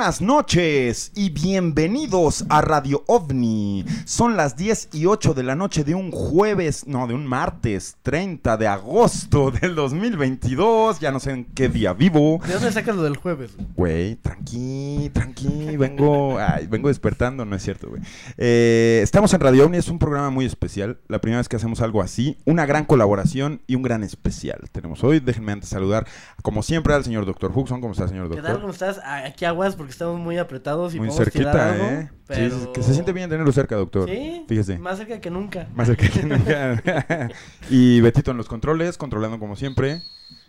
Buenas noches y bienvenidos a Radio OVNI. Son las 10 y 8 de la noche de un jueves, no, de un martes 30 de agosto del 2022. Ya no sé en qué día vivo. ¿De dónde sacas lo del jueves? Güey, tranqui, tranqui, vengo, ay, vengo despertando, no es cierto, güey. Eh, estamos en Radio OVNI, es un programa muy especial. La primera vez que hacemos algo así, una gran colaboración y un gran especial. Tenemos hoy, déjenme antes saludar, como siempre, al señor Doctor Huxon. ¿Cómo está, señor ¿Qué Doctor? tal? ¿Cómo estás? Aquí aguas porque estamos muy apretados y Muy podemos tirar cerquita, algo, ¿eh? Sí, pero- que se siente bien tenerlo cerca, doctor. Sí, Fíjese. más cerca que nunca. Más cerca que nunca. y Betito en los controles, controlando como siempre.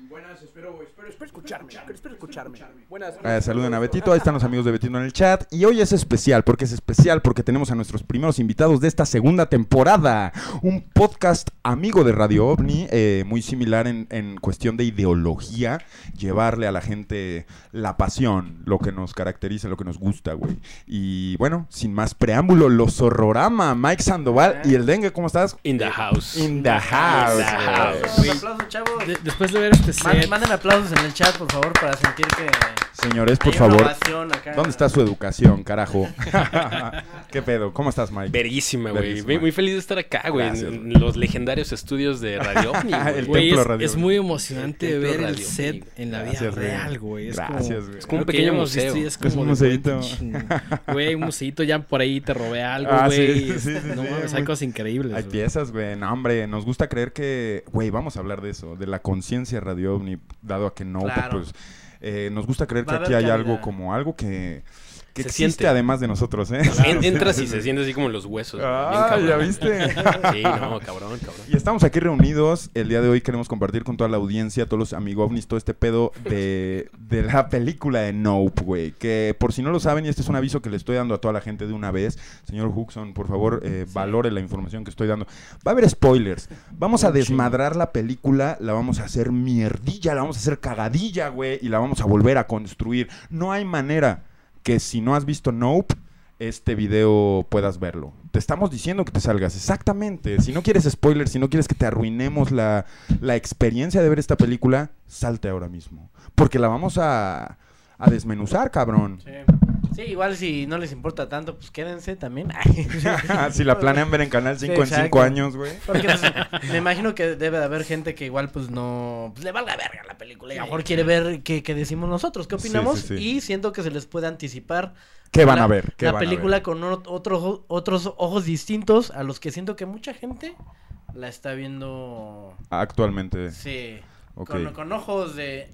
Buenas, espero, espero, escucharme, espero escucharme. Buenas. Eh, saluden a Betito, ahí están los amigos de Betito en el chat. Y hoy es especial, porque es especial, porque tenemos a nuestros primeros invitados de esta segunda temporada. Un podcast amigo de Radio OVNI, eh, muy similar en, en cuestión de ideología, llevarle a la gente la pasión, lo que nos caracteriza, lo que nos gusta, güey. Y bueno, sin más preámbulo, los Zorrorama, Mike Sandoval y el Dengue, ¿cómo estás? In the house. In the house. In the house. güey. Un aplauso, chavos. De- después de ver este set, manden aplausos en el chat, por favor, para sentir que Señores, por hay favor, acá. ¿dónde está su educación, carajo? ¿Qué pedo? ¿Cómo estás, Mike? Verguísima, güey. Muy, muy feliz de estar acá, güey. En los legendarios estudios de Radio OVNI, güey. El güey, templo es, radio. es muy emocionante El ver el radio, set güey. en la vida Gracias, real, güey. Es Gracias, como, güey. Es como un pequeño museo. es como un de, museíto. güey, un museito, ya por ahí te robé algo, Ah, güey. sí, Es- sí, sí, no mames, hay cosas increíbles. Hay piezas, güey. No, hombre, nos gusta creer que, güey, vamos a hablar de eso, de la conciencia radio ovni, dado a que no, Claro. pues, eh, nos gusta creer Va que aquí hay algo como algo que, que Se existe siente. además de nosotros, ¿eh? En- entras y se siente así como en los huesos. Bien Ah. ¿ya viste? Sí, no, cabrón, cabrón. Y estamos aquí reunidos. El día de hoy queremos compartir con toda la audiencia, todos los amigos ovnis, todo este pedo de, de la película de Nope, güey. Que por si no lo saben, y este es un aviso que le estoy dando a toda la gente de una vez. Señor Huxon, por favor, eh, valore la información que estoy dando. Va a haber spoilers. Vamos a desmadrar la película, la vamos a hacer mierdilla, la vamos a hacer cagadilla, güey, y la vamos a volver a construir. No hay manera que si no has visto Nope, este video puedas verlo. Te estamos diciendo que te salgas, exactamente. Si no quieres spoilers, si no quieres que te arruinemos la, la experiencia de ver esta película, salte ahora mismo. Porque la vamos a, a desmenuzar, cabrón. Sí. Sí, igual si no les importa tanto, pues quédense también. si la planean ver en Canal 5 Sí, en 5 exacto. años, güey. Porque pues, me imagino que debe de haber gente que igual pues no pues, le valga verga la película y a lo mejor quiere ver qué, qué decimos nosotros, qué opinamos sí, sí. y siento que se les puede anticipar ¿Qué van la, a ver? ¿Qué la van a película ver? con otros otros ojos distintos a los que siento que mucha gente la está viendo Actualmente. sí con, con ojos de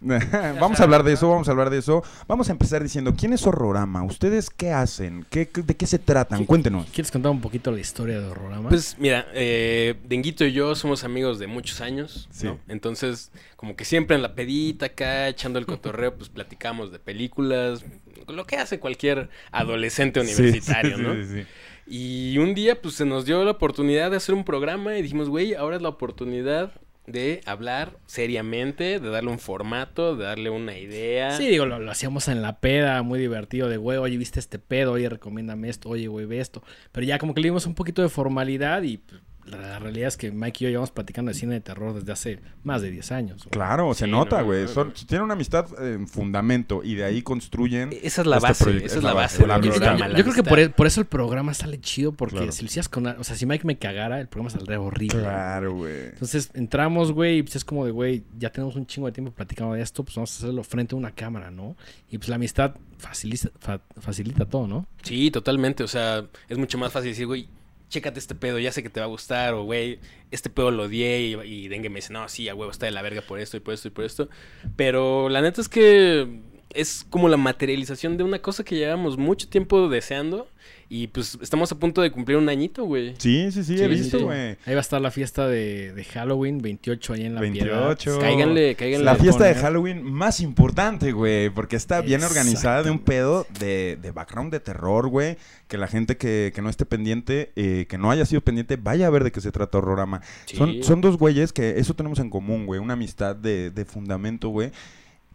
vamos a hablar de eso, vamos a hablar de eso. Vamos a empezar diciendo, ¿quién es Horrorama? ¿Ustedes qué hacen? ¿Qué, qué- ¿De qué se tratan? Cuéntenos. ¿Quieres contar un poquito la historia de Horrorama? Pues mira, eh, Denguito y yo somos amigos de muchos años, Sí. ¿no? Entonces, como que siempre en la pedita acá, echando el cotorreo, pues platicamos de películas, lo que hace cualquier adolescente universitario, Sí, ¿no? sí, sí, sí. Y un día, pues se nos dio la oportunidad de hacer un programa y dijimos, güey, ahora es la oportunidad de hablar seriamente, de darle un formato, de darle una idea. Sí, digo, lo, hacíamos en la peda, muy divertido, de güey, oye, viste este pedo, oye, recomiéndame esto, oye, güey, ve esto. Pero ya como que le dimos un poquito de formalidad y pues, la, la realidad es que Mike y yo llevamos platicando de cine de terror desde hace más de 10 años. güey. Claro, se nota, no, güey. no. Tienen una amistad en fundamento y de ahí construyen. Esa es la este base, esa es la base la Yo, creo que por, e- por eso el programa sale chido, porque Claro. si lo hacías con... O sea, si Mike me cagara, el programa saldría horrible. Claro, güey. Entonces entramos, güey, y pues es como de, güey, ya tenemos un chingo de tiempo platicando de esto, pues vamos a hacerlo frente a una cámara, ¿no? Y pues la amistad facilita, fa- facilita todo, ¿no? Sí, totalmente. O sea, es mucho más fácil decir, güey, chécate este pedo, ya sé que te va a gustar. O, güey, este pedo lo odié. Y, y Dengue me dice, no, sí, a huevo está de la verga por esto y por esto y por esto. Pero la neta es que es como la materialización de una cosa que llevamos mucho tiempo deseando. Y pues estamos a punto de cumplir un añito, güey. Sí, sí, sí, Sí, he sí, visto, sí. güey. Ahí va a estar la fiesta de, de Halloween, 28 ahí en la 28. Piedad. Cáiganle, cáiganle. La fiesta de Halloween más importante, güey, porque está bien organizada de un pedo de, de background de terror, güey, que la gente que, que no esté pendiente, eh, que no haya sido pendiente, vaya a ver de qué se trata Horrorama. Sí. Son, son dos güeyes que eso tenemos en común, güey, una amistad de, de fundamento, güey,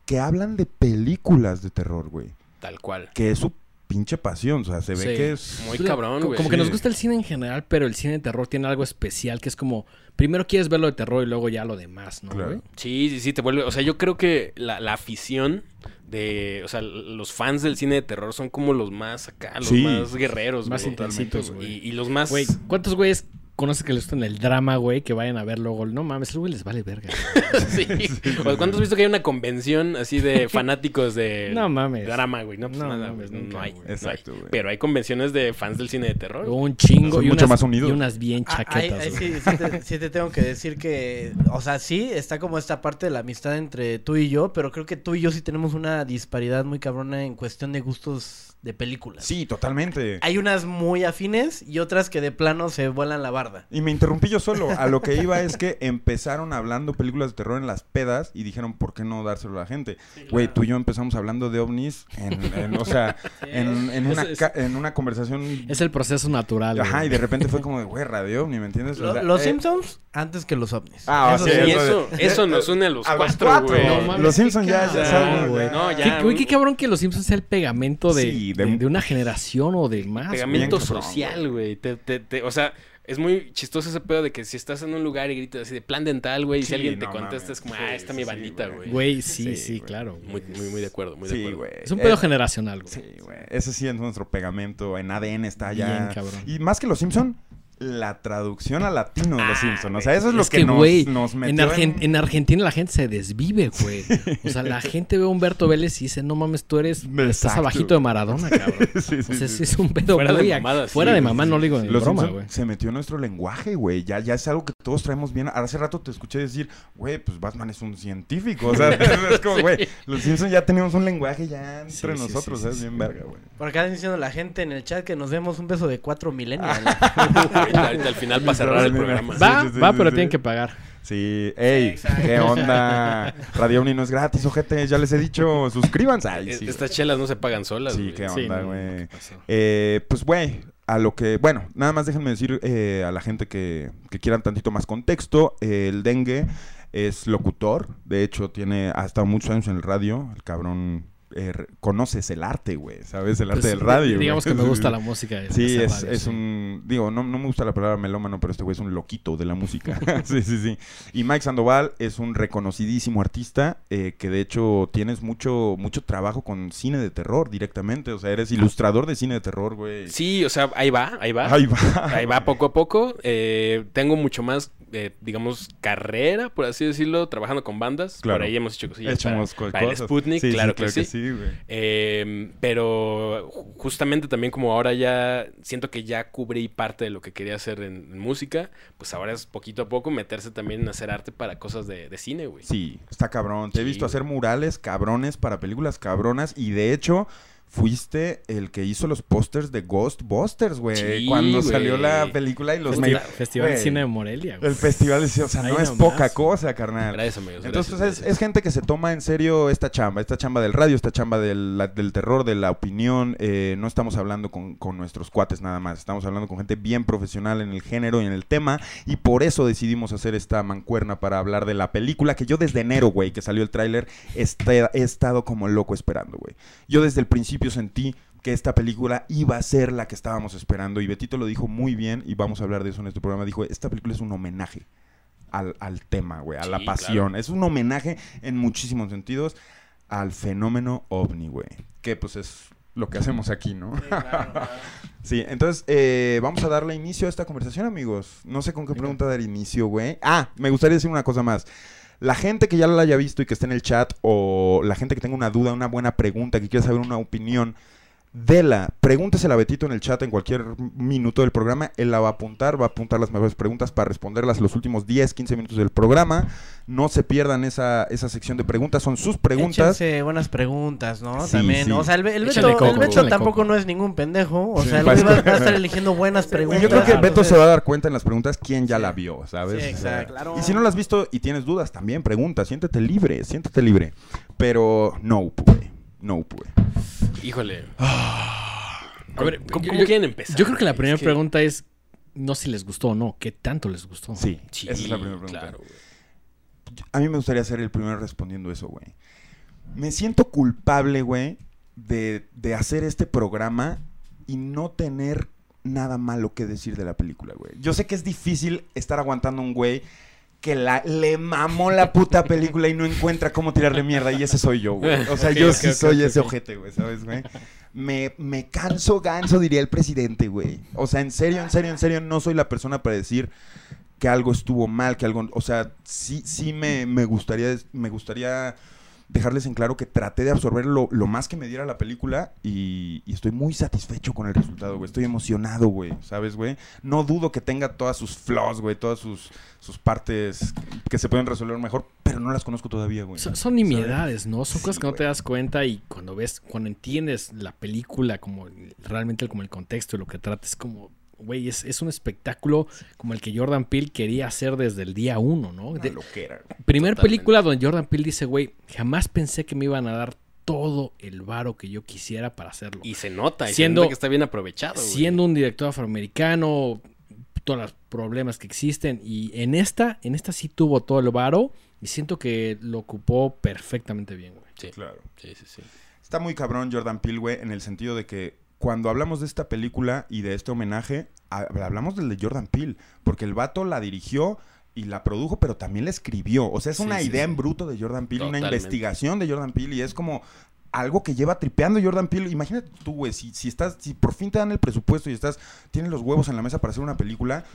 que hablan de películas de terror, güey, Tal cual. que es su pinche pasión, o sea, se ve Sí. que es... Muy cabrón, güey. Como que nos gusta el cine en general, pero el cine de terror tiene algo especial que es como, primero quieres ver lo de terror y luego ya lo demás, ¿no? Claro. Sí, sí, sí, te vuelve. O sea, yo creo que la, la afición de. O sea, los fans del cine de terror son como los más acá, los Sí. más guerreros, Más güey. intensitos, Y, güey. y los más. Güey, ¿cuántos güeyes conoces que les gustan el drama, güey? Que vayan a ver luego. No mames, el güey les vale verga. sí. O, ¿Cuántos has visto que hay una convención así de fanáticos de No mames. drama, güey? No, pues No nada, mames, no, hay, güey. hay. Exacto, güey. Pero hay convenciones de fans del cine de terror. Un chingo y mucho unas, más unidos. y unas bien Ah, chaquetas. ahí güey. sí, sí te, sí te tengo que decir que, o sea, sí, está como esta parte de la amistad entre tú y yo, pero creo que tú y yo sí tenemos una disparidad muy cabrona en cuestión de gustos de películas. Sí, totalmente. Hay unas muy afines y otras que de plano se vuelan la barda. Y me interrumpí yo solo. A lo que iba es que empezaron hablando películas de terror en las pedas y dijeron, ¿por qué no dárselo a la gente? Güey, tú y yo empezamos hablando de ovnis, en, en- o sea, en, en una, Es- en una conversación... Es el proceso natural. Ajá, güey. y de repente fue como de, güey, radio ovni, ¿me entiendes? O Lo- sea, los eh, Simpsons antes que los ovnis. Ah, Eso sí, eso, eso nos une a los a cuatro, güey. No Los Simpsons ya, ya güey. No, ya. Qué, güey, qué cabrón que los Simpsons sea el pegamento de, Sí, de- de, de una generación o de más. Pegamento social, güey. Te, te, te- o sea, es muy chistoso ese pedo de que si estás en un lugar y gritas así de plan dental, güey, y Sí, si alguien te contesta es como, Sí, ah, está sí, mi sí, bandita, güey. güey. Güey, sí, Sí, sí, claro. Muy, muy, muy de acuerdo, muy de Sí, acuerdo. güey. Es un Eh, pedo generacional, güey. Sí, güey. Ese sí es nuestro pegamento. En ADN está ya. Bien, cabrón. Y más que los Simpson, la traducción al latino de los Ah, Simpson. O sea, eso es lo Es que, que, nos, güey, nos en, metió Argen- en Argentina la gente se desvive, güey. O sea, la gente ve a Humberto Vélez y dice, no mames, tú eres, estás abajito de Maradona, cabrón. Sí, sí, o sea, sí. sí es un pedo Fuera de Fuera sí, de mamá, sí. no lo digo en Los broma, güey. se metió en nuestro lenguaje, güey. Ya, ya es algo que todos traemos bien. Hace rato te escuché decir, güey, pues Batman es un científico. O sea, es como, güey, los Simpsons ya tenemos un lenguaje ya entre nosotros, sí, ¿sabes? sí, Bien sí. verga, güey. Por acá diciendo la gente en el chat que nos demos un beso de cuatro millennials. Ahorita, ahorita al final para cerrar el programa. Va, Sí, sí, sí, va, sí, pero sí. tienen que pagar. Sí, ey. ¿qué onda? Radio Uni no es gratis, ojete, ya les he dicho, suscríbanse. Ay, Es- sí, Estas chelas no se pagan solas, Sí, güey. qué onda, güey. Eh, pues, güey, a lo que... Bueno, nada más déjenme decir eh, a la gente que, que quieran tantito más contexto. eh, el dengue es locutor. De hecho, tiene hasta muchos años en el radio. El cabrón... eh, conoces el arte, güey, ¿sabes? El arte Pues, del radio. Digamos güey. que me gusta la música. de Sí, es, radio, es sí. un... Digo, no, no me gusta la palabra melómano, pero este güey es un loquito de la música. sí, sí, sí. Y Mike Sandoval es un reconocidísimo artista eh, que de hecho tienes mucho, mucho trabajo con cine de terror directamente. O sea, eres ilustrador de cine de terror, güey. Sí, o sea, ahí va, ahí va. Ahí va. Ahí va poco a poco. Eh, tengo mucho más, eh, digamos, carrera, por así decirlo, trabajando con bandas. Claro. Por ahí hemos hecho cosillas Echamos para, para el. Sputnik, Sí, sí, claro, que sí. Güey. Eh, pero ju- justamente también como ahora ya siento que ya cubrí parte de lo que quería hacer en, en música, pues ahora es poquito a poco meterse también en hacer arte para cosas de, de cine, güey. Sí, está cabrón. Te he visto güey. hacer murales cabrones para películas cabronas y de hecho fuiste el que hizo los pósters de Ghostbusters, güey. Sí, cuando salió la película y los... Festi- me- Festival de Cine de Morelia, güey. El festival de cine, o sea, no es poca cosa, carnal. Gracias, amigos. Entonces gracias, es, gracias. es gente que se toma en serio esta chamba, esta chamba del radio, esta chamba del, la- del terror, de la opinión. eh, no estamos hablando con, con nuestros cuates nada más, estamos hablando con gente bien profesional en el género y en el tema. Y por eso decidimos hacer esta mancuerna para hablar de la película que yo desde enero, güey, que salió el tráiler, he estado como loco esperando, güey. Yo desde el principio sentí que esta película iba a ser la que estábamos esperando. Y Betito lo dijo muy bien, y vamos a hablar de eso en este programa. Dijo, esta película es un homenaje al, al tema, güey, a la pasión. Es un homenaje en muchísimos sentidos al fenómeno ovni, güey. Que pues es lo que hacemos aquí, ¿no? Sí, entonces eh, vamos a darle inicio a esta conversación, amigos. No sé con qué pregunta dar inicio, güey. Ah, me gustaría decir una cosa más. La gente que ya la haya visto y que esté en el chat, o la gente que tenga una duda, una buena pregunta, que quiera saber una opinión, Dela, pregúntesela a Betito en el chat en cualquier minuto del programa. Él la va a apuntar, va a apuntar las mejores preguntas para responderlas los últimos 10, 15 minutos del programa. No se pierdan esa, esa sección de preguntas, son sus preguntas. Échense buenas preguntas, ¿no? Sí, También. sí. O sea, el, Beto, coco, el Beto tampoco coco. no es ningún pendejo. O Sí, sea, él va a va, a estar eligiendo buenas preguntas. Yo creo que Beto entonces- se va a dar cuenta en las preguntas quién ya la vio, ¿sabes? Exacto. Claro. Y si no la has visto y tienes dudas, también pregunta, siéntete libre, siéntete libre. Pero no, güey. No, güey. Híjole. A ver, ¿cómo, cómo yo- quieren empezar? Yo creo que la primera Es que- pregunta es no si les gustó o no, qué tanto les gustó. Sí, Sí, esa es la primera pregunta. Claro, güey. A mí me gustaría ser el primero respondiendo eso, güey. Me siento culpable, güey, de, de hacer este programa y no tener nada malo que decir de la película, güey. Yo sé que es difícil estar aguantando a un güey que la, le mamó la puta película y no encuentra cómo tirarle mierda y ese soy yo, güey. O sea, yo sí soy ese ojete, güey, ¿sabes, güey? Me, me canso ganso, diría el presidente, güey. O sea, en serio, en serio, en serio, no soy la persona para decir que algo estuvo mal, que algo, o sea, sí, sí me, me gustaría, me gustaría dejarles en claro que traté de absorber lo, lo más que me diera la película y, y estoy muy satisfecho con el resultado, güey. Estoy emocionado, güey, ¿sabes, güey? No dudo que tenga todas sus flaws, güey, todas sus, sus partes que se pueden resolver mejor, pero no las conozco todavía, güey. Son, son nimiedades, ¿no? Son Sí, cosas que no te das cuenta y cuando ves, cuando entiendes la película como realmente como el contexto y lo que trata, es como, güey, es, es un espectáculo como el que Jordan Peele quería hacer desde el día uno, ¿no? Una De- loquera, güey. primer Totalmente. película donde Jordan Peele dice, güey, jamás pensé que me iban a dar todo el varo que yo quisiera para hacerlo. Y se nota, y Siendo- se nota que está bien aprovechado, güey. Siendo un director afroamericano, todos los problemas que existen. Y en esta, en esta sí tuvo todo el varo. Y siento que lo ocupó perfectamente bien, güey. Sí, Claro. sí, sí, sí. Está muy cabrón Jordan Peele, güey, en el sentido de que cuando hablamos de esta película y de este homenaje, ha- hablamos del de Jordan Peele, porque el vato la dirigió y la produjo, pero también la escribió. O sea, es Sí, una sí, idea sí. en bruto de Jordan Peele, una investigación de Jordan Peele y es como algo que lleva tripeando Jordan Peele. Imagínate tú, güey, si, si estás, si por fin te dan el presupuesto y estás, tienes los huevos en la mesa para hacer una película,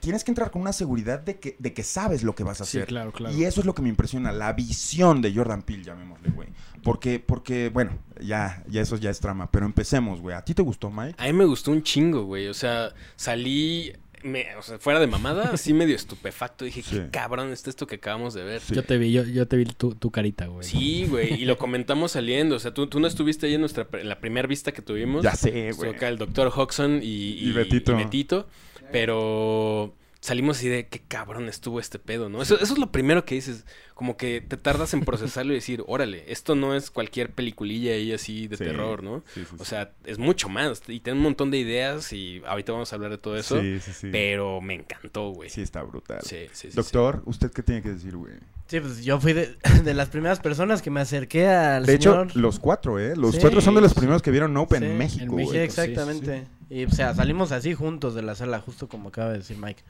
tienes que entrar con una seguridad de que, de que sabes lo que vas a Sí, hacer. claro, claro. Y eso es lo que me impresiona, la visión de Jordan Peele, llamémosle, güey. Porque, porque, bueno, ya, ya eso ya es trama. Pero empecemos, güey. ¿A ti te gustó, Mike? A mí me gustó un chingo, güey. O sea, salí, me- o sea, fuera de mamada, así medio estupefacto. Dije, Sí. qué cabrón está esto que acabamos de ver. Sí. Yo te vi, yo, yo te vi tu, tu carita, güey. Sí, güey, y lo comentamos saliendo. O sea, tú, tú no estuviste ahí en, nuestra, pre- en la primera vista que tuvimos. Ya sé, güey. acá el doctor Hodgson y, Y Betito. Betito, pero salimos así de qué cabrón estuvo este pedo, ¿no? Eso, eso es lo primero que dices, como que te tardas en procesarlo y decir, órale, esto no es cualquier peliculilla ahí así de Sí, terror, ¿no? sí, sí, O sea, es mucho más y tiene un montón de ideas y ahorita vamos a hablar de todo eso, Sí, sí, sí. pero me encantó, güey. Sí, está brutal. Sí, sí, sí, Doctor, ¿usted qué tiene que decir, güey? Sí, pues yo fui de, de las primeras personas que me acerqué al De hecho, los cuatro, ¿eh? Los Sí, cuatro son de los sí. primeros que vieron Nope Sí, en en México, en güey. México, exactamente. Y o sea, salimos así juntos de la sala, justo como acaba de decir Mike.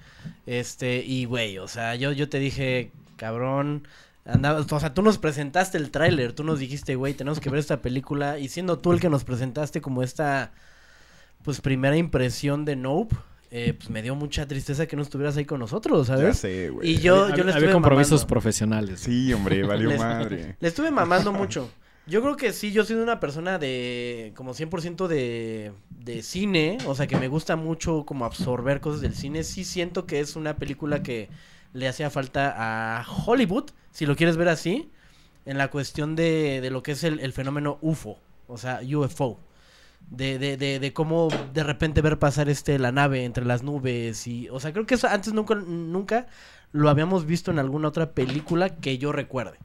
Este, y güey, o sea, yo, yo te dije, cabrón, andabas, o sea, tú nos presentaste el tráiler, tú nos dijiste, güey, tenemos que ver esta película, y siendo tú el que nos presentaste como esta, pues, primera impresión de Nope, eh, pues me dio mucha tristeza que no estuvieras ahí con nosotros, Ya ¿sabes? sé, güey. Y yo, Había- yo le había estuve compromisos mamando. profesionales. Sí, hombre, valió Les- madre. Le estuve mamando mucho. Yo creo que sí, yo soy una persona de como 100% de, de cine, o sea que me gusta mucho como absorber cosas del cine. Sí siento que es una película que le hacía falta a Hollywood, si lo quieres ver así, en la cuestión de, de lo que es el, fenómeno UFO. o sea, UFO. De, de, de, de cómo de repente ver pasar este la nave entre las nubes y o sea creo que eso antes nunca nunca lo habíamos visto en alguna otra película que yo recuerde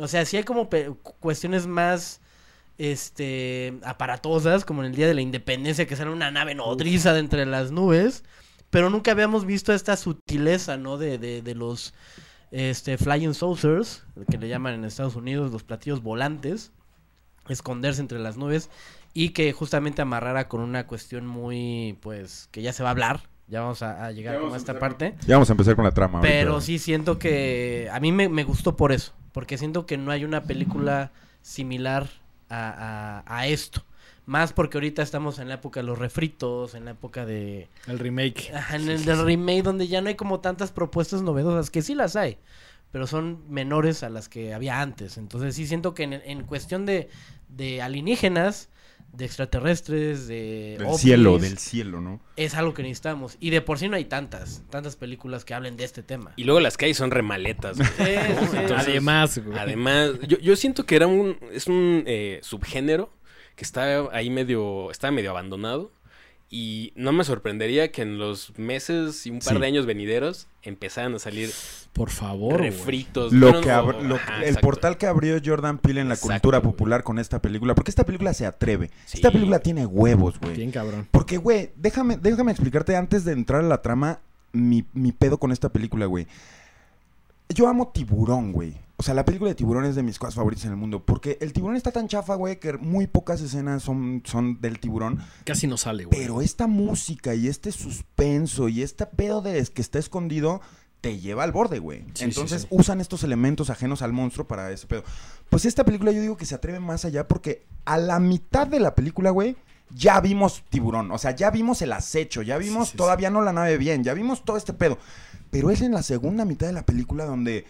o sea sí hay como cuestiones más este aparatosas como en el día de la independencia que sale una nave nodriza de entre las nubes pero nunca habíamos visto esta sutileza no de, de, de los este flying saucers que le llaman en Estados Unidos los platillos volantes esconderse entre las nubes y que justamente amarrara con una cuestión muy pues que ya se va a hablar ya vamos a, a llegar como a esta parte Ya vamos a empezar con la trama. pero ahorita. sí siento que a mí me, me gustó por eso porque siento que no hay una película similar a, a- a esto más porque ahorita estamos en la época de los refritos en la época de El remake. Ajá, en el del remake donde ya no hay como tantas propuestas novedosas, que sí las hay, pero son menores a las que había antes. Entonces sí siento que en, en cuestión de, de alienígenas, de extraterrestres, de Del ovnis, cielo, del cielo, ¿no? es algo que necesitamos. Y de por sí no hay tantas, tantas películas que hablen de este tema. Y luego las que hay son remaletas. güey. Sí, sí, sí. Entonces, Además, güey. Además, yo, yo siento que era un, es un eh, subgénero que está ahí medio, está medio abandonado. Y no me sorprendería que en los meses y un par Sí. de años venideros empezaran a salir Por favor, güey. refritos. Lo Bueno, que no, abr- lo- ajá, el exacto. portal que abrió Jordan Peele en la Exacto, cultura popular con esta película, porque esta película se atreve. Sí. Esta película tiene huevos, güey. Bien cabrón. Porque, güey, déjame, déjame explicarte antes de entrar a la trama mi, mi pedo con esta película, güey. Yo amo Tiburón, güey. O sea, la película de Tiburón es de mis cosas favoritas en el mundo. Porque el tiburón está tan chafa, güey, que muy pocas escenas son, son del tiburón. Casi no sale, güey. Pero esta música y este suspenso y este pedo de que está escondido te lleva al borde, güey. Sí, Entonces sí, sí. usan estos elementos ajenos al monstruo para ese pedo. Pues esta película yo digo que se atreve más allá porque a la mitad de la película, güey, ya vimos tiburón. O sea, ya vimos el acecho, ya vimos todavía no la nave bien, ya vimos todo este pedo. Pero es en la segunda mitad de la película donde...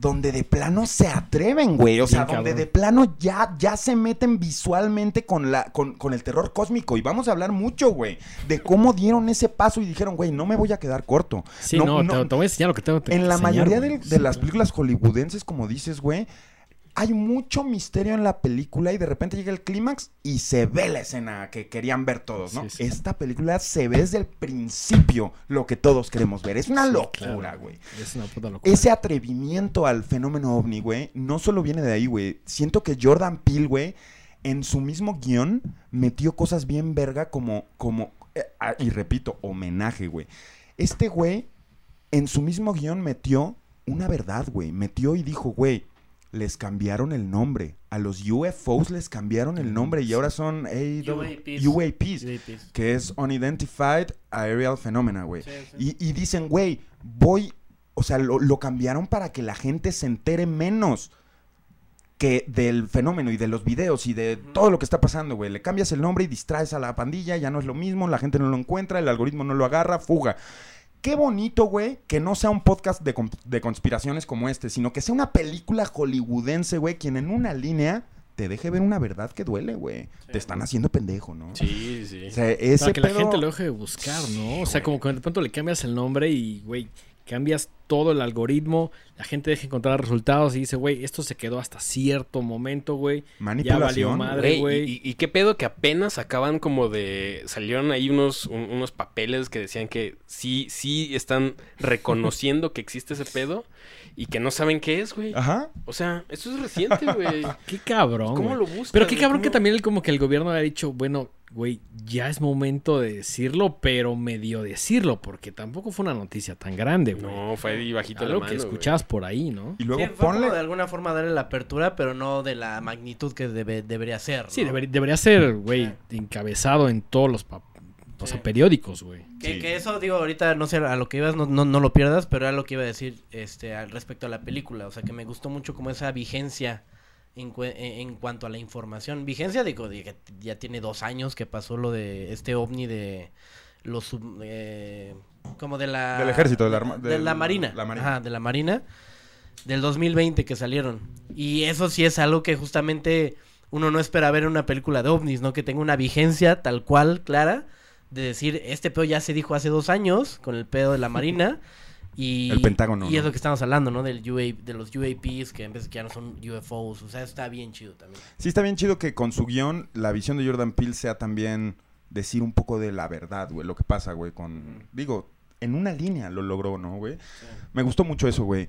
Donde de plano se atreven, güey. O sea, Bien donde cabrón. de plano ya, ya se meten visualmente con, la, con, con el terror cósmico. Y vamos a hablar mucho, güey, de cómo dieron ese paso y dijeron, güey, no me voy a quedar corto. Sí, no, Te, te voy a enseñar lo que tengo que En la mayoría de, las películas hollywoodenses, como dices, güey, hay mucho misterio en la película y de repente llega el clímax y se ve la escena que querían ver todos, ¿no? Sí, sí. Esta película se ve desde el principio lo que todos queremos ver. Es una Sí, locura, claro. güey. Es una puta locura. Ese atrevimiento al fenómeno ovni, güey, no solo viene de ahí, güey. Siento que Jordan Peele, güey, en su mismo guion metió cosas bien verga como, como, eh, ah, y repito, homenaje, güey. Este güey, en su mismo guion metió una verdad, güey. Metió y dijo, güey, les cambiaron el nombre. A los UFOs les cambiaron el nombre y ahora son UAPs. UAPs, UAPs. que es Unidentified Aerial Phenomena, güey. Sí, sí. Y, y dicen, güey, voy, o sea, lo, lo cambiaron para que la gente se entere menos que del fenómeno y de los videos y de todo lo que está pasando, güey. Le cambias el nombre y distraes a la pandilla, ya no es lo mismo, la gente no lo encuentra, el algoritmo no lo agarra, fuga. Qué bonito, güey, que no sea un podcast de, de conspiraciones como este, sino que sea una película hollywoodense, güey, quien en una línea te deje ver una verdad que duele, güey. Te están haciendo pendejo, ¿no? Sí, sí. O sea, ese Para que la gente lo deje de buscar, ¿no? o sea, como que de pronto le cambias el nombre y, güey, cambias todo el algoritmo, la gente deja encontrar resultados y dice, güey, esto se quedó hasta cierto momento, güey. Ya Manipulación. valió madre, Güey, y, qué pedo que apenas acaban como de... Salieron ahí unos, un- unos papeles que decían que sí, sí están reconociendo que existe ese pedo y que no saben qué es, güey. Ajá. O sea, eso es reciente, güey. Qué cabrón. ¿Cómo lo buscas? Pero qué cabrón que también el- como que el gobierno ha dicho, bueno, güey, ya es momento de decirlo, pero medio decirlo, porque tampoco fue una noticia tan grande, güey. No, fue ahí bajito la Algo mano, que güey. escuchabas por ahí, ¿no? Y luego Sí, ponle... de alguna forma darle la apertura, pero no de la magnitud que debe- debería ser. Sí, deber- debería ser, güey, encabezado en todos los pa- o sea, Sí. periódicos, güey. Que, Sí. que eso, digo, ahorita no sé a lo que ibas, no, no, no lo pierdas, pero era lo que iba a decir este al respecto a la película. O sea, que me gustó mucho como esa vigencia en, cue- en, cuanto a la información. Vigencia, digo, ya tiene dos años que pasó lo de este ovni de los sub- eh, como de la Del ejército, de la marina, la marina. Ajá, de la marina del 2020 que salieron y eso sí es algo que justamente uno no espera ver en una película de ovnis, ¿no? Que tenga una vigencia tal cual, clara, de decir, este pedo ya se dijo hace dos años con el pedo de la marina Y, El Pentágono, Y es lo que estamos hablando, ¿no? Del UA, de los UAPs, que en vez de que ya no son UFOs. O sea, está bien chido también. Sí, está bien chido que con su guion la visión de Jordan Peele sea también decir un poco de la verdad, güey, lo que pasa, güey, con... Digo, en una línea lo logró, ¿no, güey? Me gustó mucho eso, güey.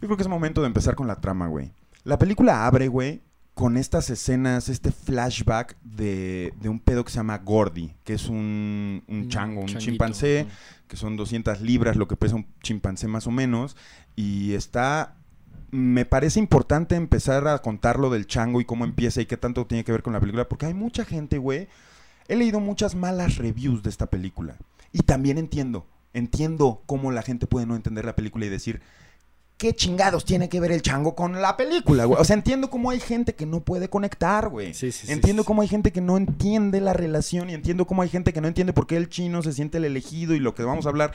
Yo creo que es momento de empezar con la trama, güey. La película abre, güey, con estas escenas, este flashback de, de un pedo que se llama Gordy, que es un, un chango, un changuito. chimpancé, que son 200 libras, lo que pesa un chimpancé más o menos, y está... Me parece importante empezar a contar lo del chango y cómo empieza y qué tanto tiene que ver con la película, porque hay mucha gente, güey. He leído muchas malas reviews de esta película. Y también entiendo, entiendo cómo la gente puede no entender la película y decir, ¿qué chingados tiene que ver el chango con la película, güey? O sea, entiendo cómo hay gente que no puede conectar, güey. Sí, sí, sí, entiendo cómo hay gente que no entiende la relación y entiendo cómo hay gente que no entiende por qué el chino se siente el elegido y lo que vamos a hablar.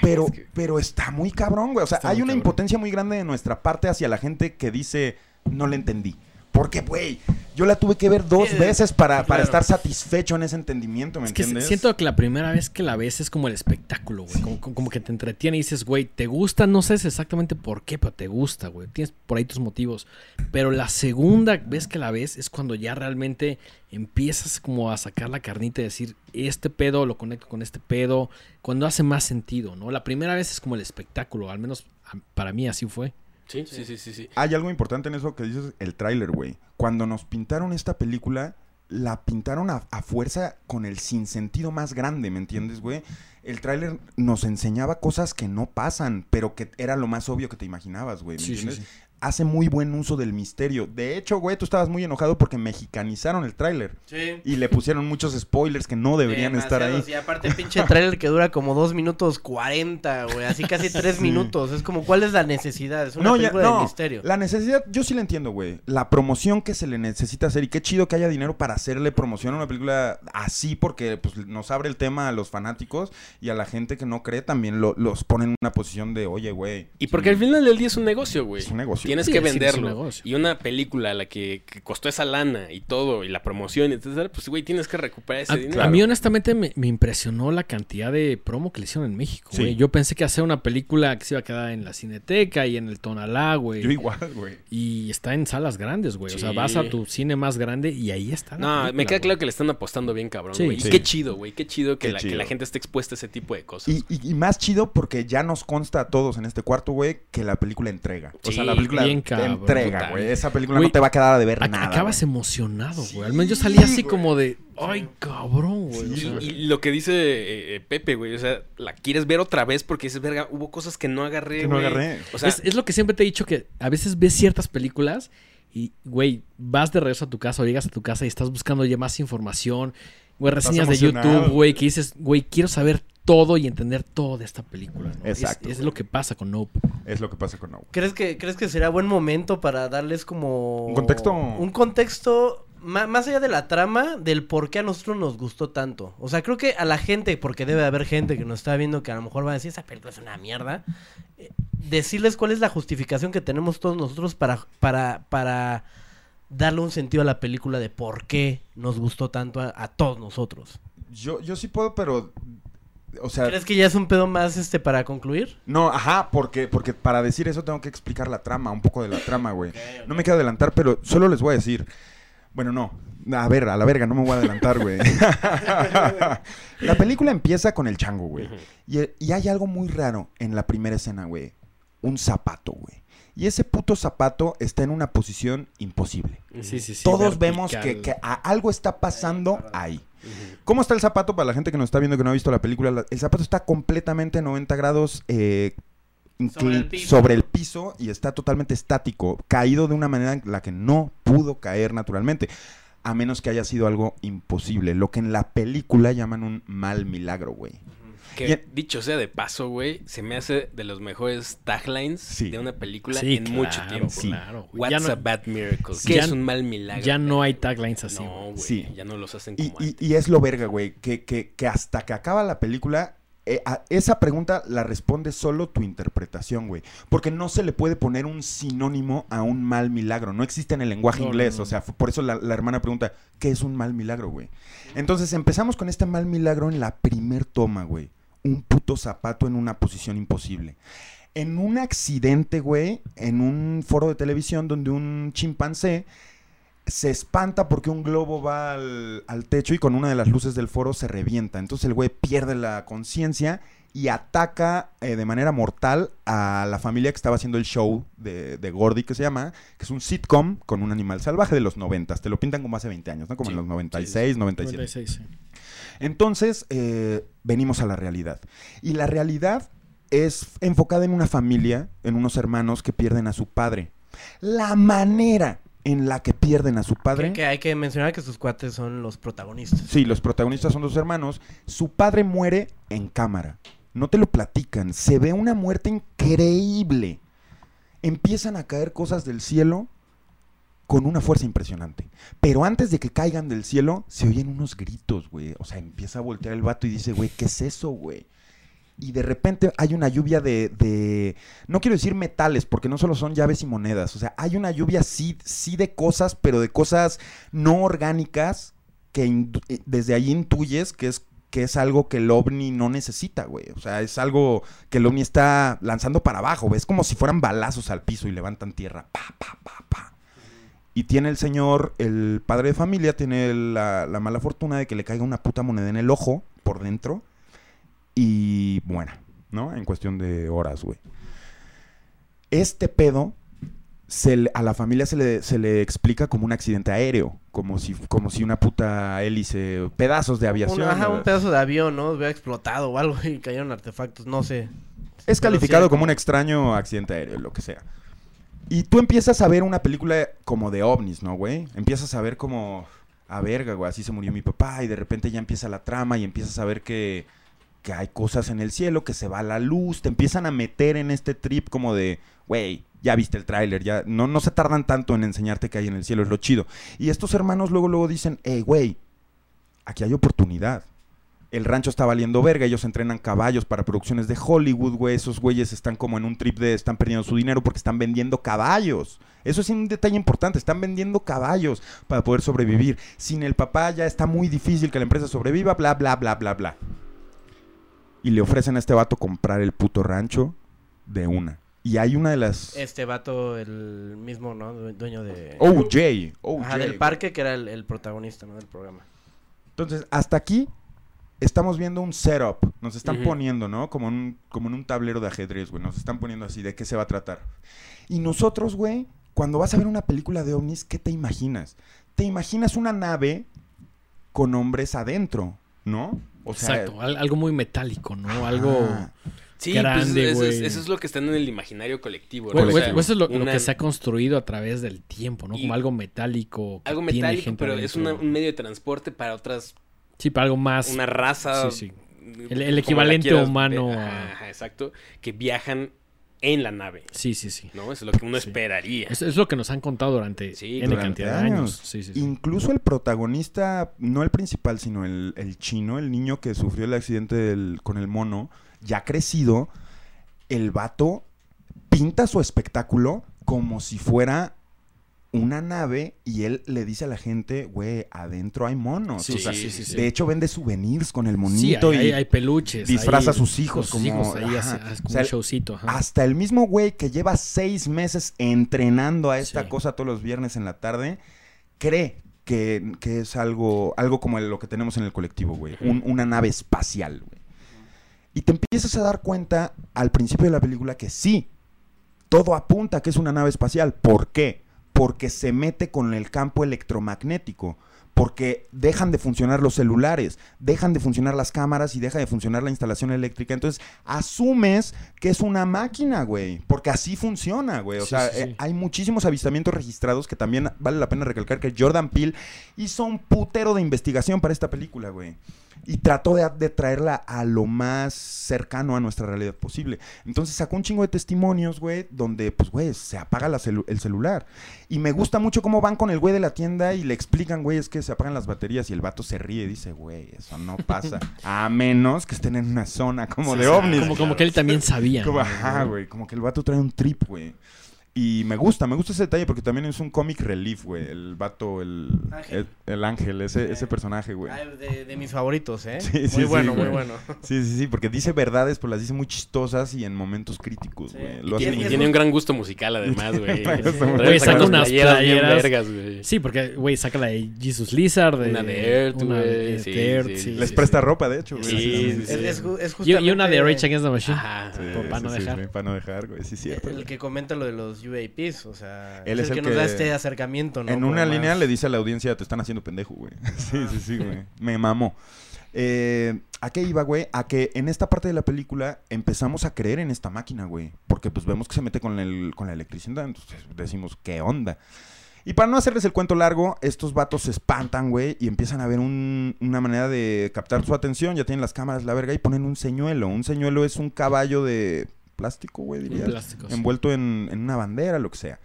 pero, es que- pero está muy cabrón, güey. O sea, Está hay una cabrón. impotencia muy grande de nuestra parte hacia la gente que dice, no le entendí. Porque, güey, yo la tuve que ver dos veces para, para claro. estar satisfecho en ese entendimiento, ¿me Es que entiendes? siento que la primera vez que la ves es como el espectáculo, güey. Como, como- como que te entretiene y dices, güey, te gusta, no sé exactamente por qué, pero te gusta, güey. Tienes por ahí tus motivos. Pero la segunda vez que la ves es cuando ya realmente empiezas como a sacar la carnita y decir, este pedo lo conecto con este pedo, cuando hace más sentido, ¿no? La primera vez es como el espectáculo, al menos para mí así fue. Sí, sí, sí, sí, sí. Hay algo importante en eso que dices, el tráiler, güey. Cuando nos pintaron esta película, la pintaron a, a fuerza con el sinsentido más grande, ¿me entiendes, güey? El tráiler nos enseñaba cosas que no pasan, pero que era lo más obvio que te imaginabas, güey, ¿me Sí, sí, entiendes? sí. Hace muy buen uso del misterio. De hecho, güey, tú estabas muy enojado porque mexicanizaron el tráiler. Sí. Y le pusieron muchos spoilers que no deberían estar ahí. Y aparte el pinche trailer que dura como 2 minutos 40, güey. Así casi 3 Sí. minutos. Es como, ¿cuál es la necesidad? Es una No, ya- película no. de misterio. La necesidad, yo sí la entiendo, güey. La promoción que se le necesita hacer y qué chido que haya dinero para hacerle promoción a una película así porque pues, nos abre el tema a los fanáticos y a la gente que no cree también lo- los pone en una posición de, oye, güey. Y porque al final del día es un negocio, güey. Es un negocio. Tienes Sí, que es venderlo. Y una película a la que, que costó esa lana y todo, y la promoción, y etcétera, pues, güey, tienes que recuperar ese A, dinero. a mí honestamente me, me impresionó la cantidad de promo que le hicieron en México, Sí. güey. Yo pensé que hacer una película que se iba a quedar en la Cineteca y en el Tonalá, güey. Yo igual, güey. Y está en salas grandes, güey. O sea, vas a tu cine más grande y ahí está. No, me queda güey. claro que le están apostando bien cabrón, Sí, güey. sí. Y qué chido, güey. Qué chido que, Qué la, que chido. la gente esté expuesta a ese tipo de cosas. Y, y- y más chido porque ya nos consta a todos en este cuarto, güey, que la película entrega. O sea, la película bien cabrón, entrega, güey. Esa película no te va a quedar de ver Ac- nada. acabas emocionado, Sí, güey. Al menos yo salí así como de, ay, cabrón, güey. O Y, sea, y lo que dice eh, eh, Pepe, güey, o sea, la quieres ver otra vez porque dices, verga, hubo cosas que no agarré, Que no güey". agarré. O sea, es, es lo que siempre te he dicho que a veces ves ciertas películas y, güey, vas de regreso a tu casa o llegas a tu casa y estás buscando ya más información, güey, reseñas de. YouTube, güey, que dices, güey, quiero saber todo y entender todo de esta película. Exacto, Es, lo que pasa con Nope. Es lo que pasa con No. ¿Crees que, ¿Crees que será buen momento para darles como... Un contexto. Un contexto más allá de la trama del por qué a nosotros nos gustó tanto. O sea, creo que a la gente, porque debe de haber gente que nos está viendo que a lo mejor va a decir, esa película es una mierda. eh, decirles cuál es la justificación que tenemos todos nosotros para, para, para darle un sentido a la película de por qué nos gustó tanto a, a todos nosotros. Yo, yo sí puedo, pero. O sea. ¿Crees que ya es un pedo más este para concluir? No, ajá, porque, porque para decir eso tengo que explicar la trama, un poco de la trama, güey. No me quiero adelantar, pero solo les voy a decir. Bueno, no. A ver, a la verga, no me voy a adelantar, güey. la película empieza con el chango, güey. Y, y hay algo muy raro en la primera escena, güey. Un zapato, güey. Y ese puto zapato está en una posición imposible. Sí, sí, sí. Todos vemos que, que algo está pasando ahí. ¿Cómo está el zapato para la gente que nos está viendo que no ha visto la película? La- El zapato está completamente 90 grados eh, Sobre el sobre el piso y está totalmente estático, caído de una manera en la que no pudo caer naturalmente. A menos que haya sido algo imposible, lo que en la película llaman un mal milagro, güey. Que Y- dicho sea de paso, güey, se me hace de los mejores taglines Sí. de una película Sí, en mucho tiempo. Sí. claro. What's Ya no- a bad miracle? ¿Qué Ya es un mal milagro? Ya no hay taglines así. No, güey. Ya no los hacen Y, como y- antes. y es lo verga, güey, que, que- que hasta que acaba la película, eh, a- esa pregunta la responde solo tu interpretación, güey. Porque no se le puede poner un sinónimo a un mal milagro. No existe en el lenguaje No, inglés. no. O sea, por eso la, la hermana pregunta, ¿qué es un mal milagro, güey? Entonces empezamos con este mal milagro en la primer toma, güey. Un puto zapato en una posición imposible. En un accidente, güey, en un foro de televisión donde un chimpancé se espanta porque un globo va al, al techo y con una de las luces del foro se revienta. Entonces el güey pierde la conciencia y ataca eh, de manera mortal a la familia que estaba haciendo el show de, de Gordy, que se llama, que es un sitcom con un animal salvaje de los 90. Te lo pintan como hace 20 años, ¿no? Como Sí, en los 96, 97. 96, sí. Entonces, eh, venimos a la realidad. Y la realidad es enfocada en una familia, en unos hermanos que pierden a su padre. La manera en la que pierden a su padre. Que, que hay que mencionar que sus cuates son los protagonistas. Sí, los protagonistas son dos hermanos. Su padre muere en cámara. No te lo platican. Se ve una muerte increíble. Empiezan a caer cosas del cielo con una fuerza impresionante. Pero antes de que caigan del cielo, se oyen unos gritos, güey. O sea, empieza a voltear el vato y dice, güey, ¿qué es eso, güey? Y de repente hay una lluvia de, de- No quiero decir metales, porque no solo son llaves y monedas. O sea, hay una lluvia sí, sí de cosas, pero de cosas no orgánicas que eh, desde ahí intuyes que es, que es algo que el ovni no necesita, güey. O sea, es algo que el ovni está lanzando para abajo. Es como si fueran balazos al piso y levantan tierra. Pa, pa, pa, pa. Y tiene el señor, el padre de familia, tiene la, la mala fortuna de que le caiga una puta moneda en el ojo por dentro y muera, ¿no? En cuestión de horas, güey. Este pedo se le- a la familia se le, se le explica como un accidente aéreo, como si, como si una puta hélice, pedazos de aviación. Un, ajá, un pedazo de avión, ¿no? Hubiera explotado o algo y cayeron artefactos, no sé. Es Pero calificado sí, como un extraño accidente aéreo, lo que sea. Y tú empiezas a ver una película como de ovnis, ¿no, güey? Empiezas a ver como, a verga, güey, así se murió mi papá y de repente ya empieza la trama y empiezas a ver que, que hay cosas en el cielo, que se va la luz, te empiezan a meter en este trip como de, güey, ya viste el tráiler, ya no, no se tardan tanto en enseñarte que hay en el cielo, es lo chido. Y estos hermanos luego, luego dicen, hey, güey, aquí hay oportunidad. El rancho está valiendo verga, ellos entrenan caballos para producciones de Hollywood, güey. Esos güeyes están como en un trip de están perdiendo su dinero porque están vendiendo caballos. Eso es un detalle importante, están vendiendo caballos para poder sobrevivir. Sin el papá ya está muy difícil que la empresa sobreviva, bla, bla, bla, bla, bla. Y le ofrecen a este vato comprar el puto rancho de una. Y hay una de las... Este vato, el mismo, ¿no? Due- Dueño de... OJ. OJ. Ajá, del parque, que era el, el protagonista, ¿no? Del programa. Entonces, hasta aquí estamos viendo un setup. Nos están poniendo, ¿no? Como en, un, como en un tablero de ajedrez, güey. Nos están poniendo así de qué se va a tratar. Y nosotros, güey, cuando vas a ver una película de ovnis, ¿qué te imaginas? Te imaginas una nave con hombres adentro, ¿no? O sea, Exacto, al- algo muy metálico, ¿no? Algo... Sí, Grande, pues eso, es, güey. eso es lo que está en el imaginario colectivo. ¿no? Bueno, O pues, sea, pues eso es lo, que se ha construido a través del tiempo, ¿no? Y- Como algo metálico. Algo metálico, pero es una- un medio de transporte para otras, Sí, para algo más... una raza. Sí, sí. El- equivalente quieras humano Ajá, exacto. Que viajan en la nave, Sí, sí, sí. ¿no? Eso es lo que uno Sí. esperaría. Es, es lo que nos han contado durante Sí, N durante cantidad de años. años. Sí, sí, sí. Incluso el protagonista, no el principal, sino el, el chino, el niño que sufrió el accidente del- con el mono, ya crecido, el vato pinta su espectáculo como si fuera una nave y él le dice a la gente, güey, adentro hay monos. Sí, O sea, sí, sí, sí. De hecho, vende souvenirs con el monito hay, y hay- hay peluches. disfraza a sus hijos como- hijos ahí ajá. hace- hace como O sea, un showcito. ajá. hasta el mismo güey que lleva seis meses entrenando a esta cosa todos los viernes en la tarde, cree que, que es algo, algo como lo que tenemos en el colectivo, güey. Un- una nave espacial, güey. Y te empiezas a dar cuenta al principio de la película que sí, todo apunta a que es una nave espacial. ¿Por qué? Porque se mete con el campo electromagnético. Porque dejan de funcionar los celulares, dejan de funcionar las cámaras y deja de funcionar la instalación eléctrica. Entonces, asumes que es una máquina, güey. Porque así funciona, güey. O Sí, sea, sí, sí. eh, hay muchísimos avistamientos registrados que también vale la pena recalcar que Jordan Peele hizo un putero de investigación para esta película, güey. Y trató de, de traerla a lo más cercano a nuestra realidad posible. Entonces sacó un chingo de testimonios, güey, donde, pues, güey, se apaga la celu- el celular. Y me gusta mucho cómo van con el güey de la tienda y le explican, güey, es que se apagan las baterías y el vato se ríe y dice, güey, eso no pasa. A menos que estén en una zona como de ovnis. Como, como que él también sabía. Como, ajá, güey. Como que el vato trae un trip, güey. Y me gusta, me gusta ese detalle porque también es un comic relief, güey. El vato, el Ángel. el, el ángel, ese, ese personaje, güey. De, de mis favoritos, ¿eh? Sí, sí, muy sí, bueno, muy bueno. Sí, sí, sí, porque dice verdades, pues las dice muy chistosas y en momentos críticos, güey. Y Lo Y hace tiene, muy y tiene un gran gusto musical, además, güey. Saca unas playeras. vergas, güey. Sí, porque, güey, saca la de Jesus Lizard. De, Una de Earth, una güey, de sí, Earth, sí, sí, Les sí, presta sí. ropa, de hecho, güey. Sí, sí, Es, sí. es, ju- es Y, justamente... y una de Rage Against the Machine. Ajá. Sí, Para no dejar. para no dejar, güey. Sí, cierto. El que comenta lo de los UAPs, o sea, Él es, el el que, nos da este acercamiento, ¿no? En Como una más- línea le dice a la audiencia, te están haciendo pendejo, güey. sí, sí, sí, güey. Me mamó. Eh, ¿A qué iba, güey? A que en esta parte de la película empezamos a creer en esta máquina, güey. Porque pues vemos que se mete con, el, con la electricidad, entonces decimos, ¿qué onda? Y para no hacerles el cuento largo, estos vatos se espantan, güey, y empiezan a ver un- una manera de captar su atención. Ya tienen las cámaras, la verga, y ponen un señuelo. Un señuelo es un caballo de plástico, güey, dirías. plástico, sí. Envuelto en, en una bandera, lo que sea.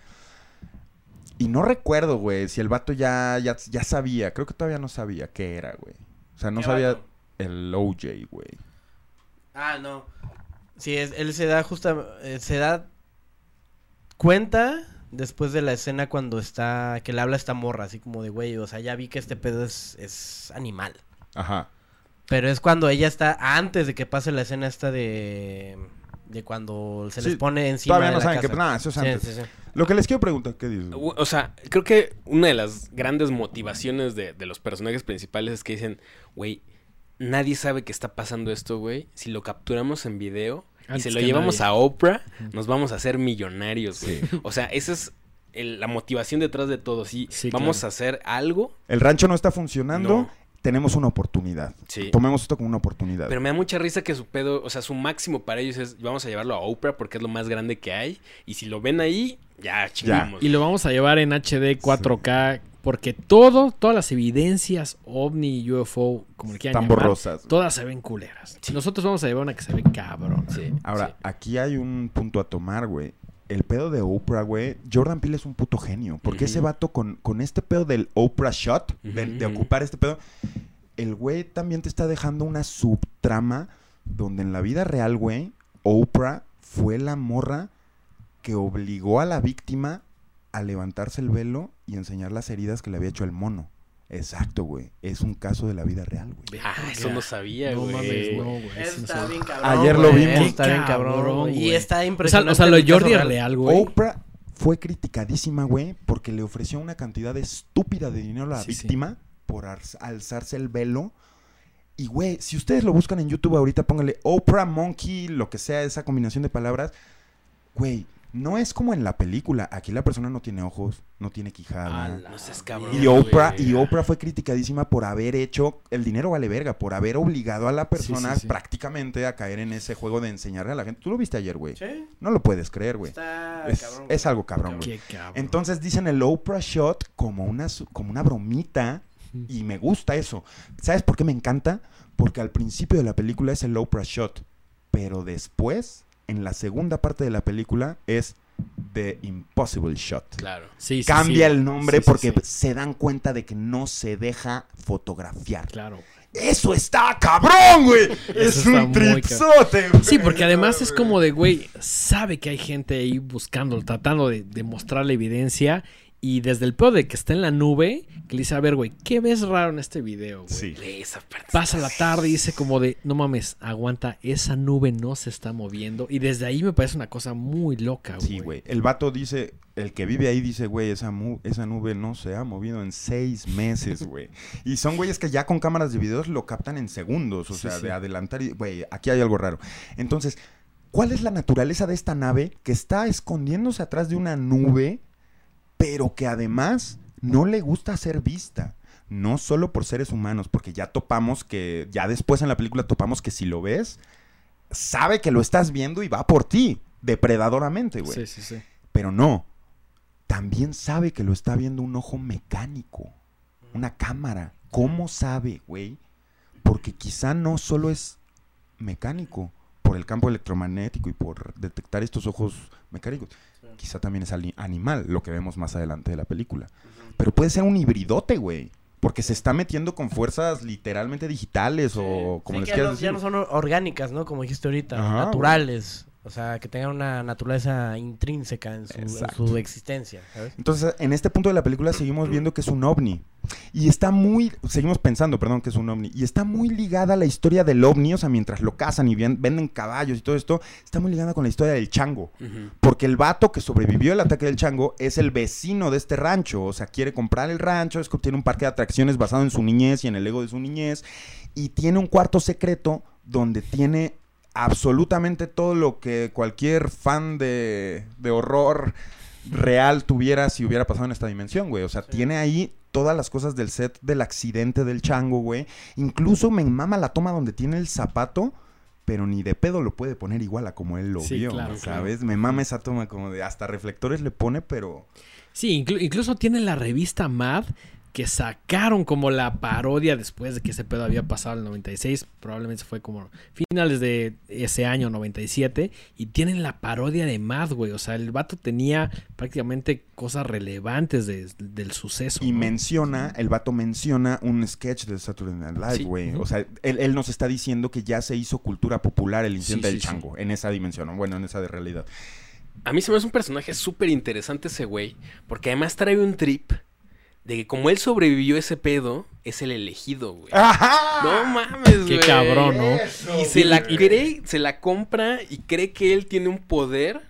Y no recuerdo, güey, si el vato ya, ya, ya sabía. Creo que todavía no sabía qué era, güey. O sea, no ¿Qué sabía vato? el OJ, güey. Ah, no. Sí, es- él se da justa, eh, se da cuenta después de la escena cuando está, que le habla a esta morra, así como de, güey, o sea, ya vi que este pedo es, es animal. Ajá. Pero es cuando ella está, antes de que pase la escena esta de, de cuando se Sí, les pone encima Todavía de no la saben casa. que... Nah, eso es Sí, antes. sí, sí. Lo que les quiero preguntar, ¿qué dices? O sea, creo que una de las grandes motivaciones de, de los personajes principales es que dicen, güey, nadie sabe que está pasando esto, güey. Si lo capturamos en video y Antes se lo llevamos nadie. a Oprah, nos vamos a hacer millonarios, güey. O sea, esa es el- la motivación detrás de todo. Si Sí, vamos claro. a hacer algo, El rancho no está funcionando. No. Tenemos una oportunidad. sí. Tomemos esto como una oportunidad. Pero me da mucha risa que su pedo, o sea, su máximo para ellos es, vamos a llevarlo a Oprah porque es lo más grande que hay. Y si lo ven ahí, ya chingamos. Y lo vamos a llevar en HD 4K. Porque todo, todas las evidencias ovni y UFO, como le quieran Están llamar, borrosas. todas se ven culeras. Nosotros vamos a llevar una que se ve cabrón. Sí, Ahora, sí. aquí hay un punto a tomar, güey. El pedo de Oprah, güey. Jordan Peele es un puto genio. Porque ese vato con, con este pedo del Oprah shot, de, ocupar este pedo, el güey también te está dejando una subtrama donde en la vida real, güey, Oprah fue la morra que obligó a la víctima a levantarse el velo y enseñar las heridas que le había hecho el mono. Exacto, güey. Es un caso de la vida real, güey. Ah, eso no sabía, No güey. mames, no, güey. Sí no está sabía. bien cabrón. Ayer lo güey, vimos. Está bien cabrón. Güey. Y güey. está O sea, impresionante. o sea, lo Jordi es real. güey. Oprah fue criticadísima, güey, porque le ofreció una cantidad estúpida de dinero a la Sí, sí. víctima por alz- alzarse el velo. Y, güey, si ustedes lo buscan en YouTube ahorita, pónganle Oprah Monkey, lo que sea, esa combinación de palabras. Güey, no es como en la película. Aquí la persona no tiene ojos, no tiene quijada. No seas cabrón. Y Oprah, güey. y Oprah fue criticadísima por haber hecho, el dinero vale verga, por haber obligado a la persona sí, sí. prácticamente a caer en ese juego de enseñarle a la gente. Tú lo viste ayer, güey. Sí, No lo puedes creer, güey. está Es, cabrón. es algo cabrón, güey. Qué cabrón. Entonces dicen el Oprah Shot como una, como una bromita y me gusta eso. ¿Sabes por qué me encanta? Porque al principio de la película es el Oprah Shot, pero después, en la segunda parte de la película, es The Impossible Shot. Claro. Sí, sí, Cambia sí. el nombre Sí, porque se dan cuenta de que no se deja fotografiar. Claro. ¡Eso está cabrón, güey! es un tripsote, güey. Sí, porque además es como de, güey, sabe que hay gente ahí buscando, tratando de, de mostrar la evidencia. Y desde el pedo de que está en la nube, que le dice, a ver, güey, ¿qué ves raro en este video, güey? Sí. Pasa la tarde y dice como de, no mames, aguanta, esa nube no se está moviendo. Y desde ahí me parece una cosa muy loca, güey. Sí, güey. El vato dice, el que vive ahí dice, güey, esa, mu- esa nube no se ha movido en seis meses, güey. y son güeyes que ya con cámaras de videos lo captan en segundos, o Sí, sea, sí. de adelantar y, güey, aquí hay algo raro. Entonces, ¿cuál es la naturaleza de esta nave que está escondiéndose atrás de una nube, pero que además no le gusta ser vista? No solo por seres humanos, porque ya topamos que, ya después en la película topamos que si lo ves, sabe que lo estás viendo y va por ti, depredadoramente, güey. Sí, sí, sí. Pero no. También sabe que lo está viendo un ojo mecánico. Una cámara. ¿Cómo sabe, güey? Porque quizá no solo es mecánico por el campo electromagnético y por detectar estos ojos mecánicos. Quizá también es ali- animal, lo que vemos más adelante de la película. Pero puede ser un hibridote, güey. Porque se está metiendo con fuerzas literalmente digitales o como Sí, les que ya quieras no, decir. ya no son or- orgánicas, ¿no? Como dijiste ahorita, Ajá, naturales. O sea, que tengan una naturaleza intrínseca en su, en Exacto. su existencia, ¿sabes? Entonces, en este punto de la película seguimos viendo que es un ovni. Y está muy, seguimos pensando, perdón, que es un ovni. Y está muy ligada a la historia del ovni, o sea, mientras lo cazan y venden caballos y todo esto, está muy ligada con la historia del chango. Porque el vato que sobrevivió al ataque del chango es el vecino de este rancho. O sea, quiere comprar el rancho, es que tiene un parque de atracciones basado en su niñez y en el ego de su niñez. Y tiene un cuarto secreto donde tiene absolutamente todo lo que cualquier fan de, de horror real tuviera si hubiera pasado en esta dimensión, güey. O sea, tiene ahí todas las cosas del set del accidente del chango, güey. Incluso me mama la toma donde tiene el zapato, pero ni de pedo lo puede poner igual a como él lo Sí, vio, claro, ¿sabes? Me mama esa toma como de hasta reflectores le pone, pero... Sí, inclu- incluso tiene la revista Mad que sacaron como la parodia después de que ese pedo había pasado en el 96, probablemente fue como finales de ese año 97 y tienen la parodia de Mad, güey, o sea, el vato tenía prácticamente cosas relevantes de- del suceso. Y ¿no? menciona, el vato menciona un sketch de Saturday Night Live, Sí. güey. O sea, él, él nos está diciendo que ya se hizo cultura popular el incidente Sí, del sí, sí. chango, en esa dimensión, ¿no? bueno, en esa de realidad. A mí se me hace un personaje súper interesante ese güey, porque además trae un trip de que como él sobrevivió ese pedo, es el elegido, güey. ¡Ajá! No mames, güey. Qué cabrón, ¿no? Y se la cree, se la compra y cree que él tiene un poder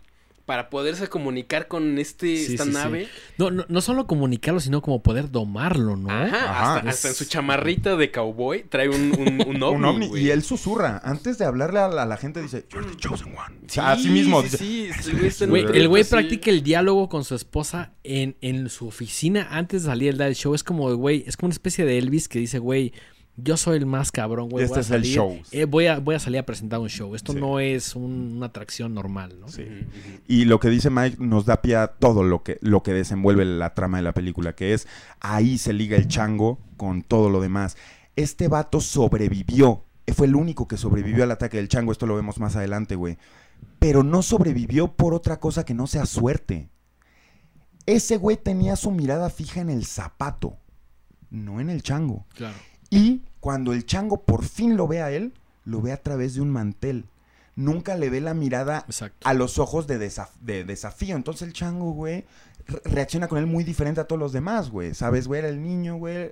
para poderse comunicar con este, Sí, esta sí, sí. nave. No, no, no solo comunicarlo, sino como poder domarlo, ¿no? Ajá, Ajá, hasta, es- hasta en su chamarrita de cowboy trae un, un, un ovni, un ovni. güey. Y él susurra. Antes de hablarle a la, a la gente, dice: You're the chosen one. O Sí, sea, así mismo. sí, dice, sí, el güey el practica el diálogo con su esposa en, en su oficina antes de salir del show. Es como, güey, es como una especie de Elvis que dice, güey, yo soy el más cabrón, güey. Este voy a es el salir, show. eh, voy, a, voy a salir a presentar un show. Esto Sí. no es un- una atracción normal, ¿no? Sí. Y lo que dice Mike nos da pie a todo lo que, lo que desenvuelve la trama de la película, que es ahí se liga el chango con todo lo demás. Este vato sobrevivió. Fue el único que sobrevivió al ataque del chango. Esto lo vemos más adelante, güey. Pero no sobrevivió por otra cosa que no sea suerte. Ese güey tenía su mirada fija en el zapato, no en el chango. Claro. Y cuando el chango por fin lo ve a él, lo ve a través de un mantel. Nunca le ve la mirada Exacto. a los ojos de, desaf- de desafío. Entonces el chango, güey, re- reacciona con él muy diferente a todos los demás, güey. ¿Sabes, güey? Era el niño, güey.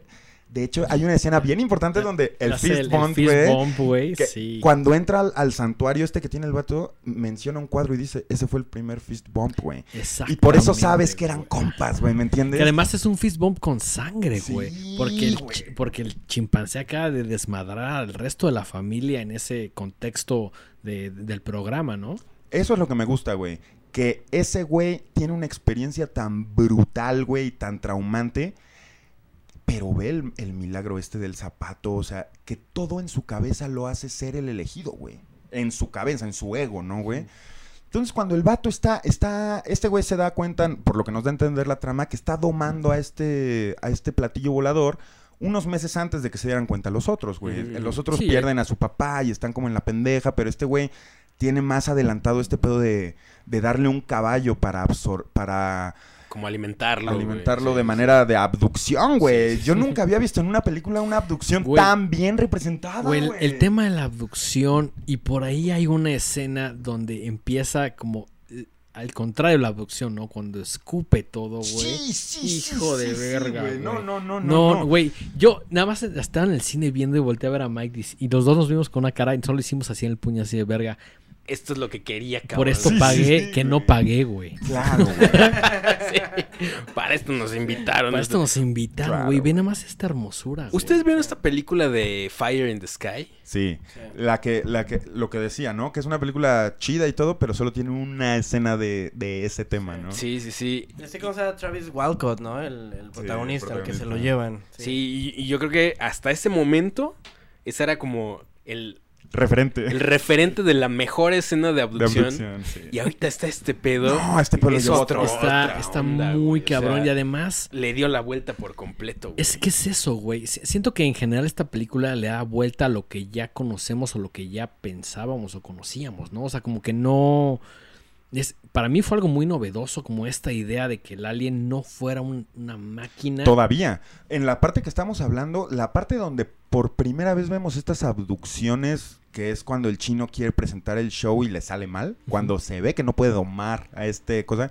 De hecho, hay una escena bien importante donde el fist bump, fist güey, bump, güey, que sí. Cuando entra al, al santuario este que tiene el vato, menciona un cuadro y dice, ese fue el primer fist bump, güey. Y por eso sabes que eran compas, güey, ¿me entiendes? Que además es un fist bump con sangre, Sí, güey. porque, el, porque el chimpancé acaba de desmadrar al resto de la familia en ese contexto de- del programa, ¿no? Eso es lo que me gusta, güey. Que ese güey tiene una experiencia tan brutal, güey, y tan traumante. Pero ve el, el milagro este del zapato. O sea, que todo en su cabeza lo hace ser el elegido, güey. En su cabeza, en su ego, ¿no, güey? Entonces, cuando el vato está, está, este güey se da cuenta, por lo que nos da a entender la trama, que está domando a este, a este platillo volador unos meses antes de que se dieran cuenta los otros, güey. Los otros Sí, pierden a su papá y están como en la pendeja, pero este güey tiene más adelantado este pedo de, de darle un caballo para absor para Como alimentarlo. alimentarlo de sí. manera de abducción, güey. Sí, Yo nunca había visto en una película una abducción Güey. tan bien representada, Güey, el, el tema de la abducción y por ahí hay una escena donde empieza como eh, al contrario de la abducción, ¿no? Cuando escupe todo, güey. Sí, sí, Hijo sí, de sí, verga, güey. No, no, no, no. No, güey, yo nada más estaba en el cine viendo y volteé a ver a Mike y los dos nos vimos con una cara y solo hicimos así en el puño así de verga. Esto es lo que quería, cabrón. Por esto Sí, pagué sí, que güey. no pagué, güey. Claro, güey. Sí. Para esto nos invitaron. Para esto nos invitaron, Claro. güey. Ve nada más esta hermosura. güey. ¿Ustedes vieron esta película de Fire in the Sky? Sí, la que, la que, lo que decía, ¿no? Que es una película chida y todo, pero solo tiene una escena de, de ese tema, ¿no? Sí, sí, sí. Este cómo se llama Travis Walcott, ¿no? El, el protagonista, el que se lo llevan. Sí, y, y yo creo que hasta ese momento, esa era como el, Referente. el referente de la mejor escena de de abducción. sí. Y ahorita está este pedo. No, este pedo Es otro- otro- Está, está onda, muy güey, o cabrón sea, y además Le dio la vuelta por completo. güey. Es que es eso, güey. Si- Siento que en general esta película le da vuelta a lo que ya conocemos o lo que ya pensábamos o conocíamos, ¿no? O sea, como que no... Es, para mí fue algo muy novedoso como esta idea de que el alien no fuera un- una máquina. Todavía. En la parte que estamos hablando, la parte donde por primera vez vemos estas abducciones que es cuando el chino quiere presentar el show y le sale mal, cuando se ve que no puede domar a este cosa,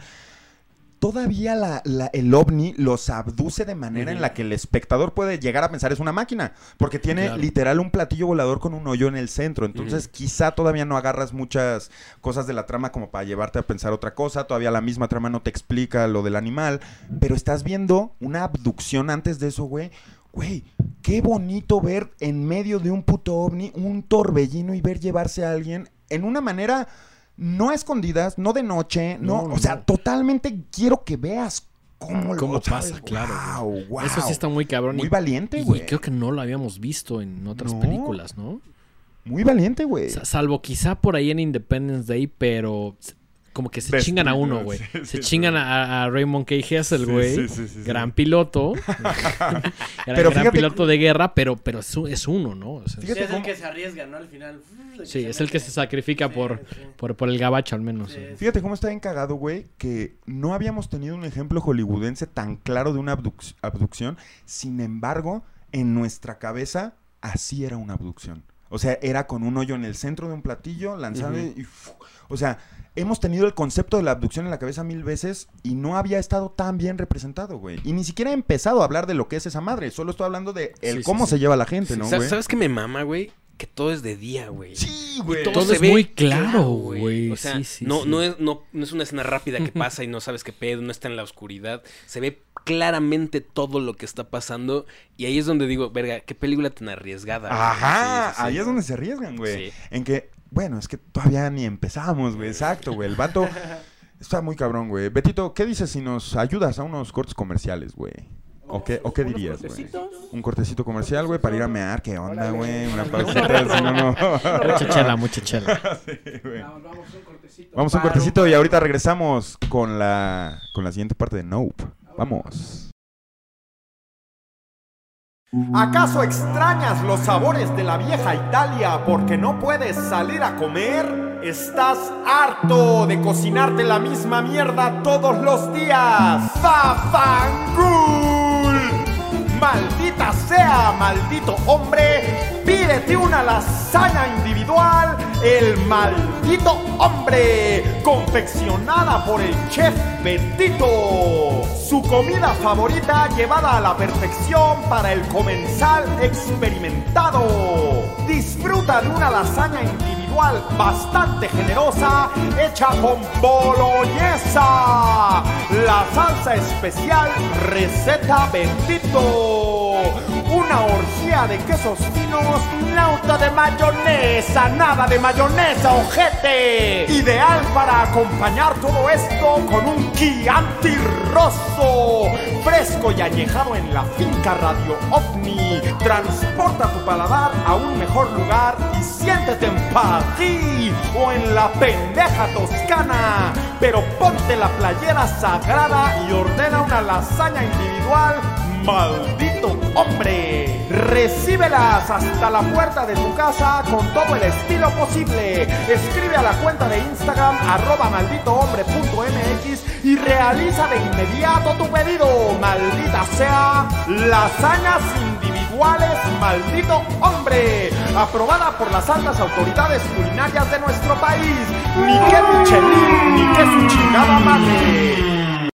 todavía la- la- el ovni los abduce de manera en la que el espectador puede llegar a pensar es una máquina, porque tiene Claro. literal un platillo volador con un hoyo en el centro, entonces quizá todavía no agarras muchas cosas de la trama como para llevarte a pensar otra cosa, todavía la misma trama no te explica lo del animal, pero estás viendo una abducción antes de eso, güey. Güey, qué bonito ver en medio de un puto ovni un torbellino y ver llevarse a alguien en una manera no a escondidas, no de noche, no, No, no, o sea, no. totalmente quiero que veas cómo, ¿Cómo lo pasa? ¿sabes? Claro, Wow, wow. Eso sí está muy cabrón. Muy y- valiente, y güey. creo que no lo habíamos visto en otras No. películas, ¿no? Muy valiente, güey. Sa- Salvo quizá por ahí en Independence Day, pero como que se Destruido, chingan a uno, güey. sí, se sí, chingan a, a Raymond K. Hessel, güey. sí, sí, sí, sí. gran piloto. Era Pero gran piloto de guerra, pero, pero es, un- es uno, ¿no? O sea, es el cómo- que se arriesga, ¿no? Al final. sí, es el que se sacrifica Sí, por, sí. por, por el gabacho, al menos. Sí, sí. Fíjate cómo está bien cagado, güey, que no habíamos tenido un ejemplo hollywoodense tan claro de una abduc- abducción. Sin embargo, en nuestra cabeza, así era una abducción. O sea, era con un hoyo en el centro de un platillo, lanzado y... O sea, hemos tenido el concepto de la abducción en la cabeza mil veces y no había estado tan bien representado, güey. Y ni siquiera he empezado a hablar de lo que es esa madre. Solo estoy hablando de el Sí, cómo sí. se lleva la gente, ¿no, güey? ¿Sabes qué me mama, güey? Que todo es de día, güey. Sí, güey. Todo, Todo se es ve muy claro, güey. O sea, Sí, sí, no, sí. No, es, no, no es una escena rápida que pasa y no sabes qué pedo, no está en la oscuridad. Se ve claramente todo lo que está pasando. Y ahí es donde digo, verga, qué película tan arriesgada. Ajá, Sí, sí, sí. ahí es donde se arriesgan, güey. Sí. En que, bueno, es que todavía ni empezamos, güey. Exacto, güey. El vato está muy cabrón, güey. Betito, ¿qué dices si nos ayudas a unos cortes comerciales, güey? ¿O qué, o qué ¿Unos dirías, güey? Un cortecito comercial, güey, para ir a mear. ¿Qué onda, güey? Una pausita, si no, no. Mucha chela, mucha chela. Sí, güey. Vamos, vamos, un cortecito. Vamos a un cortecito y ahorita regresamos con la, con la siguiente parte de Nope. Vamos. ¿Acaso extrañas los sabores de la vieja Italia porque no puedes salir a comer? ¿Estás harto de cocinarte la misma mierda todos los días? ¡Fafangul! ¡Maldita sea, maldito hombre! Pídete una lasaña individual, el maldito hombre, confeccionada por el chef Betito. Su comida favorita llevada a la perfección para el comensal experimentado. Disfruta de una lasaña individual bastante generosa hecha con boloñesa. La salsa especial receta Betito. Una orgía de quesos finos, lauta de mayonesa, nada de mayonesa, ojete. Ideal para acompañar todo esto con un Chianti rosso, fresco y añejado en la finca Radio OVNI. Transporta tu paladar a un mejor lugar y siéntete en París o en la pendeja Toscana. Pero ponte la playera sagrada y ordena una lasaña individual ¡Maldito hombre! Recíbelas hasta la puerta de tu casa con todo el estilo posible. Escribe a la cuenta de Instagram arroba malditohombre.mx y realiza de inmediato tu pedido. Maldita sea, lasañas individuales, maldito hombre. Aprobada por las altas autoridades culinarias de nuestro país. Ni que Michelin, ni que su chingada madre.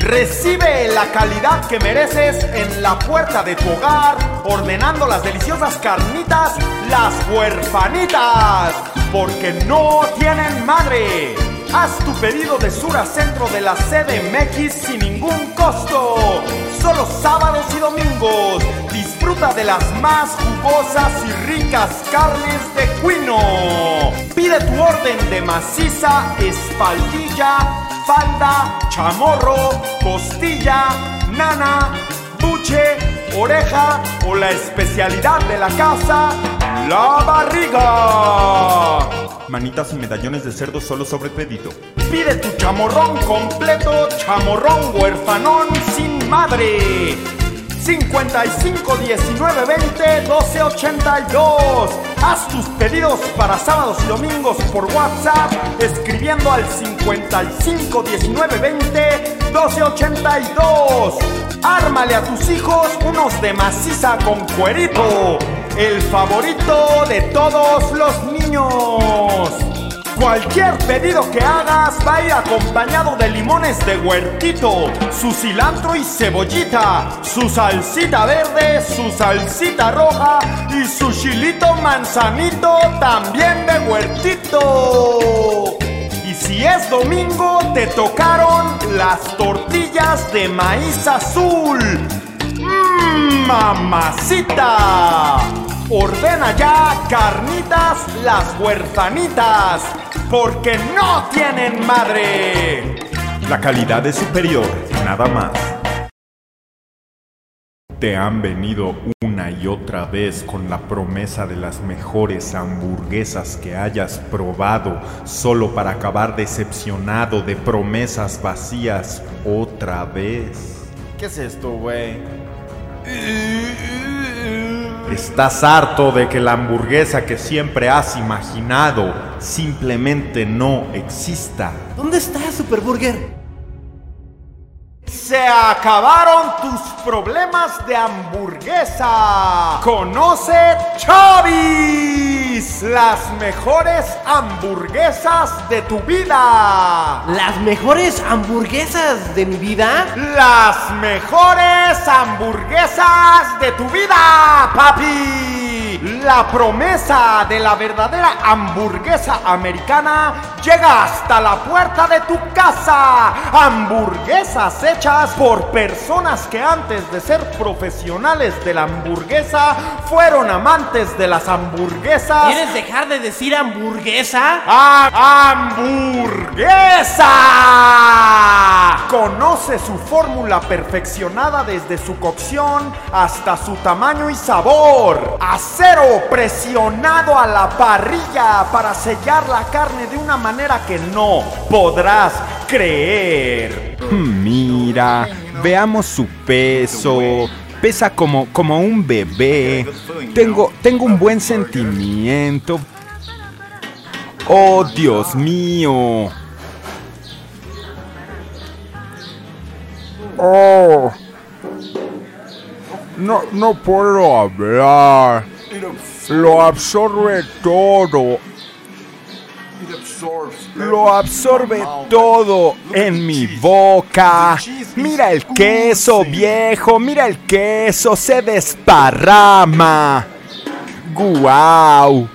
Recibe la calidad que mereces en la puerta de tu hogar, ordenando las deliciosas carnitas, las huerfanitas, porque no tienen madre. Haz tu pedido de sur a centro de la CDMX sin ningún costo. Solo sábados y domingos. Disfruta de las más jugosas y ricas carnes de cuino. Pide tu orden de maciza, espaldilla, falda, chamorro, costilla, nana, buche, oreja o la especialidad de la casa, la barriga. Manitas y medallones de cerdo solo sobre pedido. Pide tu chamorrón completo, chamorrón huerfanón sin madre. 55 19 20 12 82. Haz tus pedidos para sábados y domingos por WhatsApp escribiendo al 55 19 20 12 82. Ármale a tus hijos unos de maciza con cuerito, el favorito de todos los niños. Cualquier pedido que hagas va a ir acompañado de limones de huertito, su cilantro y cebollita, su salsita verde, su salsita roja y su chilito manzanito también de huertito. Y si es domingo, te tocaron las tortillas de maíz azul. ¡Mmm, mamacita! Ordena ya carnitas las huerfanitas, porque no tienen madre. La calidad es superior, nada más. Te han venido una y otra vez con la promesa de las mejores hamburguesas que hayas probado, solo para acabar decepcionado de promesas vacías otra vez. ¿Qué es esto, güey? ¿Estás harto de que la hamburguesa que siempre has imaginado simplemente no exista? ¿Dónde está Superburger? Se acabaron tus problemas de hamburguesa. Conoce Chubby's, las mejores hamburguesas de tu vida. ¿Las mejores hamburguesas de mi vida? Las mejores hamburguesas de tu vida, papi. La promesa de la verdadera hamburguesa americana llega hasta la puerta de tu casa. Hamburguesas hechas por personas que antes de ser profesionales de la hamburguesa fueron amantes de las hamburguesas. ¿Quieres dejar de decir hamburguesa? ¡Ah, ¡Hamburguesa! Conoce su fórmula perfeccionada desde su cocción hasta su tamaño y sabor. Acero presionado a la parrilla para sellar la carne de una manera que no podrás creer. Mira, veamos su peso. Pesa como, como un bebé. Tengo, tengo un buen sentimiento. Oh, Dios mío. Oh. No, no puedo hablar. Lo absorbe todo. Lo absorbe todo en mi boca. Mira el queso, viejo. Mira el queso. Se desparrama. ¡Guau!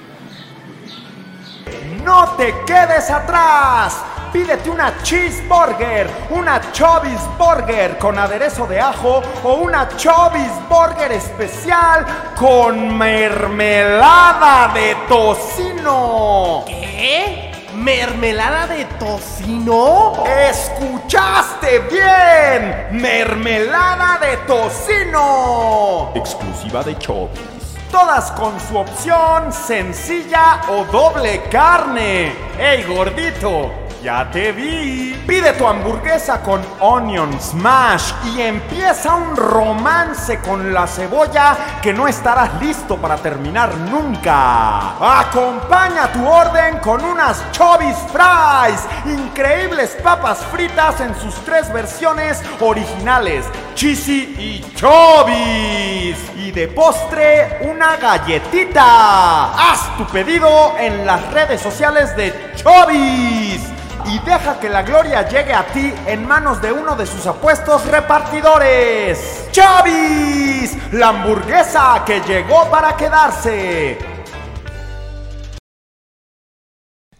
No te quedes atrás. Pídete una cheeseburger, una Chubby's Burger con aderezo de ajo o una Chubby's Burger especial con mermelada de tocino. ¿Qué? ¿Mermelada de tocino? ¡Escuchaste bien! ¡Mermelada de tocino! Exclusiva de Chubby's. Todas con su opción sencilla o doble carne. ¡Ey, gordito! Ya te vi. Pide tu hamburguesa con onion smash y empieza un romance con la cebolla que no estarás listo para terminar nunca. Acompaña tu orden con unas Chubby's Fries, increíbles papas fritas en sus tres versiones originales, cheesy y Chubby's. Y de postre, una galletita. Haz tu pedido en las redes sociales de Chubby's y deja que la gloria llegue a ti en manos de uno de sus apuestos repartidores. ¡Chavis! La hamburguesa que llegó para quedarse.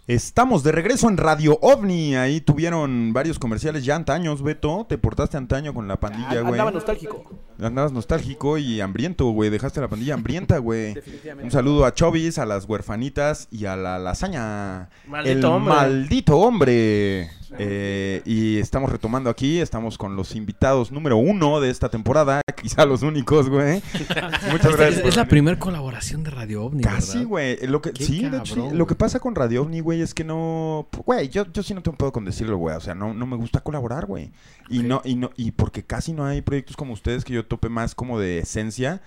Estamos de regreso en Radio OVNI. Ahí tuvieron varios comerciales ya antaños, Beto. Te portaste antaño con la pandilla, güey. Andaba nostálgico. Andabas nostálgico y hambriento, güey. Dejaste la pandilla hambrienta, güey. Un saludo a Chovis, a las huerfanitas y a la lasaña. Maldito El hombre. maldito hombre. Eh, y estamos retomando aquí. Estamos con los invitados número uno de esta temporada. Quizá los únicos, güey. Muchas Es, gracias. es la primera colaboración de Radio OVNI, Casi, ¿verdad? güey. Lo que, sí, de hecho, sí. Lo que pasa con Radio OVNI, güey, es que no... Güey, yo, yo sí no tengo pedo con decirlo, güey. O sea, no, no me gusta colaborar, güey. Y no, y no, y porque casi no hay proyectos como ustedes que yo tope más como de esencia.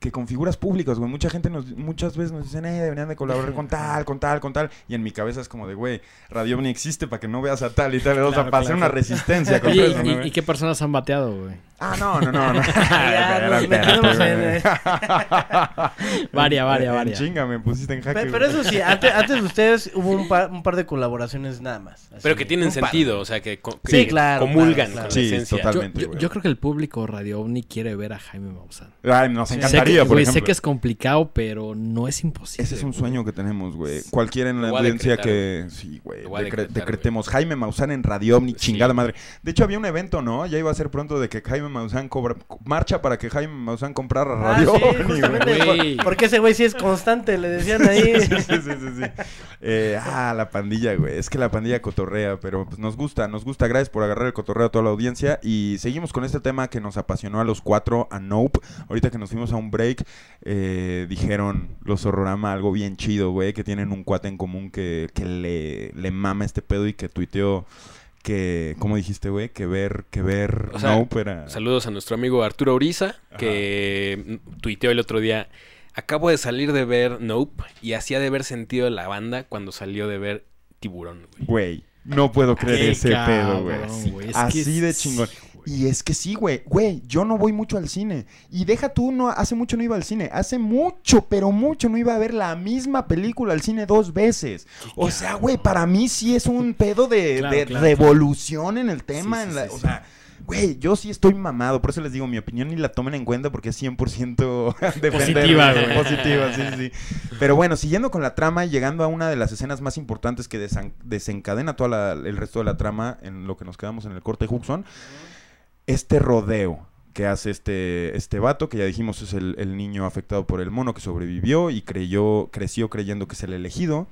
Que con figuras públicas, güey. Mucha gente nos, muchas veces nos dicen, eh, deberían de colaborar con tal, con tal, con tal. Y en mi cabeza es como de, güey, Radio OVNI existe para que no veas a tal y tal. o sea, Claro, para hacer una resistencia contra Oye, eso, ¿y, ¿no, y- y qué personas han bateado, güey? Ah, no, no, no. no. Varia, varia, En varia. Chinga, me pusiste en jaque. Pero eso sí, antes, antes de ustedes hubo un par, un par de colaboraciones nada más. así, Pero que tienen par. sentido, o sea, que, co- Sí, que claro, comulgan claro, claro. con Sí, la esencia. total. Yo, Totalmente, yo- yo creo que el público Radio OVNI quiere ver a Jaime Maussan. Ay, nos encantaría, que, por sé que es complicado, pero no es imposible. Ese es un sueño que tenemos, güey. Cualquiera en la audiencia que... Sí, güey. Decre- decretemos. Jaime Maussan en Radio Omni, Sí. chingada madre. De hecho, había un evento, ¿no? Ya iba a ser pronto de que Jaime Maussan cobra... Marcha para que Jaime Maussan comprara Ah, Radio sí, güey. por- Porque ese güey sí es constante, le decían ahí. Sí, sí, sí, sí, sí. Eh, ah, la pandilla, güey. Es que la pandilla cotorrea, pero pues nos gusta, nos gusta. Gracias por agarrar el cotorreo a toda la audiencia. Y seguimos con este tema que nos apasionó a los cuatro, a Nope. Ahorita que nos fuimos a un break, eh, dijeron los Horrorama algo bien chido, güey. Que tienen un cuate en común que, que le, le mama este pedo y que tuiteó que, ¿cómo dijiste, güey? Que ver, que ver O sea, Nope era... Saludos a nuestro amigo Arturo Uriza, que tuiteó el otro día. Acabo de salir de ver Nope y hacía de haber sentido la banda cuando salió de ver Tiburón. güey. Güey, no puedo creer ese pedo, güey. Es Así que de sí, chingón. Güey. Y es que sí, güey. Güey, yo no voy mucho al cine. Y deja tú, no, hace mucho no iba al cine. Hace mucho, pero mucho no iba a ver la misma película al cine dos veces. O sea, güey, para mí sí es un pedo de, Claro, de claro, revolución en el tema. Sí, sí, en la- sí, o sea, güey, yo sí estoy mamado. Por eso les digo, mi opinión ni la tomen en cuenta porque es 100% defender- Positiva, güey. Positiva, sí, sí. Pero bueno, siguiendo con la trama y llegando a una de las escenas más importantes que desencadena todo el resto de la trama en lo que nos quedamos en el corte Huxon, este rodeo que hace este, este vato, que ya dijimos es el, el niño afectado por el mono que sobrevivió y creyó, creció creyendo que es el elegido.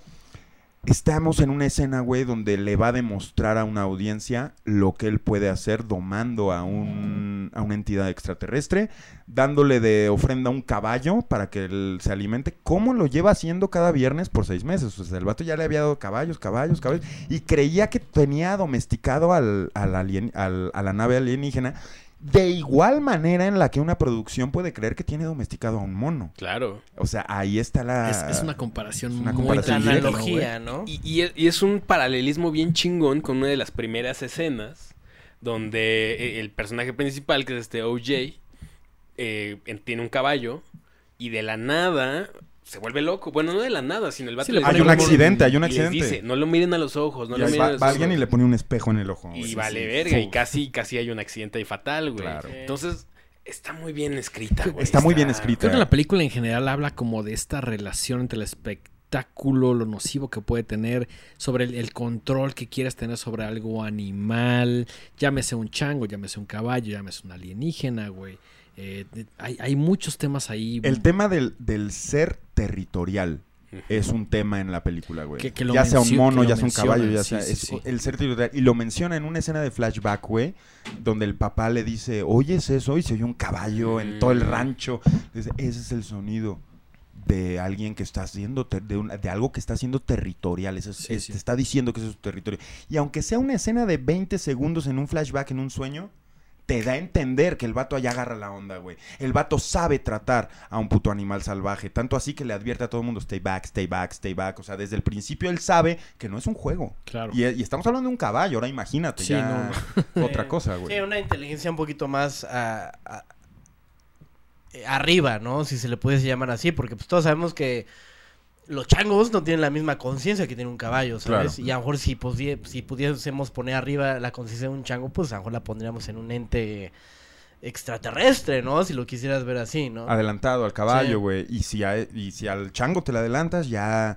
Estamos en una escena, güey, donde le va a demostrar a una audiencia lo que él puede hacer domando a, un, a una entidad extraterrestre, dándole de ofrenda un caballo para que él se alimente. ¿Cómo lo lleva haciendo cada viernes por seis meses? O sea, el vato ya le había dado caballos, caballos, caballos, y creía que tenía domesticado al- a la nave alienígena. De igual manera en la que una producción puede creer que tiene domesticado a un mono. Claro. O sea, ahí está la... Es, es una comparación es una muy comparación directa, analogía, ¿no? Y, y es, y es un paralelismo bien chingón con una de las primeras escenas donde eh, el personaje principal, que es este OJ, eh, en- tiene un caballo y de la nada se vuelve loco. Bueno, no de la nada, sino el vato Sí, le les Hay un accidente, hay un y les accidente. dice, no lo miren a los ojos, no Y lo miren va, a los va alguien y ojos". le pone un espejo en el ojo. Y vale Sí, verga, y casi, casi hay un accidente ahí fatal, güey. Claro. Entonces, está muy bien escrita, güey. Está muy bien escrita. Creo que la película en general habla como de esta relación entre el espectáculo, lo nocivo que puede tener, sobre el, el control que quieres tener sobre algo animal, llámese un chango, llámese un caballo, llámese un alienígena, güey. Eh, hay, hay muchos temas ahí. El tema del, del ser territorial es un tema en la película, güey. Que- que lo ya sea un mono, ya sea un caballo, ya sea sí, sí, es sí. el ser territorial. Y lo menciona en una escena de flashback, güey, donde el papá le dice, oyes eso y se oye un caballo en todo el Mm. rancho. Dice, ese es el sonido de alguien que está haciendo, de, algo que está haciendo territorial. Eso es-. Te está diciendo que eso es su territorio. Y aunque sea una escena de 20 segundos en un flashback, en un sueño, te da a entender que el vato allá agarra la onda, güey. El vato sabe tratar a un puto animal salvaje. Tanto así que le advierte a todo el mundo, stay back, stay back, stay back. O sea, desde el principio él sabe que no es un juego. Claro. Y, y estamos hablando de un caballo, ahora imagínate Sí, ya otra Eh, cosa, güey. Sí, una inteligencia un poquito más ah, ah, arriba, ¿no? Si se le pudiese llamar así, porque pues todos sabemos que los changos no tienen la misma conciencia que tiene un caballo, ¿sabes? Claro. Y a lo mejor si, pudiésemos poner arriba la conciencia de un chango, pues a lo mejor la pondríamos en un ente extraterrestre, ¿no? Si lo quisieras ver así, ¿no? Adelantado al caballo, güey. Y, si a- y si al chango te le adelantas, ya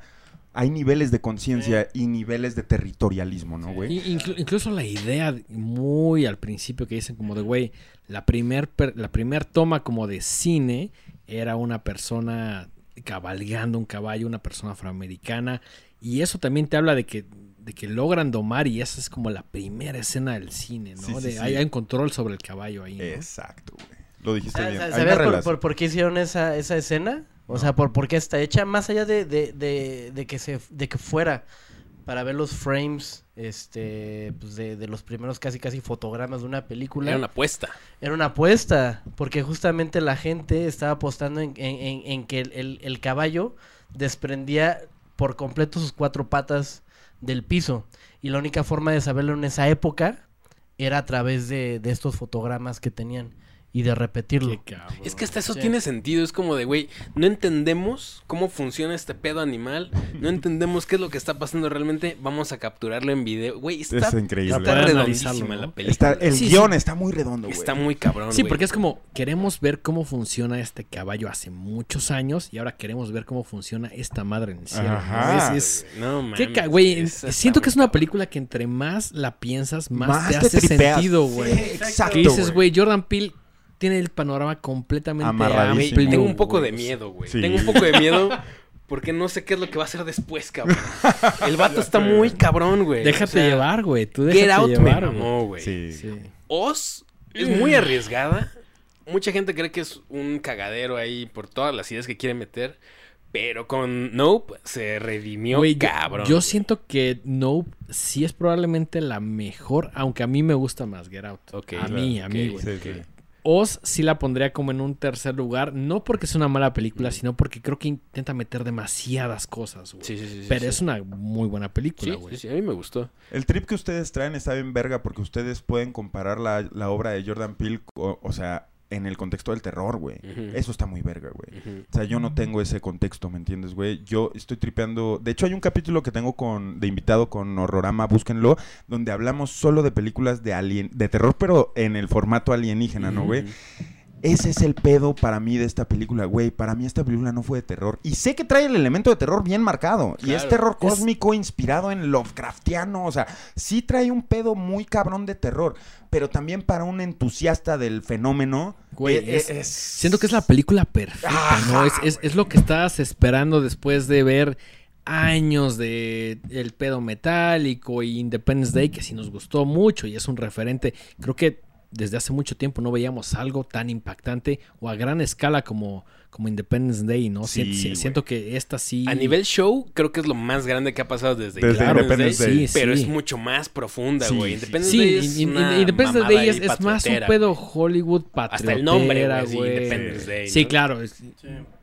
hay niveles de conciencia y niveles de territorialismo, ¿no, güey? Inclu- incluso la idea de- muy al principio que dicen como de, güey, la primer, per- la primer toma como de cine era una persona cabalgando un caballo, una persona afroamericana. Y eso también te habla de que, de que logran domar y esa es como la primera escena del cine, ¿no? Sí, sí, De- sí. Hay, hay un control sobre el caballo ahí. ¿no? Exacto, güey. Lo dijiste ¿Sabes, bien. sabes- por, por- por qué hicieron esa, esa escena? O sea, por, por qué está hecha, más allá de, de, de, de que se de que fuera para ver los frames este, pues de, de los primeros casi casi fotogramas de una película. Era una apuesta. Era una apuesta, porque justamente la gente estaba apostando en, en- en- en que el, el- el caballo desprendía por completo sus cuatro patas del piso. Y la única forma de saberlo en esa época era a través de, de estos fotogramas que tenían y de repetirlo. Qué cabrón. Es que hasta eso Sí. tiene sentido. Es como de, güey, no entendemos cómo funciona este pedo animal. No entendemos qué es lo que está pasando realmente. Vamos a capturarlo en video. Güey, está, Es increíble. está redondísima analizarlo, la ¿no? película. Está, el Sí, guion está muy redondo, güey. Está muy cabrón, Sí, porque es como queremos ver cómo funciona este caballo hace muchos años y ahora queremos ver cómo funciona esta madre en el cielo. ¿no? Ajá. Es- es- No, qué mames, güey, siento que es una película que entre más la piensas, más, Más te te hace tripeas. sentido, Sí, güey. exacto, que dices, güey, Jordan Peele tiene el panorama completamente amplio, tengo un poco de miedo, güey. Sí. Tengo un poco de miedo porque no sé qué es lo que va a hacer después, cabrón. El vato está muy cabrón, güey. Déjate O sea, llevar, güey. Tú Get déjate Out me llevar, güey. mamó, güey. Sí. Sí. Oz es muy arriesgada. Mucha gente cree que es un cagadero ahí por todas las ideas que quiere meter. Pero con Nope se redimió Güey, yo- cabrón. Yo, siento que Nope sí es probablemente la mejor, aunque a mí me gusta más Get Out. Ok, a mí, a mí, güey. Sí, sí. Oz sí la pondría como en un tercer lugar, no porque es una mala película, sino porque creo que intenta meter demasiadas cosas, güey. Sí, sí, sí. Pero sí. es una muy buena película, Sí, güey. sí, sí, a mí me gustó. El trip que ustedes traen está bien verga porque ustedes pueden comparar la, la obra de Jordan Peele, o, o sea, en el contexto del terror, güey. Eso está muy verga, güey. O sea, yo no tengo ese contexto, ¿me entiendes, güey? Yo estoy tripeando. De hecho, hay un capítulo que tengo con de invitado con Horrorama, búsquenlo, donde hablamos solo de películas de alien, de terror, pero en el formato alienígena, ¿no, güey? Ese es el pedo para mí de esta película, güey. Para mí esta película no fue de terror. Y sé que trae el elemento de terror bien marcado. Y es terror Es- cósmico inspirado en Lovecraftiano. O sea, sí trae un pedo muy cabrón de terror. Pero también para un entusiasta del fenómeno. Güey, eh, es- eh, es- Siento que es la película perfecta, ¿no? Es, es, es lo que estabas esperando después de ver años de el pedo metálico y Independence Day, que sí nos gustó mucho y es un referente. Creo que desde hace mucho tiempo no veíamos algo tan impactante o a gran escala como, como Independence Day, ¿no? Sí, siento que esta sí... A nivel show, creo que es lo más grande que ha pasado desde, Desde Independence Day. Sí, Pero sí. es mucho más profunda, güey. sí. Independence Sí, Day es in- una Independence mamada Day es, es más un pedo. Hollywood patriotera, Hasta el nombre, güey. Independence Day, Sí, ¿no? claro. es-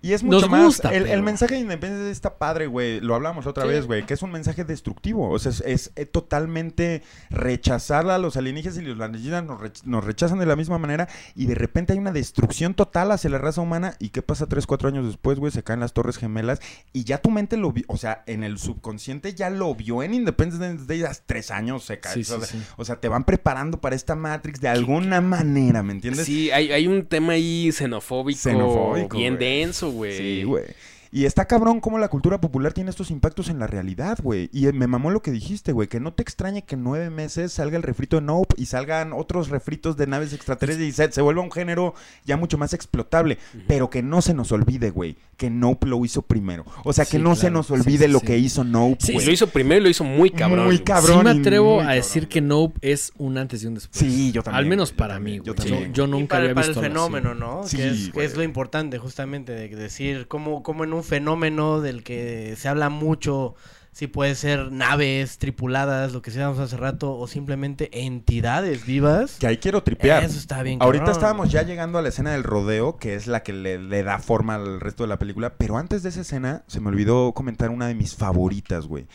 Y es Nos mucho más. gusta, el, mensaje de Independencia está padre, güey. Lo hablamos otra Sí. vez, güey. Que es un mensaje destructivo. O sea, es, es, eh, totalmente rechazar a los alienígenas y los alienígenas nos, nos rechazan de la misma manera. Y de repente hay una destrucción total hacia la raza humana. ¿Y qué pasa tres, cuatro años después, güey? Se caen las Torres Gemelas. Y ya tu mente lo vio. O sea, en el subconsciente ya lo vio en Independence Day hace tres años. Se cae. Sí, sí, o, sea, sí. o sea, te van preparando para esta Matrix de alguna manera, ¿me entiendes? Sí, hay, hay un tema ahí xenofóbico, Xenofóbico, bien güey. denso, güey. Sí, güey. Y está cabrón cómo la cultura popular tiene estos impactos en la realidad, güey. Y eh, me mamó lo que dijiste, güey. Que no te extrañe que en nueve meses salga el refrito de Nope y salgan otros refritos de naves extraterrestres y se, se vuelva un género ya mucho más explotable. Pero que no se nos olvide, güey, que Nope lo hizo primero. O sea, que Sí, no se nos olvide sí, lo sí. que hizo Nope, Sí, lo hizo primero y lo hizo muy cabrón. Muy cabrón. sí me atrevo a cabrón, decir que Nope es un antes y un después. Sí, yo también, Al menos para mí, yo también. Yo Y nunca para, había para visto el así. fenómeno, ¿no? Sí, que, es, que güey. es lo importante justamente de decir cómo, cómo en un fenómeno del que se habla mucho, si puede ser naves tripuladas, lo que decíamos hace rato, o simplemente entidades vivas. Que ahí quiero tripear. Eso está bien Ahorita cabrón. estábamos ya llegando a la escena del rodeo, que es la que le, le da forma al resto de la película. Pero antes de esa escena, se me olvidó comentar una de mis favoritas, güey.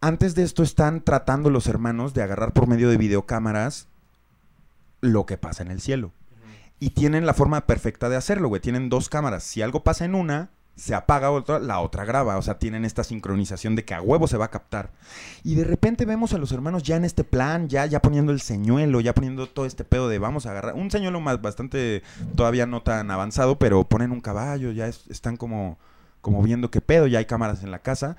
Antes de esto están tratando los hermanos de agarrar por medio de videocámaras lo que pasa en el cielo. Y tienen la forma perfecta de hacerlo, güey. Tienen dos cámaras. Si algo pasa en una, se apaga otra, la otra graba. O sea, tienen esta sincronización de que a huevo se va a captar. Y de repente vemos a los hermanos ya en este plan, ya, ya poniendo el señuelo, ya poniendo todo este pedo de vamos a agarrar. Un señuelo más bastante, todavía no tan avanzado, pero ponen un caballo, ya es- están como, como viendo qué pedo, ya hay cámaras en la casa.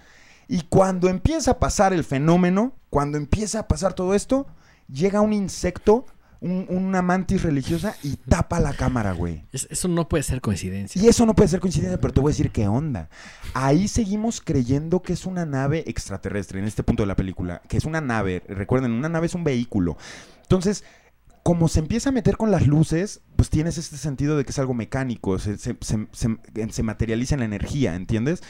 Y cuando empieza a pasar el fenómeno, cuando empieza a pasar todo esto, llega un insecto, un- una mantis religiosa y tapa la cámara, güey. Es- eso no puede ser coincidencia. Y eso no puede ser coincidencia, pero te voy a decir qué onda. Ahí seguimos creyendo que es una nave extraterrestre en este punto de la película, que es una nave. Recuerden, una nave es un vehículo. Entonces, como se empieza a meter con las luces, pues tienes este sentido de que es algo mecánico, se, se- se- se- se materializa en la energía, ¿entiendes?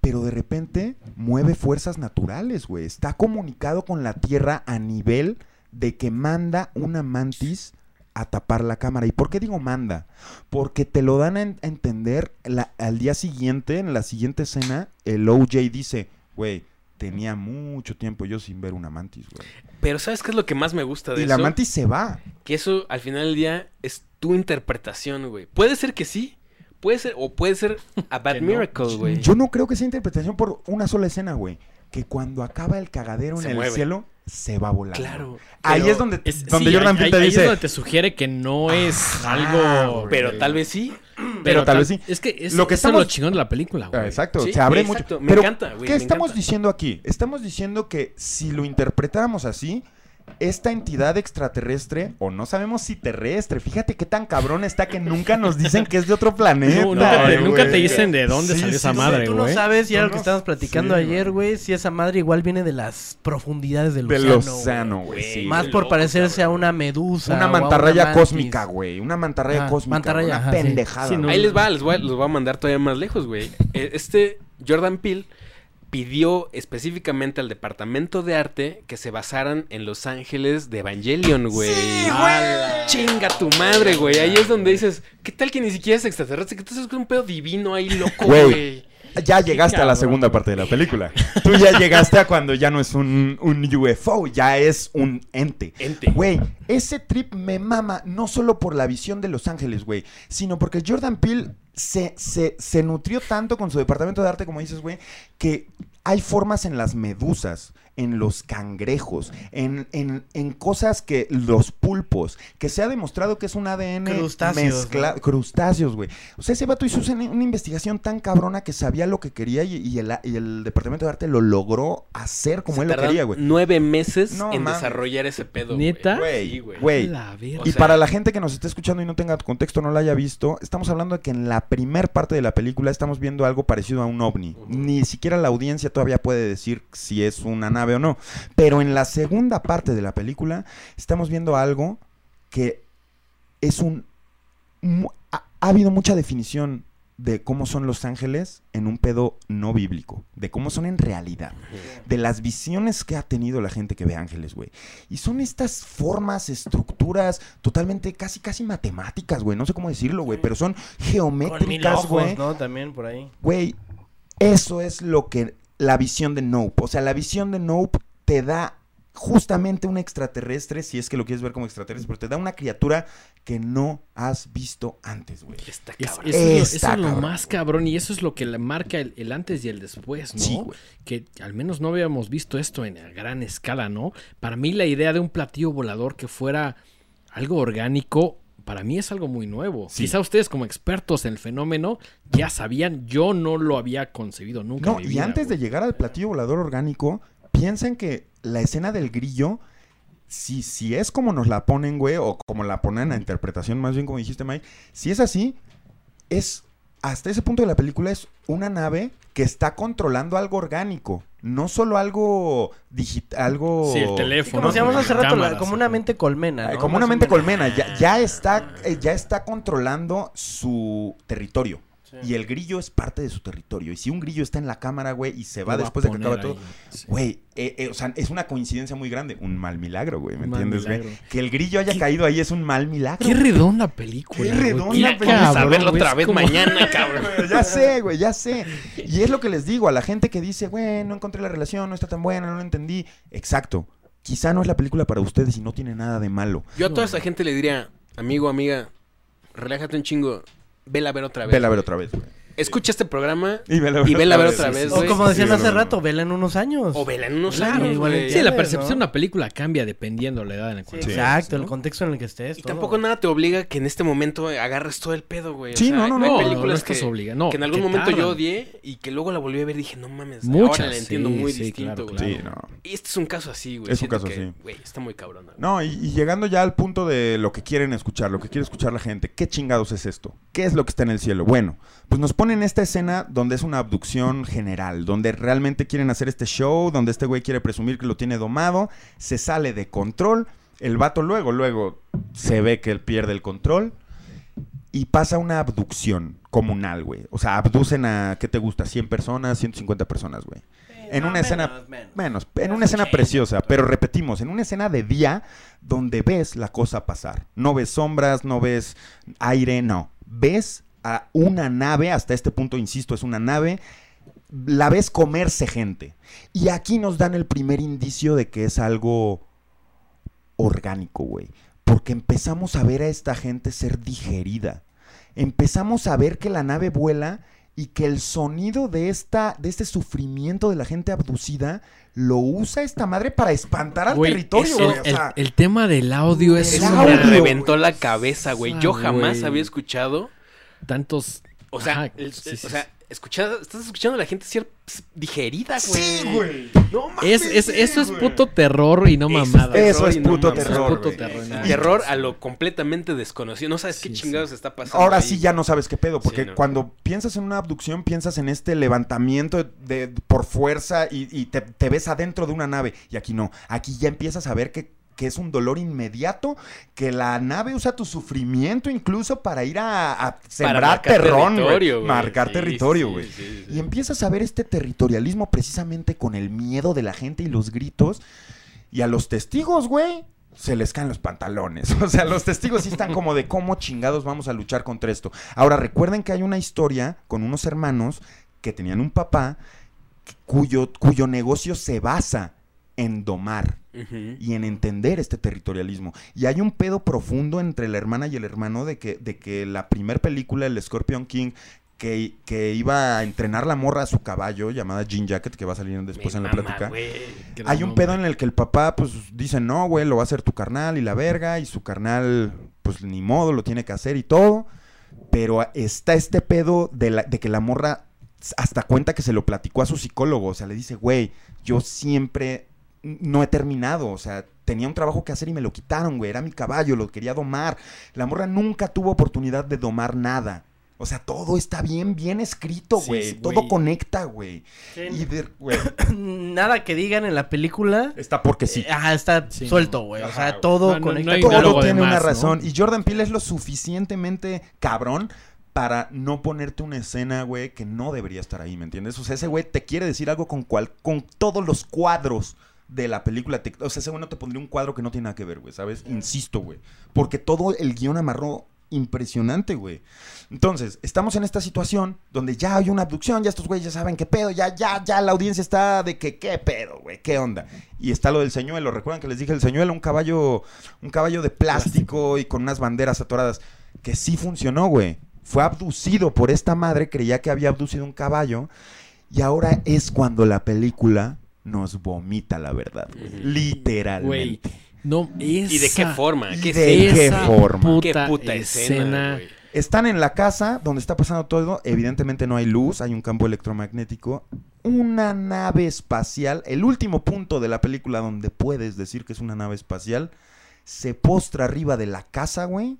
pero de repente mueve fuerzas naturales, güey. Está comunicado con la Tierra a nivel de que manda una mantis a tapar la cámara. ¿Y por qué digo manda? Porque te lo dan a, en- a entender la- al día siguiente, en la siguiente escena, el OJ dice, güey, tenía mucho tiempo yo sin ver una mantis, güey. Pero ¿sabes qué es lo que más me gusta de Y eso? la mantis se va. Que eso al final del día es tu interpretación, güey. Puede ser que sí, puede ser, o puede ser a bad miracle, güey. Yo no creo que sea interpretación por una sola escena, güey. Que cuando acaba el cagadero Se en el cielo, se va a volar. Claro. Ahí es donde, es- donde sí, Jordan ahí- Peele te ahí dice. es donde te sugiere que no es algo. Pero tal vez sí. Pero tal vez sí. Es que es, Lo que eso es estamos- lo chingón de la película, güey. Ah, Exacto, Sí, se abre exacto, mucho. me Pero, encanta, güey, ¿qué me estamos encanta. diciendo aquí? Estamos diciendo que si lo interpretáramos así, esta entidad extraterrestre, o no sabemos si terrestre, fíjate qué tan cabrón está que nunca nos dicen que es de otro planeta. No, nunca, te, güey. nunca te dicen de dónde Sí, salió sí, esa madre, Tú no güey. sabes, y era lo que estábamos platicando sí, ayer, güey, si esa madre igual viene de las profundidades del, Del océano. güey. océano, güey. sí. Más por loco, parecerse a una medusa. Una mantarraya cósmica, güey. Una mantarraya Ajá, cósmica. mantarraya, una ajá, pendejada. Sí, no, güey. Ahí les va, les voy, a- les voy a mandar todavía más lejos, güey. Eh, Este Jordan Peele pidió específicamente al departamento de arte que se basaran en Los Ángeles de Evangelion, güey. ¡A la Chinga tu madre, güey. Ahí es donde dices, ¿qué tal que ni siquiera es extraterrestre? ¿Qué tal que es un pedo divino ahí loco, Güey. güey? Ya llegaste a la segunda parte de la película. Tú ya llegaste a cuando ya no es un, un UFO, ya es un ente. Ente. Güey, ese trip me mama no solo por la visión de Los Ángeles, güey, sino porque Jordan Peele se, se, se nutrió tanto con su departamento de arte, como dices, güey, que hay formas en las medusas, en los cangrejos, en, en, en cosas que los pulpos, que se ha demostrado que es un ADN Crustáceos, ¿no? crustáceos, güey. O sea, ese vato hizo una, investigación tan cabrona que sabía lo que quería y, y el, y el departamento de arte lo logró hacer como Se él lo quería, güey. Nueve meses No en desarrollar ese pedo. ¿Neta? Güey, Güey, güey. güey. Y O sea- para la gente que nos esté escuchando y no tenga contexto, no lo haya visto, estamos hablando de que en la primer parte de la película estamos viendo algo parecido a un ovni. Ni siquiera la audiencia todavía puede decir si es una nave o no. Pero en la segunda parte de la película estamos viendo algo que es un... Ha, ha habido mucha definición de cómo son los ángeles en un pedo no bíblico, de cómo son en realidad, de las visiones que ha tenido la gente que ve ángeles, güey. Y son estas formas, estructuras totalmente casi casi matemáticas, güey, no sé cómo decirlo, güey, pero son geométricas, güey. ¿no? También por ahí. Güey, eso es lo que la visión de Nope, o sea, la visión de Nope te da justamente un extraterrestre, si es que lo quieres ver como extraterrestre, pero te da una criatura que no has visto antes, güey. Está Es- cabrón. eso es, lo, eso Está es lo cabrón. más cabrón y eso es lo que le marca el, el antes y el después, ¿no? Sí. Que al menos no habíamos visto esto en a gran escala, ¿no? Para mí la idea de un platillo volador que fuera algo orgánico, para mí es algo muy nuevo. Sí. Quizá ustedes como expertos en el fenómeno ya sabían, yo no lo había concebido nunca. No, en mi y vida, antes de llegar al platillo volador orgánico, piensen que la escena del grillo, si, si es como nos la ponen, güey, o como la ponen en la interpretación, más bien como dijiste, Mike, si es así, es, hasta ese punto de la película, es una nave que está controlando algo orgánico, no solo algo digital, algo... Sí, el teléfono. como decíamos hace rato, la- como una mente colmena. ¿no? como una mente colmena, ya, ya está, eh, ya está controlando su territorio. Y el grillo es parte de su territorio. Y si un grillo está en la cámara, güey, y se va después de que acaba todo, sí. Güey, eh, eh, o sea, es una coincidencia muy grande. Un mal milagro, güey, ¿me mal entiendes, güey? Que el grillo haya caído ahí es un mal milagro. Qué redonda película. Qué güey. redonda película. Vamos a verlo otra vez como- mañana, cabrón. Ya sé, güey, ya sé. Y es lo que les digo a la gente que dice, güey, no encontré la relación, no está tan buena, no lo entendí. Exacto. Quizá no es la película para ustedes y no tiene nada de malo. Yo a toda esa gente le diría, amigo, amiga, relájate un chingo, vela a ver otra vez. Vela a ver otra vez, güey. Escucha este programa Y vela y vela a ver otra vez, O como decían Sí, hace rato, vela en unos años. O vela en unos Claro, años. Sí, la percepción de una película cambia dependiendo la edad en la Sí, cual exacto, el contexto en el que estés. Y todo. tampoco nada te obliga que en este momento agarres todo el pedo, güey. O Sí, sea, no, no, hay no, películas que, que en algún que momento yo odié y que luego la volví a ver y dije, no mames, Muchas, ahora la entiendo sí, muy sí, distinto, claro, güey. Sí, no. Y este es un caso así, güey. Es un caso así. Güey, está muy cabrón. No, y, llegando ya al punto de lo que quieren escuchar, lo que quiere escuchar la gente, ¿qué chingados es esto? ¿Qué es lo que está en el cielo? Bueno, pues nos ponen esta escena donde es una abducción general, donde realmente quieren hacer este show, donde este güey quiere presumir que lo tiene domado, se sale de control, el vato luego, luego se ve que él pierde el control y pasa una abducción comunal, güey. O sea, abducen a, ¿qué te gusta? 100 personas, 150 personas, güey. En no, una escena menos, en una escena 80, preciosa, pero repetimos, en una escena de día donde ves la cosa pasar. No ves sombras, no ves aire, no. Ves a una nave, hasta este punto, insisto, es una nave, la ves comerse gente. Y aquí nos dan el primer indicio de que es algo orgánico, güey. Porque empezamos a ver a esta gente ser digerida. Empezamos a ver que la nave vuela y que el sonido de esta de este sufrimiento de la gente abducida lo usa esta madre para espantar al Güey, territorio, eso- güey. O el, sea, el tema del audio es El Me reventó güey. la cabeza, güey. Yo Ah, jamás güey. había escuchado. Tantos. O sea, Ajá, el- sí, el- sí, o sea, escuchando, estás escuchando a la gente ser digerida, güey. sí, güey. No mames, Es, eso es puto terror y no mamada. Eso es puto terror. Eso es puto güey. terror, no Terror a lo completamente desconocido. No sabes qué chingados sí. está pasando. Ahora ahí. sí ya no sabes qué pedo, porque Sí, no. cuando piensas en una abducción, piensas en este levantamiento de, de- por fuerza y, y te, te ves adentro de una nave. Y aquí no, aquí ya empiezas a ver que, que es un dolor inmediato, que la nave usa tu sufrimiento incluso para ir a, a sembrar marcar terrón, territorio. Marcar Sí, territorio, güey. sí, sí. Y empiezas a ver este territorialismo precisamente con el miedo de la gente y los gritos. Y a los testigos, güey, se les caen los pantalones. O sea, los testigos sí están como de cómo chingados vamos a luchar contra esto. Ahora, recuerden que hay una historia con unos hermanos que tenían un papá cuyo, cuyo negocio se basa en domar Y en entender este territorialismo. Y hay un pedo profundo entre la hermana y el hermano de que, de que la primer película, el Scorpion King, que, que iba a entrenar la morra a su caballo, llamada Jean Jacket, que va a salir después en la mama, plática. Hay un pedo en el que el papá, pues, dice, no, güey, lo va a hacer tu carnal y la verga, y su carnal, pues, ni modo, lo tiene que hacer y todo. Pero está este pedo de, la- de que la morra hasta cuenta que se lo platicó a su psicólogo. O sea, le dice, güey, yo siempre no he terminado. O sea, tenía un trabajo que hacer y me lo quitaron, güey. Era mi caballo, lo quería domar. La morra nunca tuvo oportunidad de domar nada. O sea, todo está bien, bien escrito, güey. sí, todo güey. conecta, güey. Sí. Y de- güey, Nada que digan en la película. está porque sí. eh, Ajá, está Sí, suelto, güey. O sea, todo No, no, conecta no Todo tiene una razón. Y Jordan Peele es lo suficientemente cabrón para no ponerte una escena, güey, que no debería estar ahí, ¿me entiendes? O sea, ese güey te quiere decir algo con cual, con todos los cuadros de la película. Te- o sea, ese güey no te pondría un cuadro que no tiene nada que ver, güey, ¿sabes? Insisto, güey. Porque todo el guion amarró impresionante, güey. Entonces, estamos en esta situación donde ya hay una abducción, ya estos güeyes ya saben qué pedo, ya, ya, ya la audiencia está de que qué pedo, güey, qué onda. Y está lo del señuelo, recuerdan que les dije el señuelo, un caballo, un caballo de plástico y con unas banderas atoradas, que sí funcionó, güey. Fue abducido por esta madre, creía que había abducido un caballo, y ahora es cuando la película nos vomita la verdad, güey. Literalmente. No, ¿Y de qué forma? ¿Y ¿Qué de qué forma? ¿Qué Puta, escena, güey? Están en la casa donde está pasando todo. Evidentemente no hay luz, hay un campo electromagnético. Una nave espacial. El último punto de la película donde puedes decir que es una nave espacial. Se postra arriba de la casa, güey.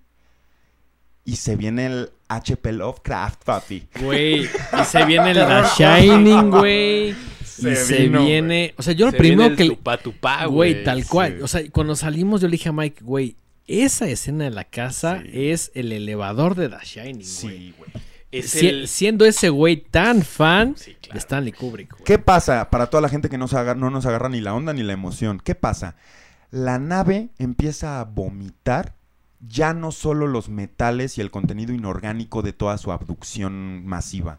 Y se viene el HP Lovecraft, papi. Güey, y se viene el The Shining, güey. Se y se vino, viene. O sea, yo lo Se primero viene que. el tupá, tupá, Güey, tal cual. sí. O sea, cuando salimos, yo le dije a Mike, güey, esa escena de la casa Sí. es el elevador de The Shining, güey. Sí, güey. Es Si- el... Siendo ese güey tan fan Sí, claro. de Stanley Kubrick, güey. ¿Qué pasa para toda la gente que no, se agar- no nos agarra ni la onda ni la emoción? ¿Qué pasa? La nave empieza a vomitar ya no solo los metales y el contenido inorgánico de toda su abducción masiva.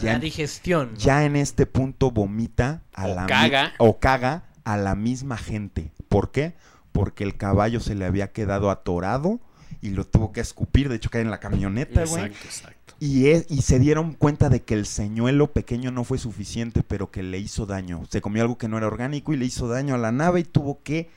Ya, La digestión. ¿no? ya en este punto vomita a O la caga. o caga a la misma gente. ¿Por qué? Porque el caballo se le había quedado atorado y lo tuvo que escupir. De hecho, cae en la camioneta, güey. Exacto, exacto. Y, es- y se dieron cuenta de que el señuelo pequeño no fue suficiente, pero que le hizo daño. Se comió algo que no era orgánico y le hizo daño a la nave y tuvo que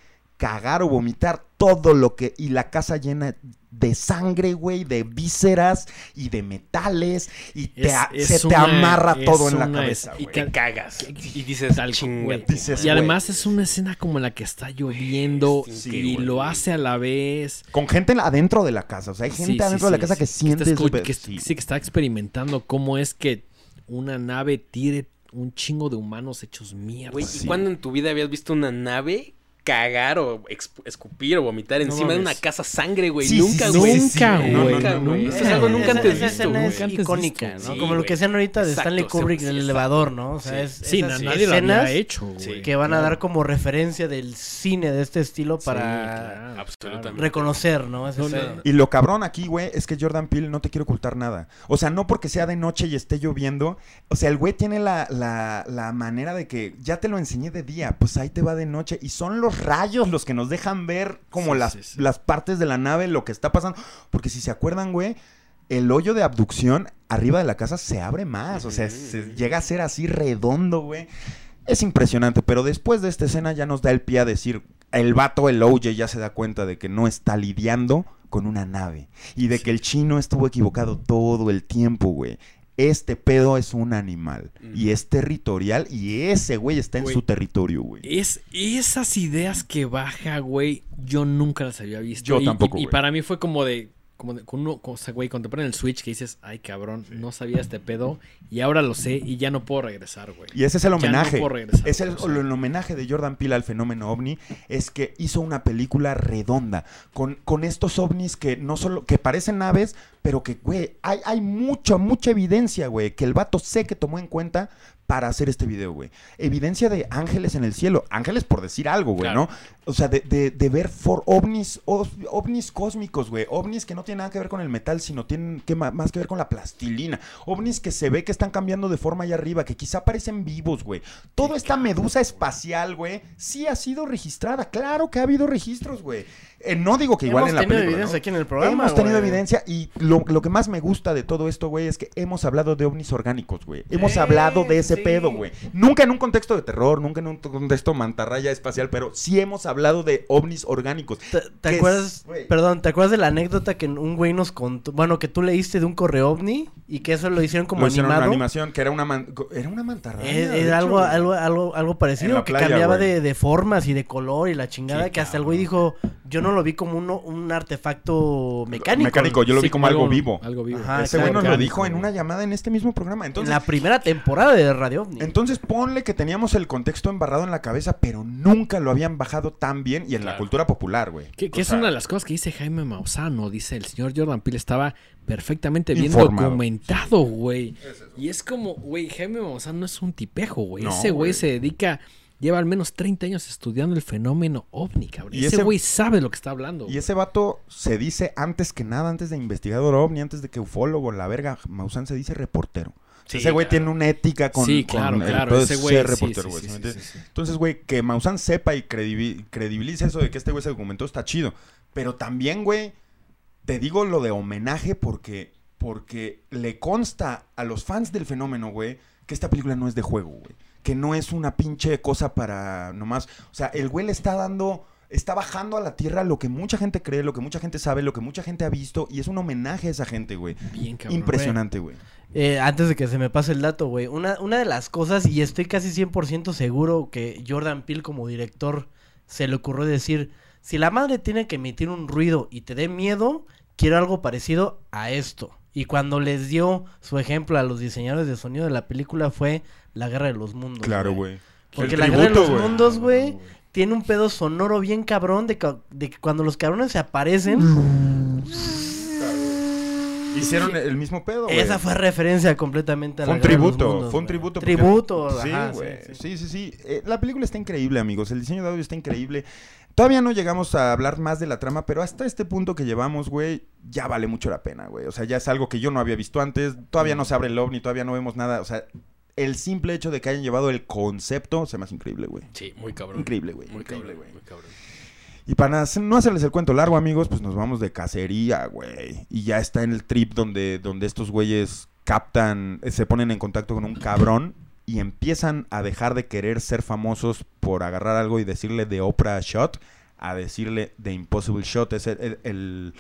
cagar o vomitar todo lo que... Y la casa llena de sangre, güey, de vísceras y de metales y te Es- a- es se te amarra todo en la cabeza, es- Y te cagas. Y dices, güey. Y madre". además es una escena como la que está lloviendo es y lo hace a la vez. Con gente adentro de la casa. O sea, hay gente Sí, sí, adentro de la sí, casa sí. que siente... que, sí. sí, que está experimentando cómo es que una nave tire un chingo de humanos hechos mierda. Güey, ¿y Sí. cuándo en tu vida habías visto una nave cagar o escupir o vomitar encima de una casa sangre, güey. Sí, nunca, sí, güey. Nunca, güey. Nunca, güey. Eso es algo nunca antes esa visto, escena es icónica, ¿no? sí, Como lo que hacían ahorita de Exacto, Stanley Kubrick en el elevador, ¿no? O sea, es Sí, esas lo escenas había hecho, güey. Que van a dar como referencia del cine de este estilo para claro, reconocer, ¿no? Ese. Y lo cabrón aquí, güey, es que Jordan Peele no te quiere ocultar nada. O sea, no porque sea de noche y esté lloviendo. O sea, el güey tiene la, la, la manera de que ya te lo enseñé de día, pues ahí te va de noche. Y son los rayos los que nos dejan ver como Sí, las, sí, sí. las partes de la nave, lo que está pasando. Porque si se acuerdan, güey, el hoyo de abducción arriba de la casa se abre más. O sea, se llega a ser así redondo, güey. Es impresionante, pero después de esta escena ya nos da el pie a decir, el vato, el OJ ya se da cuenta de que no está lidiando con una nave y de que el chino estuvo equivocado todo el tiempo, güey. Este pedo es un animal y es territorial y ese güey está en su territorio, güey. Es esas ideas que baja, güey, yo nunca las había visto. Yo Y- tampoco, Y, y para mí fue como de, como de, con uno, o sea, güey, cuando te ponen el switch que dices, ay, cabrón, no sabía este pedo y ahora lo sé y ya no puedo regresar, güey. Y ese es el Ya no homenaje. puedo regresar, es el homenaje de Jordan Peele al fenómeno ovni. Es que hizo una película redonda. Con, con estos ovnis que no solo. que parecen naves, pero que, güey, hay, hay mucha, mucha evidencia, güey. Que el vato sé que tomó en cuenta para hacer este video, güey. Evidencia de ángeles en el cielo. Ángeles por decir algo, güey, Claro. ¿no? O sea, de, de- de ver for ovnis, ov- ovnis cósmicos, güey. Ovnis que no tienen nada que ver con el metal, sino tienen que más que ver con la plastilina. Ovnis que se ve que están cambiando de forma allá arriba, que quizá parecen vivos, güey. Toda esta medusa espacial, güey, sí ha sido registrada. Claro que ha habido registros, güey. Eh, no digo que igual Hemos en la tenido película, evidencia ¿no? aquí en el programa, Hemos tenido güey. evidencia y lo, lo que más me gusta de todo esto, güey, es que hemos hablado de ovnis orgánicos, güey. Hemos hablado de ese sí. pedo, güey. Nunca en un contexto de terror, nunca en un contexto mantarraya espacial, pero sí hemos hablado de ovnis orgánicos. ¿Te, acuerdas? es, perdón, ¿te acuerdas de la anécdota que un güey nos contó? Bueno, que tú leíste de un correo ovni y que eso lo hicieron como Lo hicieron animado. una animación que era una man- era una mantarraya. Era algo, algo, algo, algo parecido, que playa, cambiaba de, de formas y de color y la chingada, Sí, que hasta el güey dijo, yo no lo vi como uno, un artefacto mecánico. Mecánico, yo lo Sí, vi como algo vivo. Algo vivo. Ajá, Ese güey nos lo dijo en una llamada en este mismo programa. En Entonces, la primera temporada de Radio OVNI. Entonces ponle que teníamos el contexto embarrado en la cabeza, pero nunca lo habían bajado tan bien y en la Claro. cultura popular, güey. Que, es sea, una de las cosas que dice Jaime Mausano. Dice el señor Jordan Peele estaba perfectamente bien Informado. documentado, güey. Y es como, güey, Jaime Mausano no es un tipejo, güey. No, ese güey güey. se dedica, lleva al menos 30 años estudiando el fenómeno ovni, cabrón. Y ese güey sabe lo que está hablando. Y ese vato se dice antes que nada, antes de investigador ovni, antes de que ufólogo, la verga, Maussan se dice reportero. Sí, ese güey claro. tiene una ética con, Sí, con claro, el claro, de ese güey, ser sí, reportero, güey, sí, ¿sí me sí, entiendes? sí, sí. Entonces, güey, que Maussan sepa y credibi- credibilice eso de que este güey se documentó está chido. Pero también, güey, te digo lo de homenaje porque, porque le consta a los fans del fenómeno, güey, que esta película no es de juego, güey. Que no es una pinche cosa para nomás. O sea, el güey le está dando. Está bajando a la tierra lo que mucha gente cree, lo que mucha gente sabe, lo que mucha gente ha visto. Y es un homenaje a esa gente, güey. Bien, cabrón. Impresionante, güey. Eh, antes de que se me pase el dato, güey. Una, una de las cosas, y estoy casi 100% seguro que Jordan Peele como director se le ocurrió decir, si la madre tiene que emitir un ruido y te dé miedo, quiero algo parecido a esto. Y cuando les dio su ejemplo a los diseñadores de sonido de la película fue La Guerra de los Mundos. Claro, güey. Porque El La Guerra de los güey. Mundos, güey, tiene un pedo sonoro bien cabrón de, ca- de que cuando los cabrones se aparecen... Hicieron el mismo pedo, güey. Esa fue referencia completamente a Fue la un Guerra de los tributo, Mundos, fue un tributo. porque- Tributo, Sí, ajá, güey. sí, sí. Sí, sí, sí. Eh, la película está increíble, amigos. El diseño de audio está increíble. Todavía no llegamos a hablar más de la trama, pero hasta este punto que llevamos, güey, ya vale mucho la pena, güey. O sea, ya es algo que yo no había visto antes. Todavía no se abre el ovni, todavía no vemos nada. O sea, el simple hecho de que hayan llevado el concepto se me hace increíble, güey. Sí, muy cabrón. Increíble, güey. Muy Increíble, cabrón, güey. muy cabrón. Y para no hacerles el cuento largo, amigos, pues nos vamos de cacería, güey. Y ya está en el trip donde, donde estos güeyes captan, eh, se ponen en contacto con un cabrón y empiezan a dejar de querer ser famosos por agarrar algo y decirle de Oprah Shot a decirle de Impossible Shot. Es el,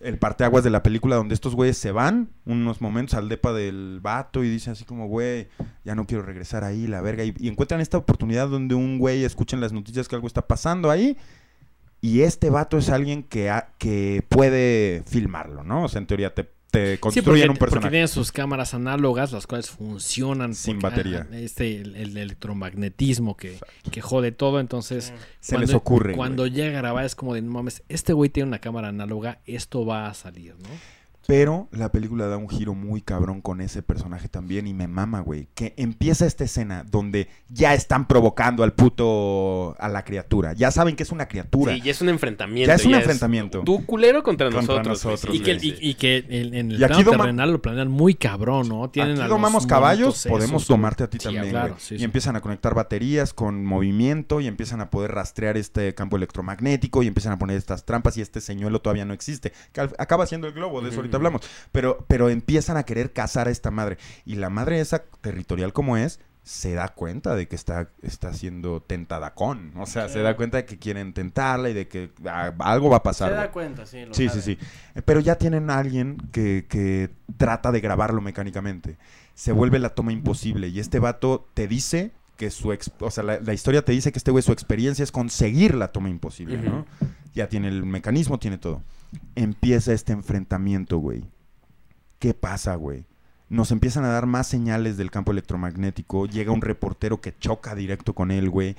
el, parteaguas de la película donde estos güeyes se van unos momentos al depa del vato y dicen así como, güey, ya no quiero regresar ahí, la verga. Y, encuentran esta oportunidad donde un güey escucha en las noticias que algo está pasando ahí y este vato es alguien que, que puede filmarlo, ¿no? O sea, en teoría te, te Sí, construyen porque, un porque personaje. tienen sus cámaras análogas, las cuales funcionan Sin porque, batería. ah, Este, el, el electromagnetismo que, que jode todo. Entonces, Se les ocurre, Cuando llega a grabar es como de, no mames, este güey tiene una cámara análoga, esto va a salir, ¿no? Pero la película da un giro muy cabrón con ese personaje también y me mama, güey. Que empieza esta escena donde ya están provocando al puto, a la criatura. Ya saben que es una criatura. Sí, ya es un enfrentamiento. Ya es un enfrentamiento. Tu culero contra, Contra nosotros. Y que, y, y que en, en el Y aquí plano doma- terrenal lo planean muy cabrón, ¿no? Tienen Aquí domamos caballos, podemos esos, tomarte a ti Sí, también, claro, güey. sí, y empiezan a conectar baterías con movimiento y empiezan a poder rastrear este campo electromagnético y empiezan a poner estas trampas y este señuelo todavía no existe. Que acaba siendo el globo, de eso ahorita hablamos. Pero, pero empiezan a querer cazar a esta madre. Y la madre esa, territorial como es, se da cuenta de que está, está siendo tentadacón. O sea, se da cuenta de que quieren tentarla y de que ah, algo va a pasar. Se da cuenta, sí. lo Sí, sí, sabe. sí. Pero ya tienen a alguien que, que trata de grabarlo mecánicamente. Se vuelve la toma imposible. Y este vato te dice que su... ex- o sea, la, la historia te dice que este güey su experiencia es conseguir la toma imposible, ¿no? Ya tiene el mecanismo, tiene todo. Empieza este enfrentamiento, güey. ¿Qué pasa, güey? Nos empiezan a dar más señales del campo electromagnético. Llega un reportero que choca directo con él, güey.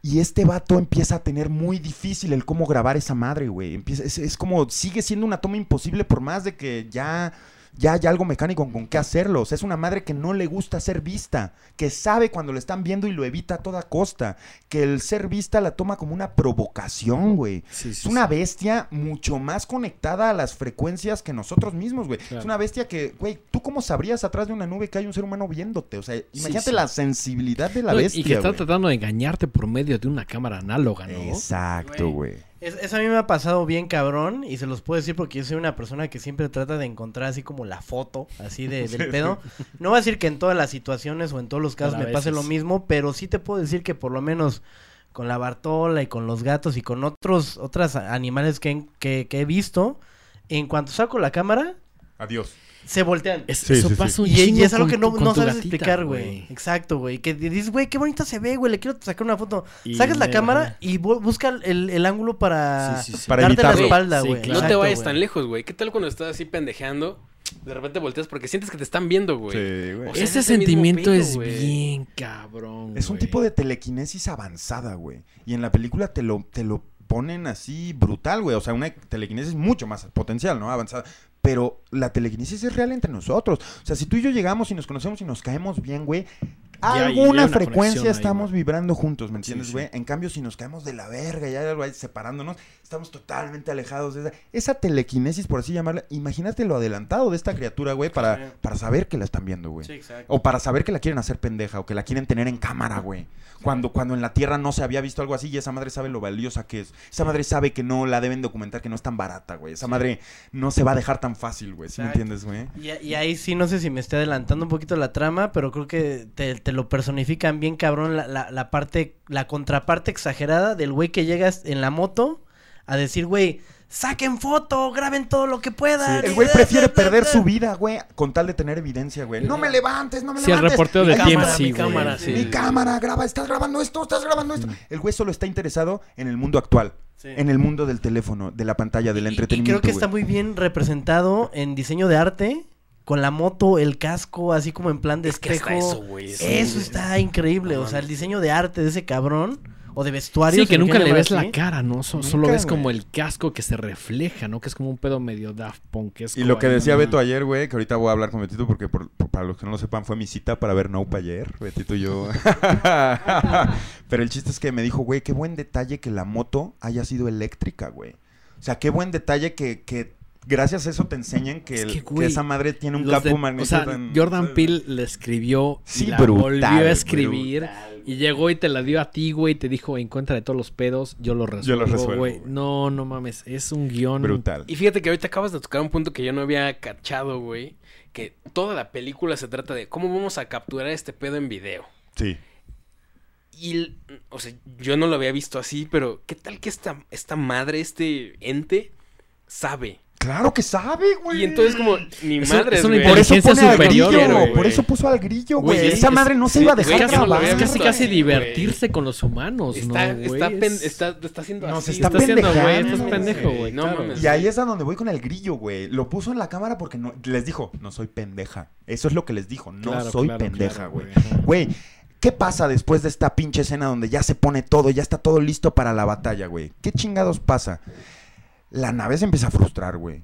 Y este vato empieza a tener muy difícil el cómo grabar esa madre, güey. Empieza, es, es como, sigue siendo una toma imposible por más de que ya, ya hay algo mecánico con qué hacerlo. O sea, es una madre que no le gusta ser vista, que sabe cuando lo están viendo y lo evita a toda costa. Que el ser vista la toma como una provocación, güey. Sí, Es una sí. bestia mucho más conectada a las frecuencias que nosotros mismos, güey. Es una bestia que, güey, ¿tú cómo sabrías atrás de una nube que hay un ser humano viéndote? O sea, imagínate sí. la sensibilidad de la No, bestia, y que está tratando de engañarte por medio de una cámara análoga, ¿no? Exacto, güey. Es- eso a mí me ha pasado bien cabrón y se los puedo decir porque yo soy una persona que siempre trata de encontrar así como la foto así de, del pedo. No voy a decir que en todas las situaciones o en todos los casos me pase lo mismo, pero sí te puedo decir que por lo menos con la Bartola y con los gatos y con otros otros animales que, que, que he visto, en cuanto saco la cámara, Adiós. Se voltean. Es- Sí, eso sí, sí. pasa un Y, es algo que no, con no sabes gatita, explicar, güey. Exacto, güey. Que dices, güey, qué bonita se ve, güey. Le quiero sacar una foto. Y Sacas la cámara y bu- busca el, el ángulo para, Sí, sí, sí. Para darte la espalda, Sí, güey. claro. No te vayas tan lejos, güey. ¿Qué tal cuando estás así pendejeando? De repente volteas porque sientes que te están viendo, güey. Sí, güey. O sea, Ese sentimiento pedo, es güey. bien cabrón. Es un güey. tipo de telequinesis avanzada, güey. Y en la película te lo, te lo ponen así brutal, güey. O sea, una telequinesis mucho más potencial, ¿no? Avanzada. Pero la telequinesis es real entre nosotros. O sea, si tú y yo llegamos y nos conocemos y nos caemos bien, güey, alguna una frecuencia ahí, estamos vibrando juntos, ¿me entiendes, sí. güey? En cambio, si nos caemos de la verga y hay algo ahí separándonos, estamos totalmente alejados de esa, esa telequinesis, por así llamarla. Imagínate lo adelantado de esta criatura, güey, para, Sí. para saber que la están viendo, güey. Sí, exacto. O para saber que la quieren hacer pendeja o que la quieren tener en cámara, güey. Cuando, cuando en la Tierra no se había visto algo así y esa madre sabe lo valiosa que es. Esa madre sabe que no la deben documentar, que no es tan barata, güey. Esa madre no se va a dejar tan fácil, güey. ¿Sí me entiendes, güey? Y, y ahí sí, no sé si me estoy adelantando un poquito la trama, pero creo que te, te lo personifican bien cabrón la, la, la parte, la contraparte exagerada del güey que llegas en la moto a decir, güey, saquen foto, graben todo lo que puedan. El güey prefiere perder su vida, güey, con tal de tener evidencia, güey. No me levantes, no me Sí, el levantes. reportero Mi de cámara, TMC, mi cámara, Sí. Mi cámara, graba, estás grabando esto, estás grabando esto. El güey solo está interesado en el mundo actual. Sí. En el mundo del teléfono, de la pantalla, del Y- y entretenimiento. creo que está muy bien representado en diseño de arte, con la moto, el casco, así como en plan de Es que espejo. eso, güey. Eso está increíble, o sea, el diseño de arte de ese cabrón, o de vestuario. Sí, que nunca le ves la cara, ¿no? So- Nunca, solo ves como el casco que se refleja, ¿no? Que es como un pedo medio Daft Punk. Y lo que decía Beto ayer, güey, que ahorita voy a hablar con Betito porque por- por- para los que no lo sepan fue mi cita para ver Nope ayer, Betito y yo. Pero el chiste es que me dijo, güey, qué buen detalle que la moto haya sido eléctrica, güey. O sea, qué buen detalle que, que gracias a eso te enseñan que, Es el- que, esa madre tiene un de- magnético O sea, tan- Jordan. Peele le escribió Sí, y la brutal, volvió a escribir brutal, y llegó y te la dio a ti, güey, y te dijo, en contra de todos los pedos, yo lo resuelvo, resuelvo, güey. güey. No, no mames, es un guion Brutal. Y fíjate que ahorita acabas de tocar un punto que yo no había cachado, güey. Que toda la película se trata de cómo vamos a capturar este pedo en video. Sí. Y, o sea, yo no lo había visto así, pero ¿qué tal que esta, esta madre, este ente, sabe Claro que sabe, güey. Y entonces como, ni Es- madres, es una güey. Por eso pone al superior, grillo, güey. por eso puso al grillo, güey. Güey, Esa es- madre no se sí, iba a güey, dejar grabar. Es casi casi divertirse con los humanos, Está, ¿no, está, güey? pen- Es- está, está haciendo Nos así. está está haciendo, güey, pendejando, estás pendejo, güey. No claro. mames. Y ahí es a donde voy con el grillo, güey. Lo puso en la cámara porque no, les dijo, no soy pendeja. Eso es lo que les dijo, no Claro, soy claro, pendeja, claro, güey. güey. Güey, ¿qué pasa después de esta pinche escena donde ya se pone todo, ya está todo listo para la batalla, güey? ¿Qué chingados pasa? La nave se empieza a frustrar, güey.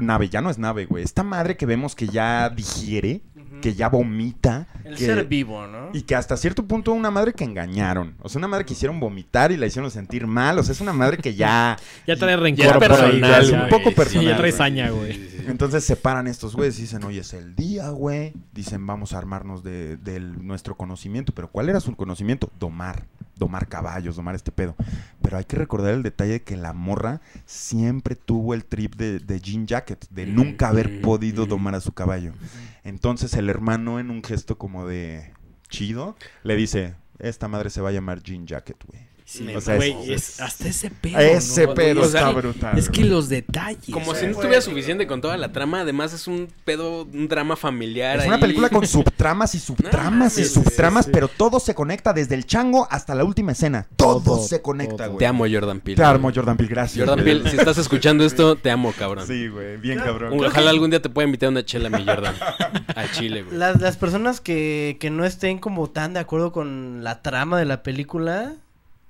Nave, ya no es nave, güey. Esta madre que vemos que ya digiere, que ya vomita. El que- ser vivo, ¿no? Y que hasta cierto punto una madre que engañaron. O sea, una madre que hicieron vomitar y la hicieron sentir mal. O sea, es una madre que ya... Ya trae rencor ahí, personal, un poco Sí, personal, ya trae güey. saña, güey. Entonces se paran estos güeyes y dicen, oye, es el día, güey. Dicen, vamos a armarnos de, nuestro conocimiento. Pero ¿cuál era su conocimiento? Domar. Domar caballos, domar este pedo. Pero hay que recordar el detalle de que la morra siempre tuvo el trip de, de Jean Jacket, de nunca haber podido domar a su caballo. Entonces el hermano, en un gesto como de chido, le dice, esta madre se va a llamar Jean Jacket, güey. Sí, O sea, güey, es- es- hasta ese pedo. Ese ¿no? pedo O sea, está brutal. Es que los detalles. Como si no estuviera suficiente con toda la trama, además es un pedo, un drama familiar. Es una película con subtramas y subtramas y subtramas, sí. pero todo se conecta desde el chango hasta la última escena. Todo, Todo, se conecta, güey. Te amo, Jordan Peele. Te amo, Jordan Peele, gracias. Jordan. Peele, si estás escuchando esto, te amo, cabrón. Sí, güey, bien cabrón. Ojalá algún día te pueda invitar una chela, mi Jordan. A Chile, güey. Las, las personas que, que no estén como tan de acuerdo con la trama de la película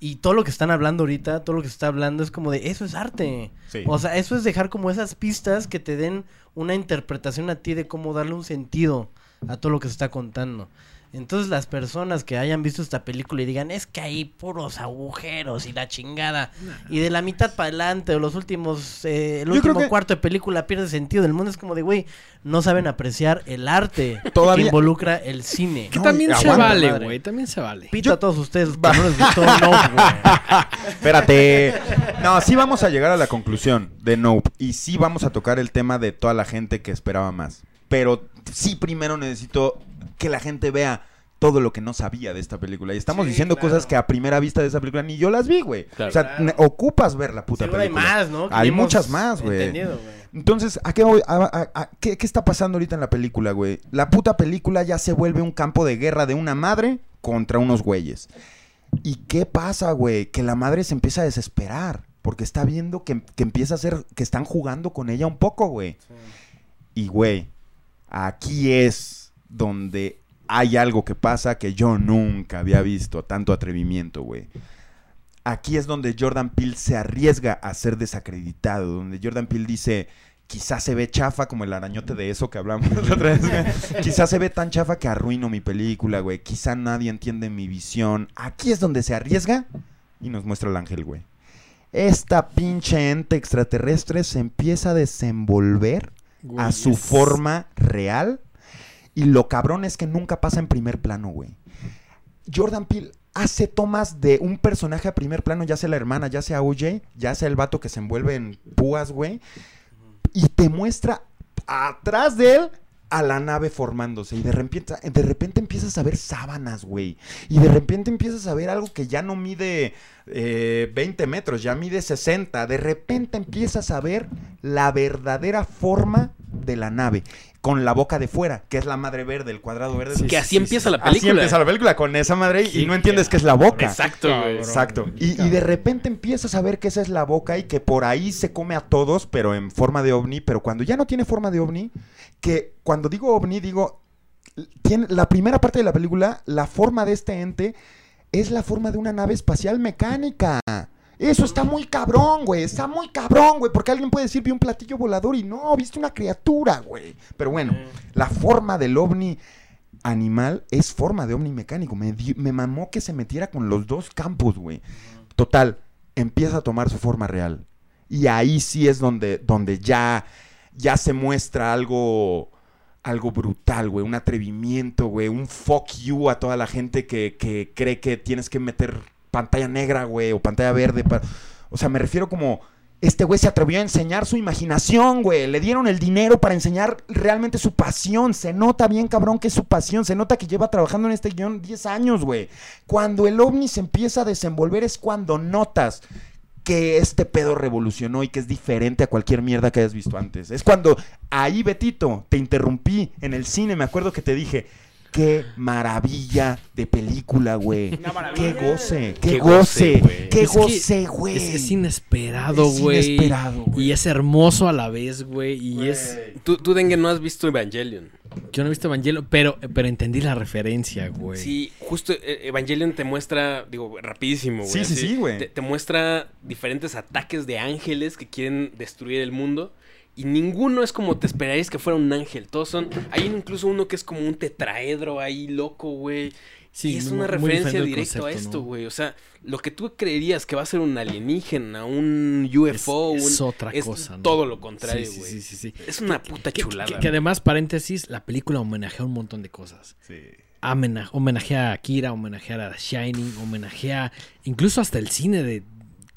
y todo lo que están hablando ahorita, todo lo que se está hablando es como de eso es arte. Sí. O sea, eso es dejar como esas pistas que te den una interpretación a ti de cómo darle un sentido a todo lo que se está contando. Entonces las personas que hayan visto esta película y digan, es que hay puros agujeros y la chingada, y de la mitad para adelante o los últimos, eh, el último que- cuarto de película pierde sentido del mundo, es como de, güey, no saben apreciar el arte Todavía- que involucra el cine. Que No, también se aguanta, vale, güey. También se vale. Pito a todos ustedes que no les gustó, no, güey. Espérate. No, sí vamos a llegar a la conclusión de Nope. Y sí vamos a tocar el tema de toda la gente que esperaba más. Pero sí primero necesito que la gente vea todo lo que no sabía de esta película. Y estamos diciendo cosas que a primera vista de esa película ni yo las vi, güey. Claro. o sea, ocupas ver la puta Seguro hay película. más, ¿no? Hay muchas más, güey. Entonces, ¿a qué, voy? A- a- a- ¿qué, qué está pasando ahorita en la película, güey? La puta película ya se vuelve un campo de guerra de una madre contra unos güeyes. ¿Y qué pasa, güey? Que la madre se empieza a desesperar. Porque está viendo que, que empieza a ser... Que están jugando con ella un poco, güey. Y, güey, aquí es donde hay algo que pasa que yo nunca había visto. Tanto atrevimiento, güey. Aquí es donde Jordan Peele se arriesga a ser desacreditado. Donde Jordan Peele dice... Quizás se ve chafa como el arañote de eso que hablamos la otra vez. Quizás se ve tan chafa que arruino mi película, güey. Quizá nadie entiende mi visión. Aquí es donde se arriesga y nos muestra el ángel, güey. Esta pinche ente extraterrestre se empieza a desenvolver Güey, a su es- forma real. Y lo cabrón es que nunca pasa en primer plano, güey. Jordan Peele hace tomas de un personaje a primer plano, ya sea la hermana, ya sea OJ, ya sea el vato que se envuelve en púas, güey. Y te muestra atrás de él a la nave formándose. Y de repente, de repente empiezas a ver sábanas, güey. Y de repente empiezas a ver algo que ya no mide eh, 20 metros, ya mide 60. De repente empiezas a ver la verdadera forma de la nave. Con la boca de fuera, que es la madre verde, el cuadrado verde. Sí, Que así empieza la Así película. empieza la película, con esa madre y no entiendes que es la boca. Exacto, güey. Exacto. Y, y de repente empiezas a ver que esa es la boca y que por ahí se come a todos, pero en forma de ovni. Pero cuando ya no tiene forma de ovni, que cuando digo ovni, digo, tiene la primera parte de la película, la forma de este ente es la forma de una nave espacial mecánica. Eso está muy cabrón, güey. Está muy cabrón, güey. Porque alguien puede decir, vi un platillo volador y no, viste una criatura, güey. Pero bueno, la forma del ovni animal es forma de ovni mecánico. Me, di- me mamó que se metiera con los dos campos, güey. Total, empieza a tomar su forma real. Y ahí sí es donde, donde ya, ya se muestra algo, algo brutal, güey. Un atrevimiento, güey. Un fuck you a toda la gente que, que cree que tienes que meter pantalla negra, güey, o pantalla verde. O sea, me refiero como... Este güey se atrevió a enseñar su imaginación, güey. Le dieron el dinero para enseñar realmente su pasión. Se nota bien, cabrón, que es su pasión. Se nota que lleva trabajando en este guion 10 años, güey. Cuando el ovni se empieza a desenvolver es cuando notas que este pedo revolucionó y que es diferente a cualquier mierda que hayas visto antes. Es cuando ahí, Betito, te interrumpí en el cine, me acuerdo que te dije, qué maravilla de película, güey. Una maravilla. Qué goce, qué, Qué goce, goce, güey. qué Es que goce, güey. Es, es inesperado, Es güey. inesperado, güey. Y es hermoso a la vez, güey. Y es. Tú, tú, Dengue, no has visto Evangelion. Yo no he visto Evangelion, pero, pero entendí la referencia, güey. Sí, justo eh, Evangelion te muestra, digo, rapidísimo, güey. Sí, sí, sí, güey. Te, te muestra diferentes ataques de ángeles que quieren destruir el mundo. Y ninguno es como te esperarías que fuera un ángel. Todos son. Hay incluso uno que es como un tetraedro ahí loco, güey. Sí, y es una muy referencia directa a esto, ¿no? güey. O sea, lo que tú creerías que va a ser un alienígena, un UFO, Es- es un- otra es cosa, ¿no? todo lo contrario, Sí, sí, güey. sí, sí, sí. Es una puta Que, chulada. que- que además, paréntesis, la película homenajea un montón de cosas. Amena- homenajea a Akira, homenajea a Shining, homenajea incluso hasta el cine de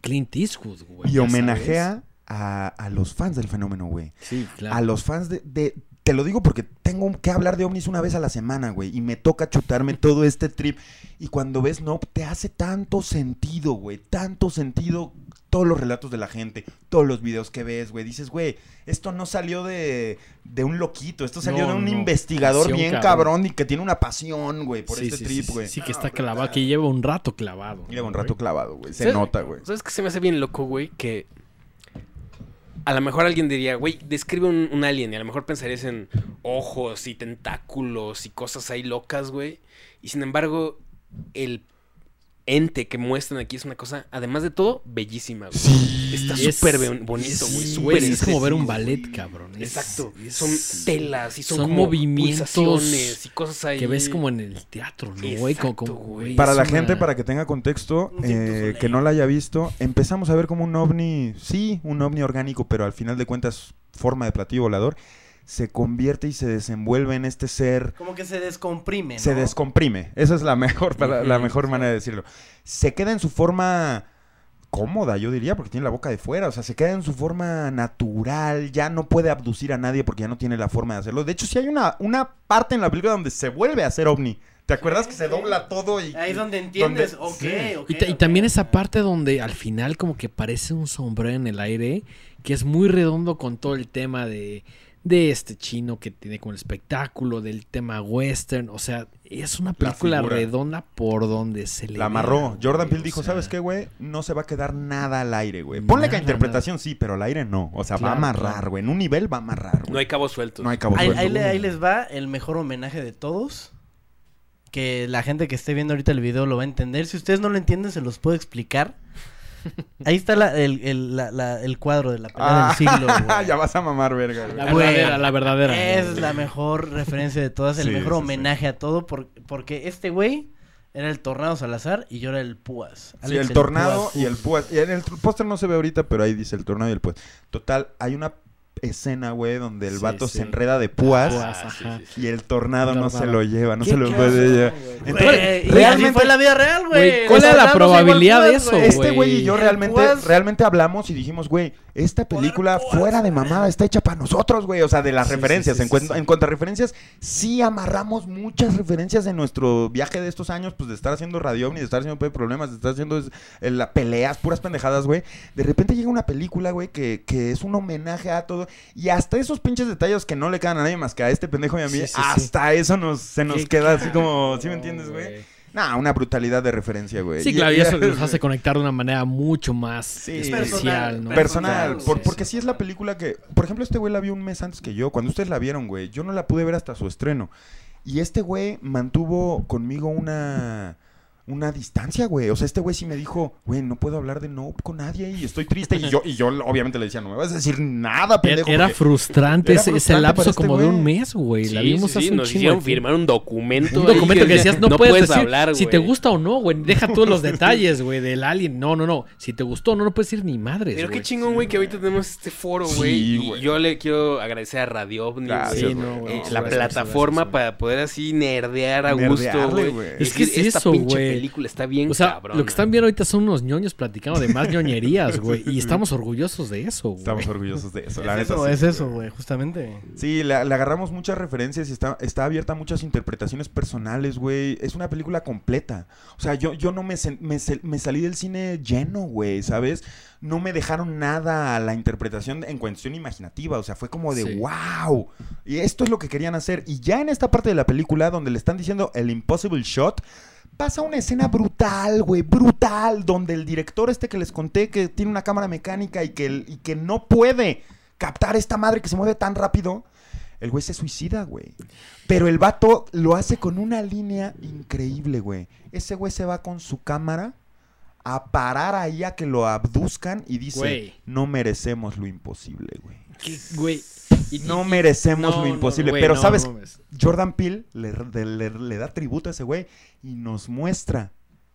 Clint Eastwood, güey. Y homenajea a, a los fans del fenómeno, güey. Sí, claro. A los fans de, de- Te lo digo porque tengo que hablar de ovnis una vez a la semana, güey. Y me toca chutarme todo este trip. Y cuando ves Nope, te hace tanto sentido, güey. Tanto sentido todos los relatos de la gente, todos los videos que ves, güey. Dices, güey, esto no salió de, de un loquito. Esto salió No, de un no. investigador Pasión, bien cabrón. cabrón. y que tiene una pasión, güey, por Sí, este sí, trip, sí, güey. Sí, que está clavado, que lleva un rato clavado. Lleva un ¿no, rato güey? clavado, güey. Se ¿Sabes- nota, güey. ¿Sabes qué se me hace bien loco, güey? Que a lo mejor alguien diría, güey, describe un, un alien y a lo mejor pensarías en ojos y tentáculos y cosas ahí locas, güey. Y sin embargo, el ente que muestran aquí es una cosa, además de todo, bellísima, güey. Está Es- súper bonito, güey. es- como ver un ballet, cabrón. Es- Exacto. es- son telas y son, son como movimientos y cosas ahí. que ves como en el teatro, ¿no, güey? Como, güey. Para la una- gente, para que tenga contexto, eh, que no la haya visto, empezamos a ver como un ovni, sí, un ovni orgánico, pero al final de cuentas, forma de platillo volador, se convierte y se desenvuelve en este ser, Como que se descomprime, ¿no? se descomprime. Esa es la mejor, para- la mejor manera de decirlo. Se queda en su forma cómoda, yo diría, porque tiene la boca de fuera. O sea, se queda en su forma natural. Ya no puede abducir a nadie porque ya no tiene la forma de hacerlo. De hecho, sí hay una, una parte en la película donde se vuelve a hacer ovni. ¿Te acuerdas que se dobla todo y... Ahí es donde entiendes, donde- ok, sí. ok, Y, también esa parte donde al final como que parece un sombrero en el aire, que es muy redondo con todo el tema de, de este chino que tiene como el espectáculo, del tema western, o sea, es una película redonda por donde se le La amarró. Jordan Peele dijo, sea, ¿sabes qué, güey? No se va a quedar nada al aire, güey. Ponle que a Nada, interpretación sí, pero al aire no. O sea, va a amarrar, claro. güey. En un nivel va a amarrar, güey. No hay cabos sueltos. No hay cabo Ahí, suelto. ahí le- ahí les va el mejor homenaje de todos. Que la gente que esté viendo ahorita el video lo va a entender. Si ustedes no lo entienden, se los puedo explicar. Ahí está la- el, el- la- la- el cuadro de la pelea Ah, del siglo. güey. ya vas a mamar, verga, güey. La Güey, verdadera, la verdadera. Es la mejor referencia de todas, el Sí, mejor sí, sí. homenaje a todo. por- porque este güey era el Tornado Salazar y yo era el Púas. Sí, el tornado Púas. y el púas. Y en el póster no se ve ahorita, pero ahí dice el tornado y el púas. Total, hay una escena, güey, donde el Sí, vato sí. se enreda de púas Púas, Ah, sí, ajá. sí, sí. y el tornado no se lo lleva, no ¿Qué se lo puede? Entonces, realmente- fue la vida real, güey. ¿cuál era la probabilidad de eso, güey. Este güey y yo realmente, Púas- realmente hablamos y dijimos, güey, esta película fuera de mamada está hecha para nosotros, güey. O sea, de las Sí, referencias. sí, sí, en, cuen- sí, sí. en cuanto a referencias, sí amarramos muchas referencias en nuestro viaje de estos años, pues de estar haciendo radio ovni, de estar haciendo problemas, de estar haciendo es- eh, la- peleas, puras pendejadas, güey. De repente llega una película, güey, que, que es un homenaje a todo. Y hasta esos pinches detalles que no le quedan a nadie más que a este pendejo y a mí, Sí, sí, sí. hasta eso nos, se nos Qué queda así como, ¿sí me entiendes, güey? Nah, una brutalidad de referencia, güey. Sí, claro, y eso los hace conectar de una manera mucho más Sí. especial, Personal, ¿no? personal, Sí, por- sí, porque sí es la película que, por ejemplo, este güey la vio un mes antes que yo, cuando ustedes la vieron, güey, yo no la pude ver hasta su estreno. Y este güey mantuvo conmigo una una distancia, güey. O sea, este güey sí me dijo, güey, no puedo hablar de Nope con nadie y estoy triste. Y yo, y yo obviamente le decía, no me vas a decir nada, pendejo. era porque- frustrante era ese, lapso este como de un güey. mes, güey. la Sí, vimos sí, sí, un nos chingo hicieron de firmar un documento. Un documento que decías, no, puedes, decir hablar, si güey. te gusta o no, güey. Deja todos los detalles, güey, del alien. No, no, no. Si te gustó, no, no puedes decir ni madres, Pero qué güey. chingón, güey, que ahorita tenemos este foro, Sí, güey. y güey. yo le quiero agradecer a Radio OVNI, Gracias, güey, Sí, no, güey. güey, eh, no, la plataforma güey. para poder así nerdear a gusto, güey. güey. Es que es esta eso, pinche güey. Película está bien O sea, cabrón. lo que están viendo ahorita son unos ñoños platicando de más ñoñerías, güey. Y estamos orgullosos de eso, güey. Estamos orgullosos de eso. La Es neta, eso, sí, es eso, güey. justamente. Sí, le, le agarramos muchas referencias y está, está abierta a muchas interpretaciones personales, güey. Es una película completa. O sea, yo, yo no me, sen- me, me salí del cine lleno, güey, ¿sabes? No me dejaron nada a la interpretación en cuestión imaginativa. O sea, fue como de Sí. wow. Y esto es lo que querían hacer. Y ya en esta parte de la película, donde le están diciendo el impossible shot, pasa una escena brutal, güey, brutal, donde el director este que les conté que tiene una cámara mecánica y que, y que no puede captar esta madre que se mueve tan rápido, el güey se suicida, güey. Pero el vato lo hace con una línea increíble, güey. Ese güey se va con su cámara a parar ahí a que lo abduzcan y dice, Güey. no merecemos lo imposible, güey. ¿Qué, güey? Y- No merecemos no, lo no, imposible. pero, no, ¿sabes? Jordan Peele le, le- le da tributo a ese güey y nos muestra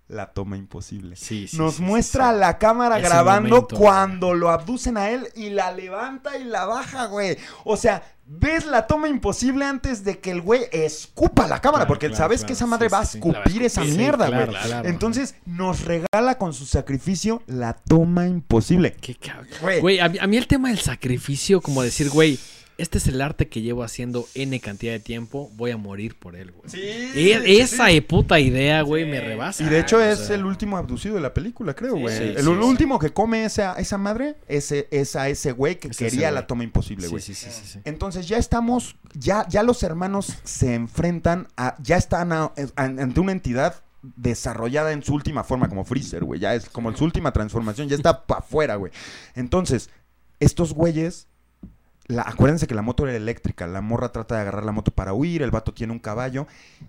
la toma imposible. Sí, sí, nos sí, muestra la cámara Ese grabando momento, cuando lo abducen a él y la levanta y la baja, güey. O sea, ves la toma imposible antes de que el güey escupa la cámara, Claro, porque claro, sabes claro, que esa madre sí, va a sí. escupir esa sí, mierda, güey. Entonces nos regala con su sacrificio la toma imposible. Qué cabrón. Güey. A, a mí el tema del sacrificio, como decir, güey, este es el arte que llevo haciendo N cantidad de tiempo, voy a morir por él, güey. Sí, E- sí, esa sí. puta idea, güey, me rebasa. Y de hecho O es sea, el último abducido de la película, creo, güey. sí, el sí, último que come esa, esa madre ese, es a ese güey que Es quería la toma imposible, güey. sí, sí, sí, sí. Entonces ya estamos, ya, ya los hermanos se enfrentan a, ya están a- a- ante una entidad desarrollada en su última forma, como Freezer, güey. Ya es como su última transformación, ya está para afuera, güey. Entonces, estos güeyes, la- acuérdense que la moto era eléctrica, la morra trata de agarrar la moto para huir, el vato tiene un caballo,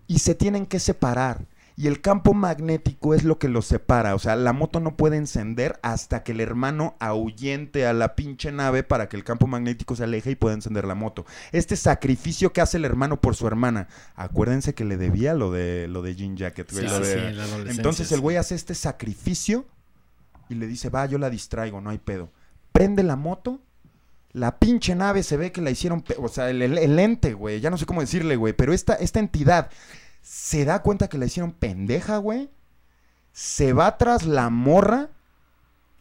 y se tienen que separar. Y el campo magnético es lo que los separa. O sea, la moto no puede encender hasta que el hermano ahuyente a la pinche nave para que el campo magnético se aleje y pueda encender la moto. Este sacrificio que hace el hermano por su hermana. Acuérdense que le debía lo de lo de Jean Jacket, güey, Sí, lo sí, de- sí, en la adolescencia, Entonces el güey hace este sacrificio y le dice, va, yo la distraigo, no hay pedo. Prende la moto. La pinche nave se ve que la hicieron, o sea, el, el- el ente, güey, ya no sé cómo decirle, güey, pero esta, esta entidad se da cuenta que la hicieron pendeja, güey. Se va tras la morra.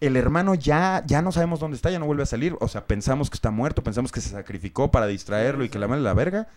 El hermano ya, ya no sabemos dónde está, ya no vuelve a salir. O sea, pensamos que está muerto, pensamos que se sacrificó para distraerlo y que la madre la verga.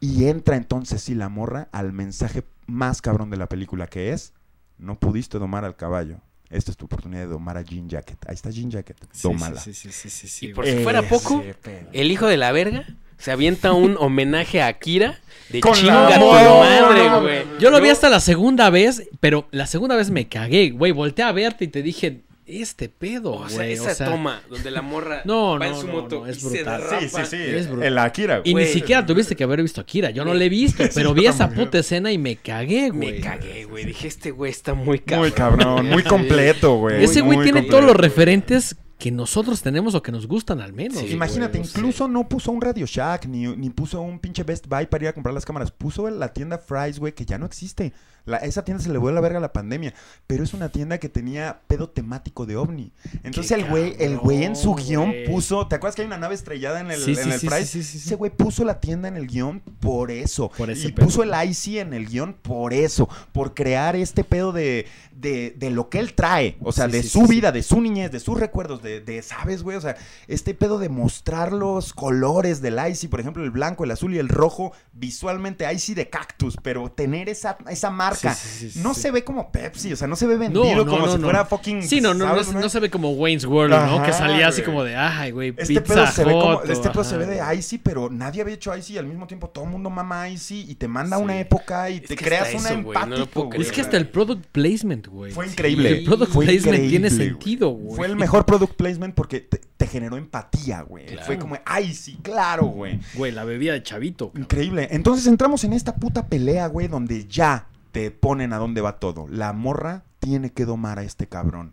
Y entra entonces sí la morra al mensaje más cabrón de la película, que es, no pudiste domar al caballo. Esta es tu oportunidad de domar a Jean Jacket. Ahí está Jean Jacket. Sí, Dómala. Sí, sí, sí, sí, sí, Y por si fuera poco, Ese pedo. el hijo de la verga se avienta un homenaje a Akira de Con la chinga tu madre, güey. Yo lo vi hasta la segunda vez, pero la segunda vez me cagué, güey. Volteé a verte y te dije, este pedo, O güey. sea, esa toma donde la morra No, va en no, su no, moto no, es y se brutal. derrapa. Sí, sí, sí. Es brutal. El Akira, güey. Y ni Güey. siquiera tuviste que haber visto a Akira. Yo no le he visto, pero vi esa puta escena y me cagué, güey. Me cagué, güey. Dije, este güey está muy cabrón. Muy cabrón, muy completo, güey. Ese güey muy tiene completo. todos los referentes que nosotros tenemos o que nos gustan al menos. Sí, güey, Imagínate, incluso no puso un Radio Shack, ni, ni puso un pinche Best Buy para ir a comprar las cámaras. Puso la tienda Fry's, güey, que ya no existe. La- esa tienda se le fue a la verga a la pandemia. Pero es una tienda que tenía pedo temático de ovni. Entonces el güey, el güey en su guion puso. ¿Te acuerdas que hay una nave estrellada en el, Sí, en sí, el sí, sí. Ese güey puso la tienda en el guion por eso. Por y pedo. puso el IC en el guion por eso. Por crear este pedo de, de, de lo que él trae. O sea, de su vida, de su niñez, de sus recuerdos, de, de ¿sabes, güey? O sea, este pedo de mostrar los colores del Icy, por ejemplo, el blanco, el azul y el rojo, visualmente Icy de cactus, pero tener esa, esa marca. Sí, sí, sí, no sí. se ve como Pepsi, o sea, no se ve vendido no, como no, si no. fuera fucking. Sí, no, no, no, ¿sabes, se- güey? no se ve como Wayne's World, ¿no? Que salía así como de, ay, güey, Este pizza pedo se ve como, Hut", este pedo ajá, se ve de Icy, pero nadie había hecho Icy y al mismo tiempo todo el mundo mama Icy y te manda una época y Es te creas una eso, güey, lo güey. Es que hasta el product placement, güey. Fue increíble. El product Fue placement tiene sentido, güey. Fue el mejor product placement porque te, te generó empatía, güey. Claro. Fue como, ay, sí, claro, güey. Güey, la bebida de chavito. Increíble. Entonces entramos en esta puta pelea, güey, donde ya te ponen a dónde va todo. La morra tiene que domar a este cabrón.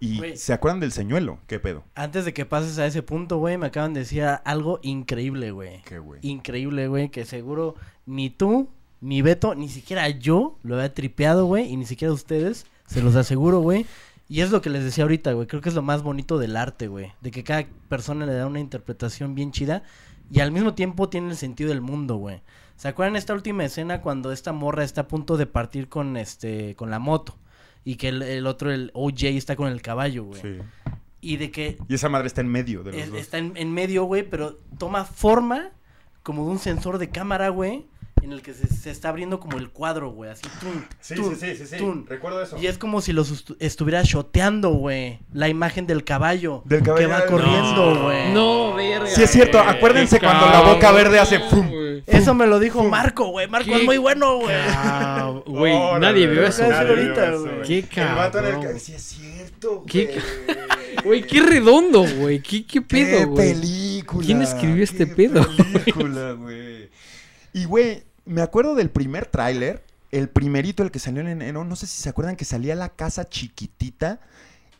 Y se acuerdan del señuelo, ¿qué pedo? Antes de que pases a ese punto, güey, me acaban de decir algo increíble, güey. ¿Qué, güey? Increíble, güey, que seguro ni tú, ni Beto, ni siquiera yo lo había tripeado, güey, y ni siquiera ustedes, se los aseguro, güey. Y es lo que les decía ahorita, güey, creo que es lo más bonito del arte, güey, de que cada persona le da una interpretación bien chida. y al mismo tiempo tiene el sentido del mundo, güey. ¿Se acuerdan esta última escena cuando esta morra está a punto de partir con este con la moto y que el, el otro el OJ está con el caballo, güey? Sí. Y de que Y esa madre está en medio de los es- dos. está en, en medio, güey, pero toma forma como de un sensor de cámara, güey, en el que se, se está abriendo como el cuadro, güey, así, tun, Sí, tun, sí, sí, sí, sí. tun. Recuerdo eso. Y es como si los estu- estuviera shoteando, güey, la imagen del caballo. Del caballo. Que va corriendo, güey. No, verga. Sí, es cierto. Acuérdense Qué cuando la boca cabrón, verde hace fum. Eso me lo dijo Marco, güey. Marco ¿Qué? es muy bueno, güey. Güey, nadie vio güey, eso. Ahorita, güey. Qué El vato en el cabrón. ca- Sí, es cierto, ¿Qué güey. Güey, qué redondo, güey. ¿Qué, qué pedo, ¡Qué güey? película! ¿Quién escribió este ¡Qué pedo? película, güey! Y, güey, me acuerdo del primer tráiler, el primerito, el que salió en enero, no sé si se acuerdan que salía la casa chiquitita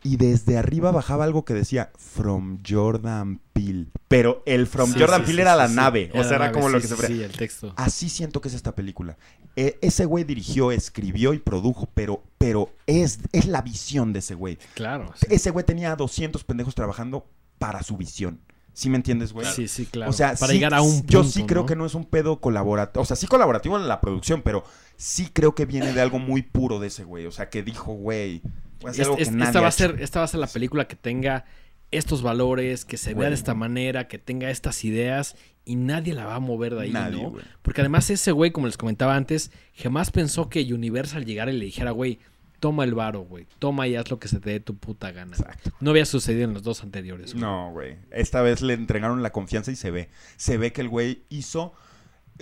y desde arriba bajaba algo que decía From Jordan Peele. Pero el From Sí, Jordan sí, Peele sí, era la nave, o sea, era como nave, lo que se... Sí, sí, el texto. Así siento que es esta película. E- ese güey dirigió, escribió y produjo, pero, pero es, es la visión de ese güey. Claro. Ese güey tenía 200 pendejos trabajando para su visión. ¿Sí me entiendes, güey? Sí, sí, claro. O sea, para sí- llegar a un punto, yo sí creo que no es un pedo colaborativo. O sea, sí colaborativo en la producción, pero sí creo que viene de algo muy puro de ese güey. O sea, que dijo, güey, voy a hacer Es- algo que es- nadie esta, va a ser, esta va a ser la película que tenga estos valores, que se vea de esta manera, que tenga estas ideas y nadie la va a mover de ahí, Nadie, ¿no? güey. Porque además ese güey, como les comentaba antes, jamás pensó que Universal llegara y le dijera, güey, toma el varo, güey, toma y haz lo que se te dé tu puta gana. Exacto. No había sucedido en los dos anteriores. güey. No, güey. Esta vez le entregaron la confianza y se ve. Se ve que el güey hizo.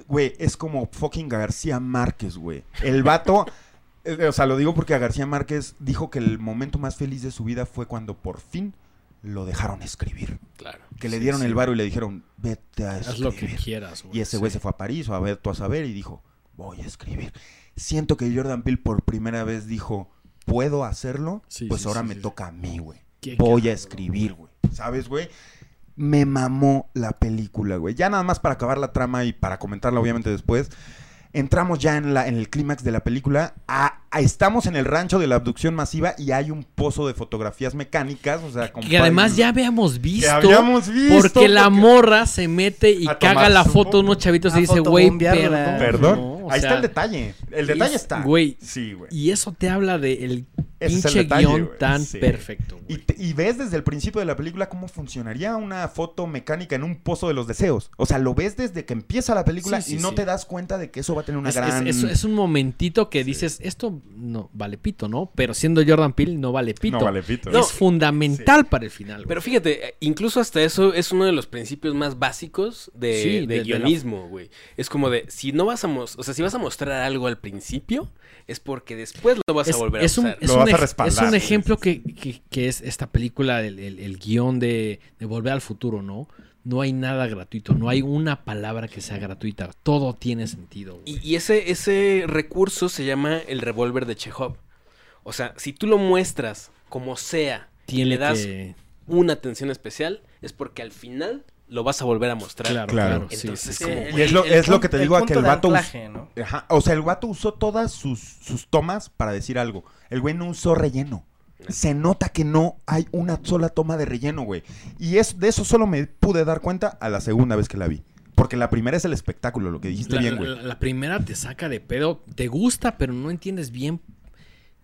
Güey, es como fucking García Márquez, güey. El vato. eh, o sea, lo digo porque a García Márquez dijo que el momento más feliz de su vida fue cuando por fin lo dejaron escribir. Claro. Que le dieron sí. el varo y le dijeron, vete a Haz lo que escribir". quieras, güey. Y ese güey Sí. se fue a París o a ver tú a saber y dijo, voy a escribir. Siento que Jordan Peele por primera vez dijo, ¿puedo hacerlo? Sí, pues sí, ahora sí, me toca a mí, güey. Voy a escribir, güey. ¿Sabes, güey? Me mamó la película, güey. Ya nada más para acabar la trama y para comentarla obviamente después. Entramos ya en, la, en el clímax de la película. A- a- estamos en el rancho de la abducción masiva y hay un pozo de fotografías mecánicas. O sea, con Que además ya habíamos visto. habíamos visto, Porque la morra se mete y caga la foto de unos chavitos y dice, güey, perdón. Ahí sea, está el detalle. El detalle es- está. güey, Sí, güey. Y eso te habla del Ese es el pinche detalle, guion tan Sí. perfecto. Y, güey. te- y ves desde el principio de la película cómo funcionaría una foto mecánica en un pozo de los deseos. O sea, lo ves desde que empieza la película Sí, sí, y no sí. te das cuenta de que eso va a tener una Es, es- gran... es- es un momentito que dices, esto no vale pito, ¿no? Pero siendo Jordan Peele no vale pito. No vale pito. Es No. fundamental para el final. Pero fíjate, eh, incluso hasta eso es uno de los principios más básicos de, Sí, de de- guionismo, güey. Es como de, si no vas a o sea, si vas a mostrar algo al principio, es porque después lo vas es, a volver es a un, usar. es Lo un vas a respaldar, es un ejemplo que, que- que es esta película, el, el- el guion de, de Volver al Futuro, ¿no? No hay nada gratuito, no hay una palabra que sea gratuita. Todo tiene sentido. Y, y ese, ese recurso se llama el revólver de Chekhov. O sea, si tú lo muestras como sea y le das que... una atención especial, es porque al final lo vas a volver a mostrar. Claro, Claro. sí, Entonces, sí, como- Y es lo- el es lo que te digo, a que el vato us- ¿no? Ajá. O sea, el vato usó todas sus, sus tomas para decir algo. El güey no usó relleno. Se nota que no hay una sola toma de relleno, güey. Y es, de eso solo me pude dar cuenta a la segunda vez que la vi. Porque la primera es el espectáculo, lo que dijiste La, bien, la- güey. la- la primera te saca de pedo, te gusta, pero no entiendes bien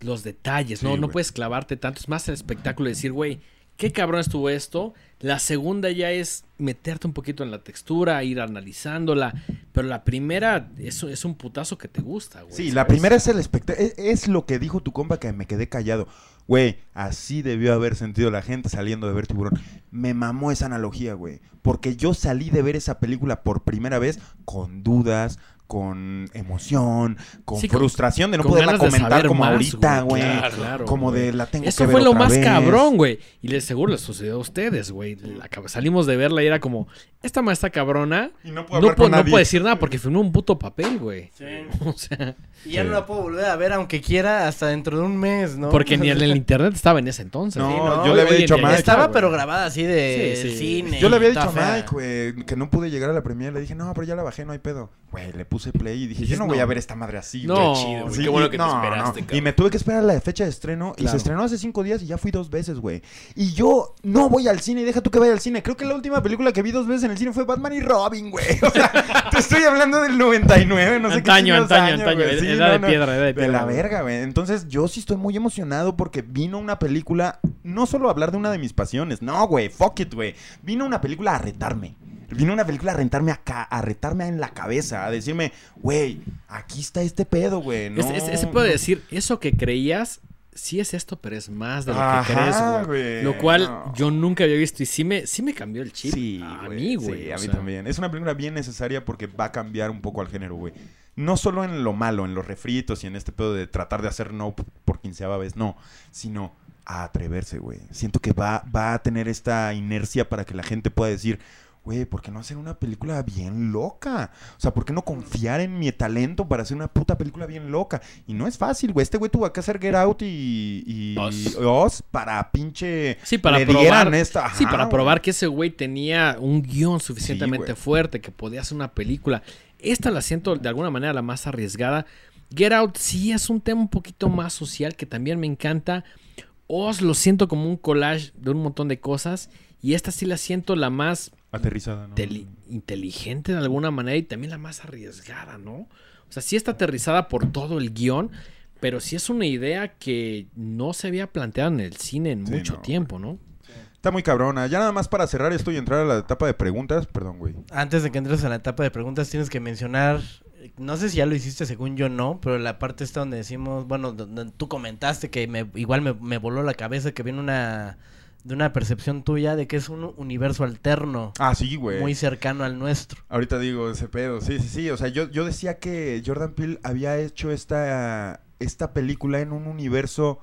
los detalles, ¿no? Sí, no güey. puedes clavarte tanto. Es más el espectáculo de decir, güey, qué cabrón estuvo esto. La segunda ya es meterte un poquito en la textura, ir analizándola. Pero la primera es, es un putazo que te gusta, güey. Sí, ¿sabes? la primera es el espectáculo. Es, es lo que dijo tu compa que me quedé callado. Güey, así debió haber sentido la gente saliendo de ver Tiburón. Me mamó esa analogía, güey. Porque yo salí de ver esa película por primera vez con dudas, con emoción, con Sí, con- frustración de no poderla comentar como más, ahorita, güey. Claro, claro, como de la tengo Eso que fue ver lo otra más vez. cabrón, güey. Y les seguro les sucedió a ustedes, güey. Salimos de verla y era como, esta maestra cabrona Y no puedo no, con no nadie. puede decir nada porque firmó un puto papel, güey. Sí. O sea, Y ya Sí. no la puedo volver a ver aunque quiera hasta dentro de un mes, ¿no? porque ni en el internet estaba en ese entonces. No, Sí, no, yo le había dicho a Mike. Estaba pero grabada así de Sí, sí. cine. Yo le había dicho a. Mike, güey, que no pude llegar a la premiere. Le dije, no, pero ya la bajé, no hay pedo. Güey, le puse puse play y dije, yo no voy a ver esta madre así, No, güey. chido, güey. Sí, Qué bueno y- que te no, esperaste, no. cabrón. Y me tuve que esperar a la fecha de estreno. Y se estrenó hace cinco días y ya fui dos veces, güey. Y yo no voy al cine. Deja tú que vaya al cine. Creo que la última película que vi dos veces en el cine fue Batman y Robin, güey. O sea, te estoy hablando del 99, no sé qué Antaño, chingados antaño, años, antaño. güey. Sí, no, de piedra, edad de De piedra. la güey. verga, güey. Entonces yo sí estoy muy emocionado porque vino una película, no solo a hablar de una de mis pasiones, no, güey, fuck it, güey. Vino una película a retarme. Vino una película a rentarme acá, a retarme en la cabeza, a decirme, güey, aquí está este pedo, güey. No, Es- es- ese puede decir, eso que creías, sí es esto, pero es más de lo que crees, güey. Lo cual no. yo nunca había visto y sí me, sí me cambió el chip. Sí, a güey, mí, güey. Sí, a mí sea. también. Es una película bien necesaria porque va a cambiar un poco al género, güey. No solo en lo malo, en los refritos y en este pedo de tratar de hacer no por quinceava vez, no, sino a atreverse, güey. Siento que va, va a tener esta inercia para que la gente pueda decir, güey, ¿por qué no hacer una película bien loca? O sea, ¿por qué no confiar en mi talento para hacer una puta película bien loca? Y no es fácil, güey. Este güey tuvo que hacer Get Out y, y. Us para pinche... Sí, para le probar. esta- sí, Ajá, para güey. probar que ese güey tenía un guion suficientemente fuerte, que podía hacer una película. Esta la siento de alguna manera la más arriesgada. Get Out sí es un tema un poquito más social que también me encanta. Oz lo siento como un collage de un montón de cosas. Y esta sí la siento la más Aterrizada, ¿no? teli- inteligente de alguna manera y también la más arriesgada, ¿no? O sea, sí está aterrizada por todo el guion, pero sí es una idea que no se había planteado en el cine en Sí, mucho no, tiempo, ¿no? Está muy cabrona. Ya nada más para cerrar esto y entrar a la etapa de preguntas. Perdón, güey. Antes de que entres a la etapa de preguntas, tienes que mencionar, no sé si ya lo hiciste según yo no, pero la parte esta donde decimos, bueno, donde tú comentaste que me, igual me, me voló la cabeza que viene una, de una percepción tuya de que es un universo alterno, Ah, sí, güey. muy cercano al nuestro. Ahorita digo ese pedo. Sí, sí, sí. O sea, yo, yo decía que Jordan Peele había hecho esta, esta película en un universo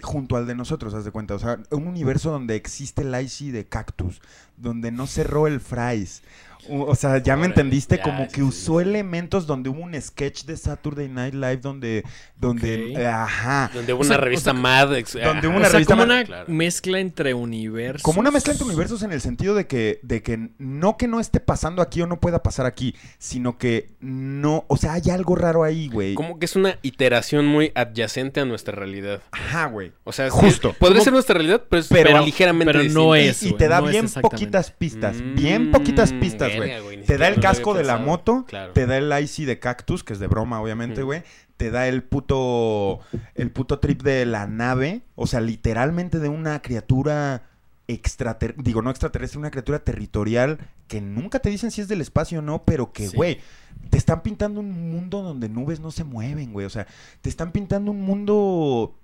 junto al de nosotros, haz de cuenta. O sea, un universo donde existe el IC de Cactus, donde no cerró el Fries. O o sea, ya me entendiste, ya, como sí, que sí, usó sí. elementos donde hubo un sketch de Saturday Night Live donde, donde, eh, ajá, Donde hubo O una revista o sea, Mad. ex- donde hubo o una sea, revista como más- una Claro. mezcla entre universos. Como una mezcla entre universos en el sentido de que, de que no que no esté pasando aquí o no pueda pasar aquí, sino que no, o sea, hay algo raro ahí, güey. Como que es una iteración muy adyacente a nuestra realidad. Ajá, güey. O sea, sí, Justo. podría Como- ser nuestra realidad, pero, es Pero- ligeramente pero no. Y, es, y güey, te da no bien poquitas pistas, Mm, bien poquitas pistas, güey, Te da el casco de la moto, Claro. te da el IC de Cactus, que es de broma, obviamente, Mm. güey. Te da el puto, el puto trip de la nave, o sea, literalmente de una criatura extraterrestre, digo, no extraterrestre, una criatura territorial que nunca te dicen si es del espacio o no, pero que, Sí. güey, te están pintando un mundo donde nubes no se mueven, güey. O sea, te están pintando un mundo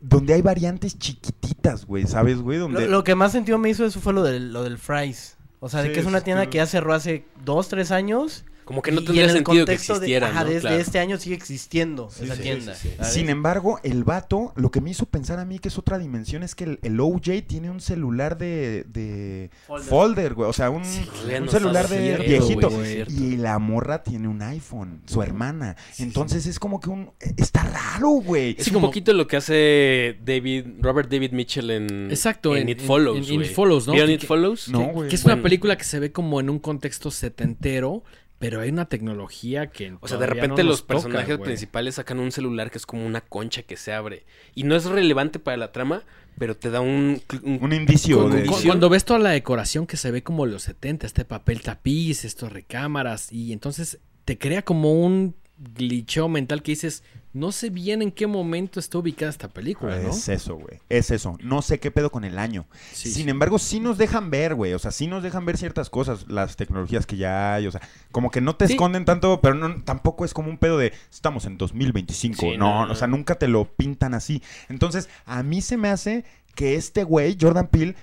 donde hay variantes chiquititas, güey, ¿sabes, güey? Lo, Donde... lo que más sentido me hizo eso fue lo del, lo del Fries. O sea, de que es una tienda que- que ya cerró hace dos, tres años. Como que no y- tendría en el sentido que contexto de- existiera, ajá, ¿no? de, de Claro. este año sigue existiendo esa sí, tienda. sí, sí. Sin embargo, el vato, lo que me hizo pensar a mí que es otra dimensión es que el, el OJ tiene un celular de, de Folder. güey. O sea, un, un no celular de cierto, viejito. y la morra tiene un iPhone, su hermana. Entonces es como que un... Está raro, güey. Es Sí, un como- poquito lo que hace David, Robert David Mitchell en, Exacto, en, en- It Follows. en- en. It Follows, ¿no? ¿Vieron Que- It Follows? No, güey. Que es una película que se ve como en un contexto setentero, pero hay una tecnología que. O sea, de repente no los toca, personajes principales sacan un celular que es como una concha que se abre. Y no es relevante para la trama, pero te da un... un- Un indicio Cu- de... cu-. Cuando ves toda la decoración que se ve como los 70, este papel tapiz, estos recámaras, y entonces te crea como un glitcheo mental que dices, no sé bien en qué momento está ubicada esta película, ¿no? Es eso, güey. Es eso. No sé qué pedo con el año. Sí, Sin sí. embargo, sí nos dejan ver, güey. O sea, sí nos dejan ver ciertas cosas, las tecnologías que ya hay. O sea, como que no te Sí. esconden tanto, pero no, tampoco es como un pedo de estamos en 2025. Sí, no, no, no. o sea, nunca te lo pintan así. Entonces, a mí se me hace que este güey, Jordan Peele,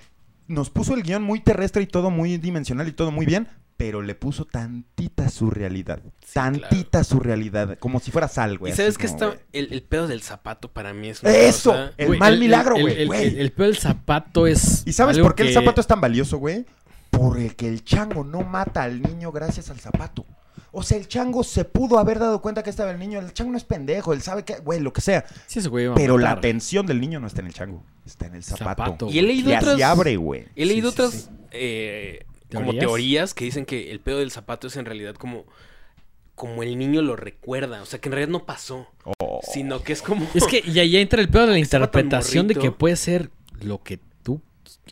nos puso el guion muy terrestre y todo muy dimensional y todo muy bien. Pero le puso tantita surrealidad. tantita surrealidad. Como si fuera sal, güey. y sabes que como, está... El, el pedo del zapato para mí es una ¡Eso! cosa- El Güey, mal milagro, el- güey, El, güey. el- el peor del zapato es. ¿Y sabes por qué el zapato es tan valioso, güey? Porque el chango no mata al niño gracias al zapato. O sea, el chango se pudo haber dado cuenta que estaba el niño. El chango no es pendejo, él sabe que, güey, lo que sea. Sí, ese güey Pero la atención del niño no está en el chango, está en el zapato. Zapato. Y he leído Y otras... así abre, güey. He leído Sí, sí, otras eh, como ¿Teorías? que dicen que el pedo del zapato es en realidad como como el niño lo recuerda. O sea, que en realidad no pasó. Oh. Sino que es como... Es que ya, ya entra el peor de la interpretación de que puede ser lo que tú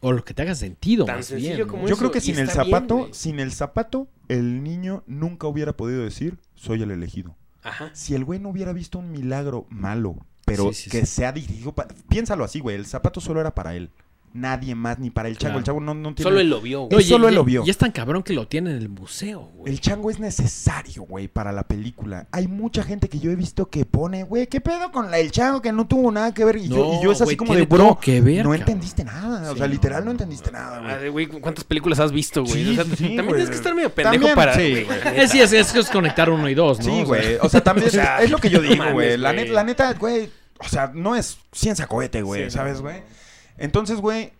o lo que te haga sentido Tan más sencillo bien. ¿no? como Yo eso, creo que y sin el bien, zapato, sin el zapato, el niño nunca hubiera podido decir, soy el elegido. Ajá. Si el güey no hubiera visto un milagro malo, pero Sí, sí, que sí. sea dirigido. Piénsalo así, güey, el zapato solo era para él. Nadie más, ni para el chango. Claro. El chango no, no tiene... Solo él lo vio, No, güey. Solo él lo vio. Y es tan cabrón que lo tiene en el museo, güey. El chango es necesario, güey, para la película. Hay mucha gente que yo he visto que pone, güey, ¿qué pedo con la, el chango que no tuvo nada que ver? Y, yo, y yo es así güey, como de, bro, que ver, no cabrón. entendiste nada. o sea, no, literal no, entendiste nada, güey. güey, ¿cuántas películas has visto, güey? Sí, O sea, sí, sí, también güey. tienes que estar medio pendejo También, para... sí, güey, sí, es, es, es conectar uno y dos, ¿no? Sí, güey. O sea, también es lo que yo digo, güey. La, neta, la neta, güey. O sea, no es ciencia cohete, güey. Sí, ¿Sabes, no. güey? Entonces, güey,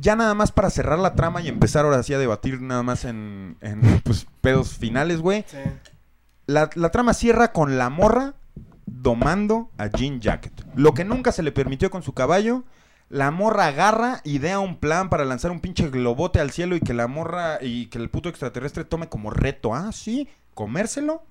ya nada más para cerrar la trama y empezar ahora sí a debatir nada más en, en pues, pedos finales, güey. Sí. La, la trama cierra con la morra domando a Jean Jacket. Lo que nunca se le permitió con su caballo. La morra agarra, idea un plan para lanzar un pinche globote al cielo y que la morra y que el puto extraterrestre tome como reto. Ah, sí, comérselo.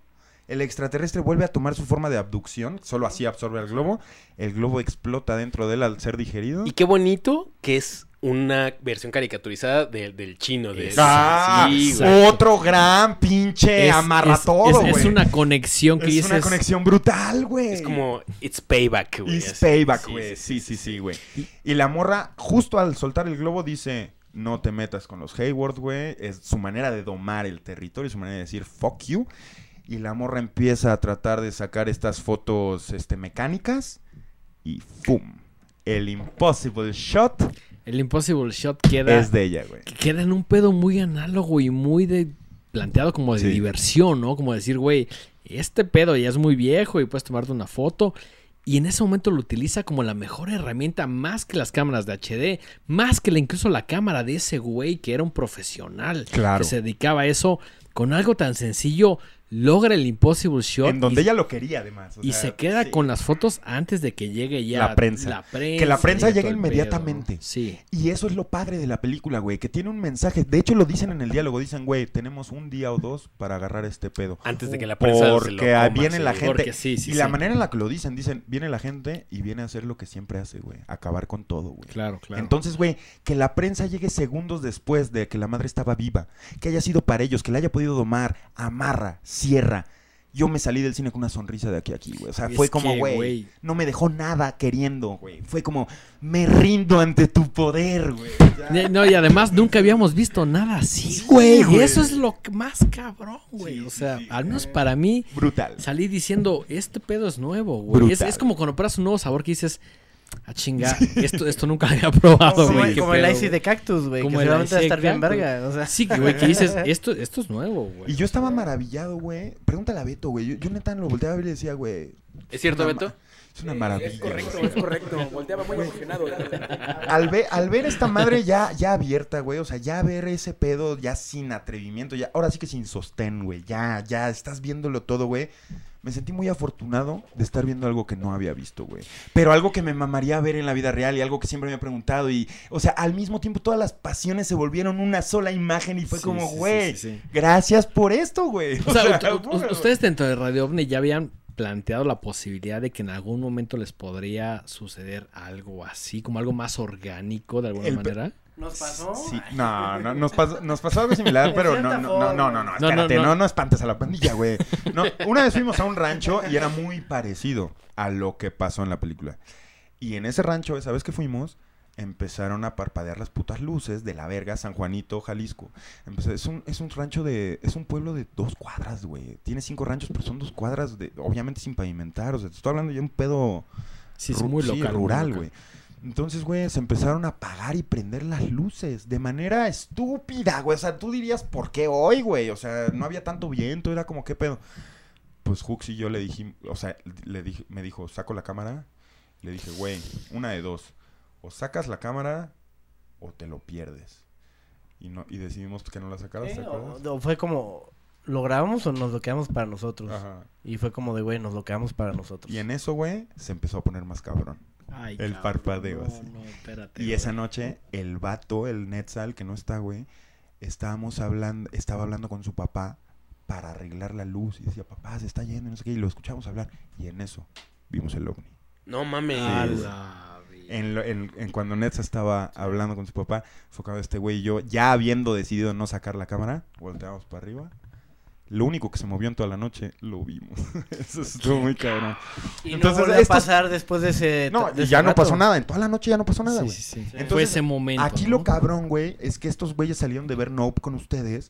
El extraterrestre vuelve a tomar su forma de abducción, solo así absorbe al globo. El globo explota dentro de él al ser digerido. Y qué bonito que es una versión caricaturizada de- del chino. De, Ah, sí, güey. otro gran pinche es- amarra es- todo, es- güey. Es, una conexión que Es una conexión brutal, güey. Es como, it's payback, güey. It's así. payback, Sí, güey. sí, Sí, sí, sí, güey. Y la morra, justo al soltar el globo, dice: No te metas con los Hayward, güey. Es su manera de domar el territorio, su manera de decir fuck you. Y la morra empieza a tratar de sacar estas fotos este, mecánicas. Y ¡pum! El impossible shot El Impossible Shot queda, es de ella, güey. que queda en un pedo muy análogo y muy de planteado como de Sí. diversión, ¿no? Como decir, güey, este pedo ya es muy viejo y puedes tomarte una foto. Y en ese momento lo utiliza como la mejor herramienta, más que las cámaras de HD, más que la, incluso la cámara de ese güey que era un profesional, Claro. que se dedicaba a eso, con algo tan sencillo, logra el Impossible Shot. En donde y, ella lo quería, además. o y sea, se queda sí. con las fotos antes de que llegue ya La prensa. Que la prensa llegue inmediatamente. pedo. Sí. Y eso es lo padre de la película, güey, que tiene un mensaje. De hecho, lo dicen en el diálogo. Dicen, güey, tenemos un día o dos para agarrar este pedo. Antes de que la prensa se lo Porque coma, viene sí, la gente. Porque sí, sí, y la manera en la que lo dicen, dicen, viene la gente y viene a hacer lo que siempre hace, güey. Acabar con todo, güey. Claro, claro. Entonces, güey, que la prensa llegue segundos después de que la madre estaba viva, que haya sido para ellos, que la haya podido domar, amarra, cierra. Yo me salí del cine con una sonrisa de aquí a aquí, güey. O sea, Es fue como, güey, no me dejó nada queriendo, güey. Fue como, me rindo ante tu poder, güey. No, y además nunca habíamos visto nada así, Sí, güey. Y eso es lo más cabrón, güey. Sí, o sea, sí, al menos para mí, Brutal. salí diciendo, este pedo es nuevo, güey. Es, es como cuando pruebas un nuevo sabor que dices, a chinga, esto, esto nunca lo había probado, Como, güey. qué como el pedo, Icy güey". de Cactus, güey. Que Como el seguramente va a Icy estar bien verga. O sea. Sí, güey, que dices, esto, esto es nuevo, güey. Y yo estaba maravillado, güey. Pregúntale a Beto, güey. Yo, yo neta lo volteaba a ver y decía, güey. ¿Es cierto, Beto? ma- Es una maravilla. Es correcto, güey. es correcto. Volteaba muy emocionado. Al, ve- al ver esta madre ya, ya abierta, güey, o sea, ya ver ese pedo ya sin atrevimiento, ya, ahora sí que sin sostén, güey, ya, ya estás viéndolo todo, güey. Me sentí muy afortunado de estar viendo algo que no había visto, güey. Pero algo que me mamaría ver en la vida real y algo que siempre me he preguntado. Y, o sea, al mismo tiempo todas las pasiones se volvieron una sola imagen y fue Sí, como, sí, sí, güey, sí, sí. gracias por esto, güey. O sea, güey. ustedes dentro de Radio OVNI ya habían planteado la posibilidad de que en algún momento les podría suceder algo así, como algo más orgánico de alguna El manera. ¿Nos pasó? Sí, no, no, nos pasó, nos pasó algo similar, pero no, no, no, no, no, no, No, espérate, no, no, no. no, espantes a la pandilla, güey. No, una vez fuimos a un rancho y era muy parecido a lo que pasó en la película. Y en ese rancho, esa vez que fuimos, empezaron a parpadear las putas luces de la verga San Juanito, Jalisco. Es, un, es un rancho de, es un pueblo de dos cuadras, güey. Tiene cinco ranchos, pero son dos cuadras, de, obviamente sin pavimentar. O sea, te estoy hablando ya de un pedo Sí, es muy sí, local. muy rural, local. güey. Entonces, güey, se empezaron a apagar y prender las luces de manera estúpida, güey. O sea, tú dirías, ¿por qué hoy, güey? O sea, no había tanto viento, era como, ¿qué pedo? Pues Hooks y yo le dije, o sea, le dije, me dijo, saco la cámara. Le dije, güey, una de dos. O sacas la cámara o te lo pierdes. Y, no, y decidimos que no la sacaras, Sí, ¿te o- acuerdas? o fue como, ¿lo grabamos o nos lo quedamos para nosotros? Ajá. Y fue como de, güey, nos lo quedamos para nosotros. Y en eso, güey, se empezó a poner más cabrón. Ay, El cabrón, parpadeo, no, así. no, espérate, Y güey. esa noche, el vato, el Netzal, que no está, güey, estábamos hablando, estaba hablando con su papá para arreglar la luz. Y decía, papá, se está yendo, no sé qué. Y lo escuchamos hablar. Y en eso vimos el ovni. No mames. En, lo- en- en cuando Netza estaba hablando con su papá, fue cuando este güey y yo, ya habiendo decidido no sacar la cámara, volteamos para arriba. Lo único que se movió en toda la noche, lo vimos. Eso estuvo muy cabrón. Y Entonces, no volvió a pasar después de ese. No, de y ese ya no pasó nada. En toda la noche ya no pasó nada, Sí, güey. sí, sí. Entonces, Fue ese momento. Aquí ¿no? lo cabrón, güey, es que estos güeyes salieron de ver Nope con ustedes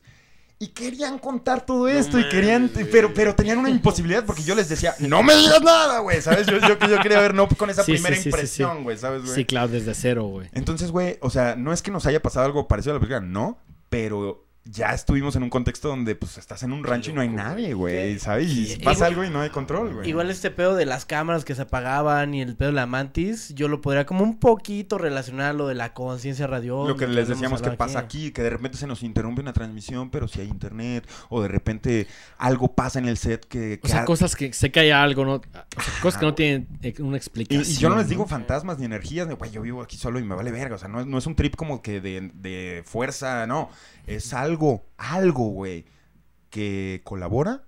y querían contar todo esto y querían, pero, pero tenían una imposibilidad porque yo les decía, no me digas nada, güey, ¿sabes? Yo, yo, yo quería ver Nope con esa Sí, primera sí, sí, impresión, sí. güey, ¿sabes, güey? Sí, claro, desde cero, güey. Entonces, güey, o sea, no es que nos haya pasado algo parecido a la película, no, pero ya estuvimos en un contexto donde, pues, estás en un rancho y no hay nadie, güey, ¿sabes? Y Y- pasa igual- algo y no hay control, güey. Igual este pedo de las cámaras que se apagaban y el pedo de la mantis, yo lo podría como un poquito relacionar a lo de la conciencia radio. Lo que les decíamos que pasa aquí, que de repente se nos interrumpe una transmisión, pero si hay internet, o de repente algo pasa en el set que... O que sea, ha- cosas que sé que hay algo, ¿no? O sea, cosas que no tienen eh, una explicación. y yo no les digo fantasmas ni energías, güey, yo vivo aquí solo y me vale verga, o sea, no es, no es un trip como que de, de fuerza, no, es algo, algo, güey, que colabora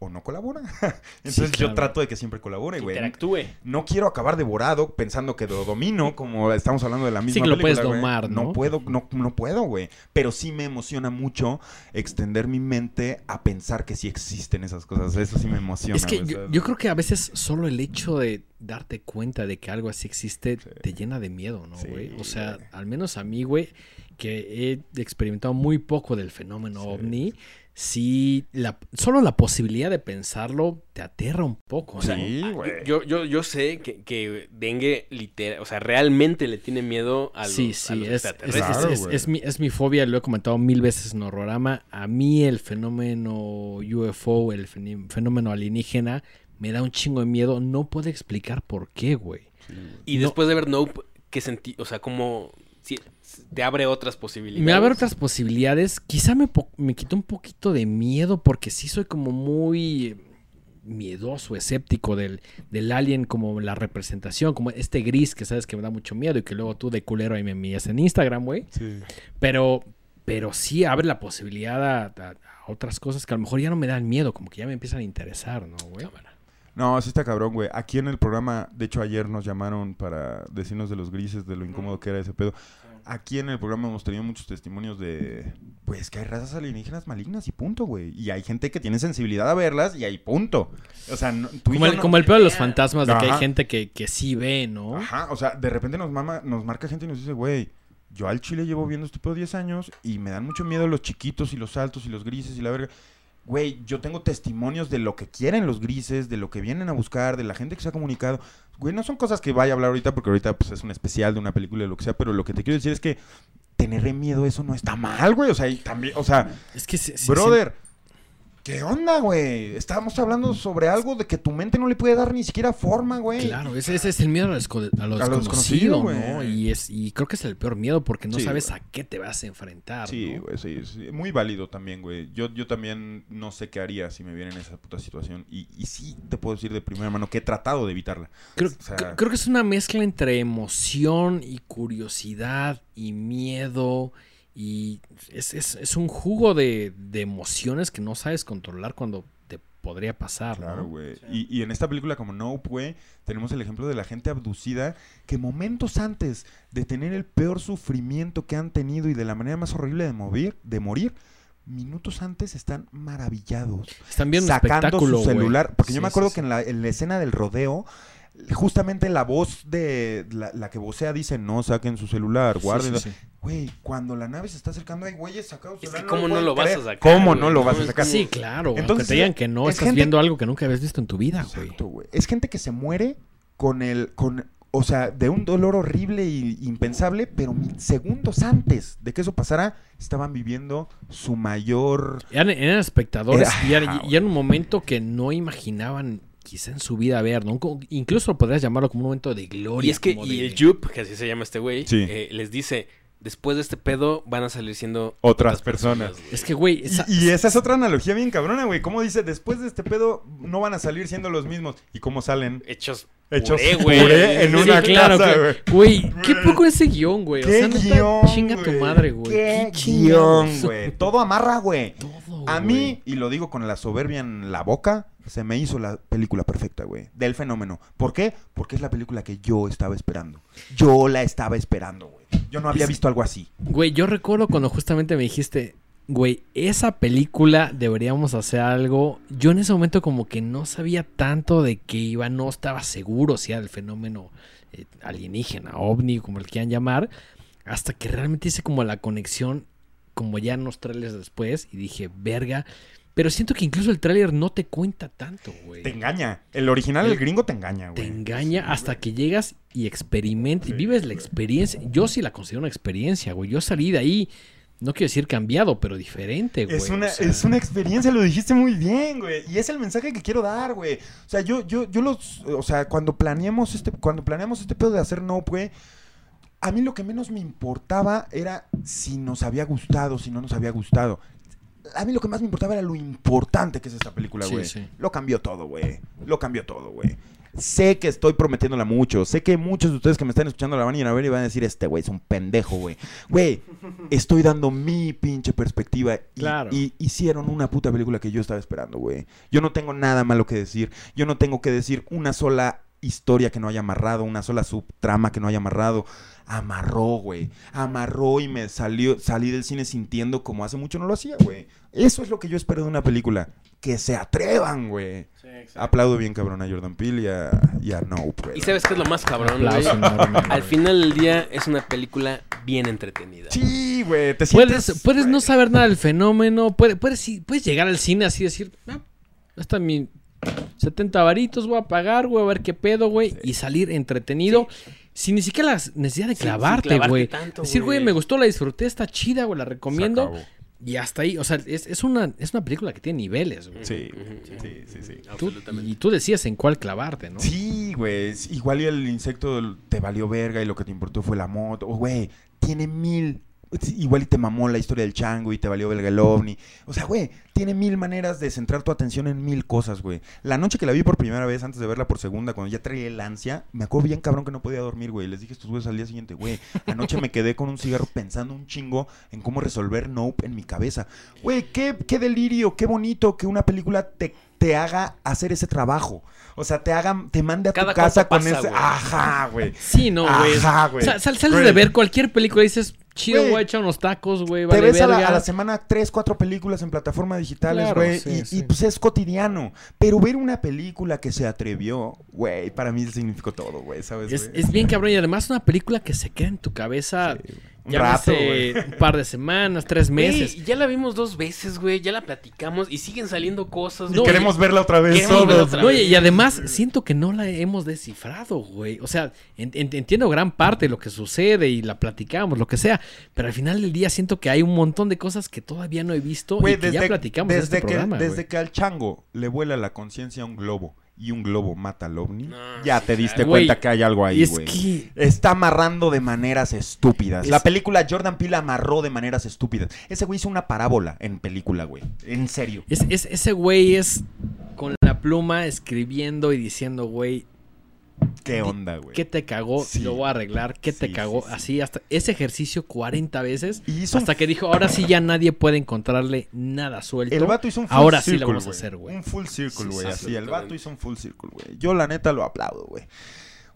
o no colabora. Entonces yo claro. trato de que siempre colabore, güey. Interactúe. No quiero acabar devorado pensando que lo domino, como estamos hablando de la misma Sí que lo película, puedes güey. domar, ¿no? puedo, no, no puedo, güey. Pero sí me emociona mucho extender mi mente a pensar que sí existen esas cosas. Eso sí me emociona. Es que yo, creo que a veces solo el hecho de darte cuenta de que algo así existe Sí. te llena de miedo, ¿no, güey? o sea, al menos a mí, güey, que he experimentado muy poco del fenómeno Sí. ovni, sí, la, solo la posibilidad de pensarlo te aterra un poco, ¿no? Sí, güey. Yo, yo, yo sé que, que Dengue literal, o sea, realmente le tiene miedo a los, Sí, a sí, los es, es, extraterrestres. Es- mi, es mi fobia, lo he comentado mil veces en Horrorama. A mí el fenómeno UFO, el fenómeno alienígena, me da un chingo de miedo. No puedo explicar por qué, güey. Y No. después de ver Nope, ¿qué sentí? O sea, como si te abre otras posibilidades. Me abre otras posibilidades. Quizá me, me quitó un poquito de miedo porque sí soy como muy miedoso, escéptico del, del alien como la representación, como este gris que sabes que me da mucho miedo y que luego tú de culero ahí me envías en Instagram, güey. Sí. Pero, pero sí abre la posibilidad a, a- a otras cosas que a lo mejor ya no me dan miedo, como que ya me empiezan a interesar, ¿no, güey? No, sí está cabrón, güey. Aquí en el programa, de hecho ayer nos llamaron para decirnos de los grises, de lo incómodo que era ese pedo. Aquí en el programa hemos tenido muchos testimonios de, pues, que hay razas alienígenas malignas y punto, güey. Y hay gente que tiene sensibilidad a verlas y hay punto. O sea, no- tú Como el, no- como el peor de los fantasmas, de que hay gente que, que sí ve, ¿no? Ajá, o sea, de repente nos mama, nos marca gente y nos dice, güey, yo al chile llevo viendo este pedo 10 años y me dan mucho miedo los chiquitos y los altos y los grises y la verga. Güey, yo tengo testimonios de lo que quieren los grises, de lo que vienen a buscar, de la gente que se ha comunicado. Güey, no son cosas que vaya a hablar ahorita porque ahorita pues es un especial de una película de lo que sea, pero lo que te quiero decir es que tenerle miedo eso no está mal, güey. O sea, y también, o sea, Es que sí- sí- brother, ¿qué onda, güey? Estábamos hablando sobre algo de que tu mente no le puede dar ni siquiera forma, güey. Claro, ese, ese es el miedo a lo, a lo A lo desconocido. Y, es, y creo que es el peor miedo porque no Sí, sabes güey. a qué te vas a enfrentar. Sí, ¿no? güey, sí, sí. Muy válido también, güey. Yo, yo también no sé qué haría si me viera en esa puta situación. Y, y sí te puedo decir de primera mano que he tratado de evitarla. Creo, O sea- creo que es una mezcla entre emoción y curiosidad y miedo. Y es, es- es un jugo de, de emociones que no sabes controlar cuando te podría pasar. ¿no? Claro, güey. Y, y en esta película como Nope, güey, tenemos el ejemplo de la gente abducida que momentos antes de tener el peor sufrimiento que han tenido y de la manera más horrible de morir, de morir, minutos antes están maravillados. Están viendo un sacando espectáculo, su celular. Porque yo me acuerdo sí, que en la, en la escena del rodeo, justamente la voz de la, la que vocea dice, no saquen su celular, sí, guárdenlo. sí, sí. Güey, cuando la nave se está acercando, hay güeyes sacados. Es celular, que cómo no lo vas a sacar, ¿Cómo no lo vas a sacar? Sí, claro. Entonces, te digan que no, es estás gente- viendo algo que nunca habías visto en tu vida, güey. Exacto, güey. Es gente que se muere con el, con, o sea, de un dolor horrible y impensable, pero segundos antes de que eso pasara, estaban viviendo su mayor... Eran, eran espectadores Era- y, era, y era un momento que no imaginaban quizá en su vida ver, ¿no? Incluso podrías llamarlo como un momento de gloria. Y es que y de- el Jup, que así se llama este güey, Sí. eh, les dice, después de este pedo van a salir siendo Otras personas. Es que, güey, esa- Y, y esa es otra analogía bien cabrona, güey. ¿Cómo dice? Después de este pedo no van a salir siendo los mismos. ¿Y cómo salen? Hechos, Hechos puré, güey. puré en Sí, una claro, casa, güey. Güey, ¿qué poco ese guion, güey? O ¿Qué sea, neta, guion, chinga tu madre, güey. ¿Qué, chingados? guion, güey? Todo amarra, güey. Todo, A güey. mí, y lo digo con la soberbia en la boca, se me hizo la película perfecta, güey. Del fenómeno. ¿Por qué? Porque es la película que yo estaba esperando. Yo la estaba esperando, güey. Yo no había visto algo así. Güey, yo recuerdo cuando justamente me dijiste, güey, esa película deberíamos hacer algo. Yo en ese momento como que no sabía tanto de qué iba, no estaba seguro si era el fenómeno eh, alienígena, ovni, como le quieran llamar, hasta que realmente hice como la conexión, como ya unos trailers después, y dije, verga. Pero siento que incluso el tráiler no te cuenta tanto, güey. Te engaña. El original, el gringo, te engaña, Te güey. engaña hasta que llegas y experimentas, y vives la experiencia. Yo sí la considero una experiencia, güey. Yo salí de ahí, no quiero decir cambiado, pero diferente, güey. Es una, O sea, es una experiencia, lo dijiste muy bien, güey. Y es el mensaje que quiero dar, güey. O sea, yo, yo, yo los, o sea, cuando planeamos este, cuando planeamos este pedo de hacer no, güey, a mí lo que menos me importaba era si nos había gustado, si no nos había gustado. A mí lo que más me importaba era lo importante que es esta película, Sí, güey. sí. Lo cambió todo, güey. Lo cambió todo, güey. Sé que estoy prometiéndola mucho. Sé que muchos de ustedes que me están escuchando la van a ir a ver y van a decir, este güey es un pendejo, güey. Güey, estoy dando mi pinche perspectiva. Y, Claro. y hicieron una puta película que yo estaba esperando, güey. Yo no tengo nada malo que decir. Yo no tengo que decir una sola historia que no haya amarrado, una sola subtrama que no haya amarrado. Amarró, güey. Amarró y me salió, salí del cine sintiendo como hace mucho no lo hacía, güey. Eso es lo que yo espero de una película. Que se atrevan, güey. Aplaudo bien cabrón a Jordan Peele y a, y a Nope. Y sabes qué es lo más cabrón, güey. Al final del día es una película bien entretenida. Sí, güey. Te Puedes, sientes... puedes no saber nada del fenómeno, puedes, puedes, puedes llegar al cine así y decir, ah, hasta mi 70 varitos voy a pagar, güey, a ver qué pedo, güey, y salir entretenido. Sin ni siquiera la necesidad de clavarte, güey. tanto, Decir, güey, me gustó, la disfruté, está chida, güey, la recomiendo. Y hasta ahí, o sea, es, es una, es una película que tiene niveles, güey. Sí, sí, sí, sí. Tú- Absolutamente. y tú decías en cuál clavarte, ¿no? Sí, güey. Igual y el insecto te valió verga y lo que te importó fue la moto. O, Güey, tiene mil. Igual y te mamó la historia del chango y te valió verga el. O sea, güey, tiene mil maneras de centrar tu atención en mil cosas, güey. La noche que la vi por primera vez, antes de verla por segunda, cuando ya traía el ansia, me acuerdo bien cabrón que no podía dormir, güey. Les dije estos güeyes al día siguiente, güey. Anoche me quedé con un cigarro pensando un chingo en cómo resolver Nope en mi cabeza. Güey, qué, qué delirio, qué bonito que una película te, te haga hacer ese trabajo. O sea, te haga, te mande a Cada tu casa con pasa, ese. Ajá, güey. Sí, no, güey. Ajá, güey. Sa- sal- sales de ver cualquier película y dices, chido, Güey. voy a echar unos tacos, güey, Te vale ves a la, verga. a la semana tres, cuatro películas en plataformas digitales, Claro, güey. sí, y, sí. y, pues es cotidiano. Pero ver una película que se atrevió, güey, para mí significó todo, güey, ¿sabes? Es, es bien cabrón y además una película que se queda en tu cabeza Un ya rato, hace un par de semanas, tres meses. Güey, ya la vimos dos veces, güey. Ya la platicamos y siguen saliendo cosas. Y No, queremos verla otra vez solos. otra No, vez. y, y además siento que no la hemos descifrado, güey. O sea, en- en- entiendo gran parte de lo que sucede y la platicamos, lo que sea. Pero al final del día siento que hay un montón de cosas que todavía no he visto y que ya platicamos en desde este que, programa, desde que al chango le vuela la conciencia a un globo y un globo mata al ovni, No, ya te diste claro. cuenta que hay algo ahí, es güey. que... Está amarrando de maneras estúpidas. Es- La película Jordan Peele amarró de maneras estúpidas. Ese güey hizo una parábola en película, güey. En serio. Es, es- ese güey es con la pluma escribiendo y diciendo, güey, ¿Qué onda, güey? ¿qué te cagó? Sí. Lo voy a arreglar. ¿Qué te cagó? sí, sí. Así, hasta ese ejercicio 40 veces. Y hizo un Hasta que dijo, ahora sí ya nadie puede encontrarle nada suelto. El vato hizo un full Ahora sí circle, lo vamos a hacer, güey. Un full circle, güey. sí, así, el vato hizo un full circle, güey. Yo, la neta, lo aplaudo, güey.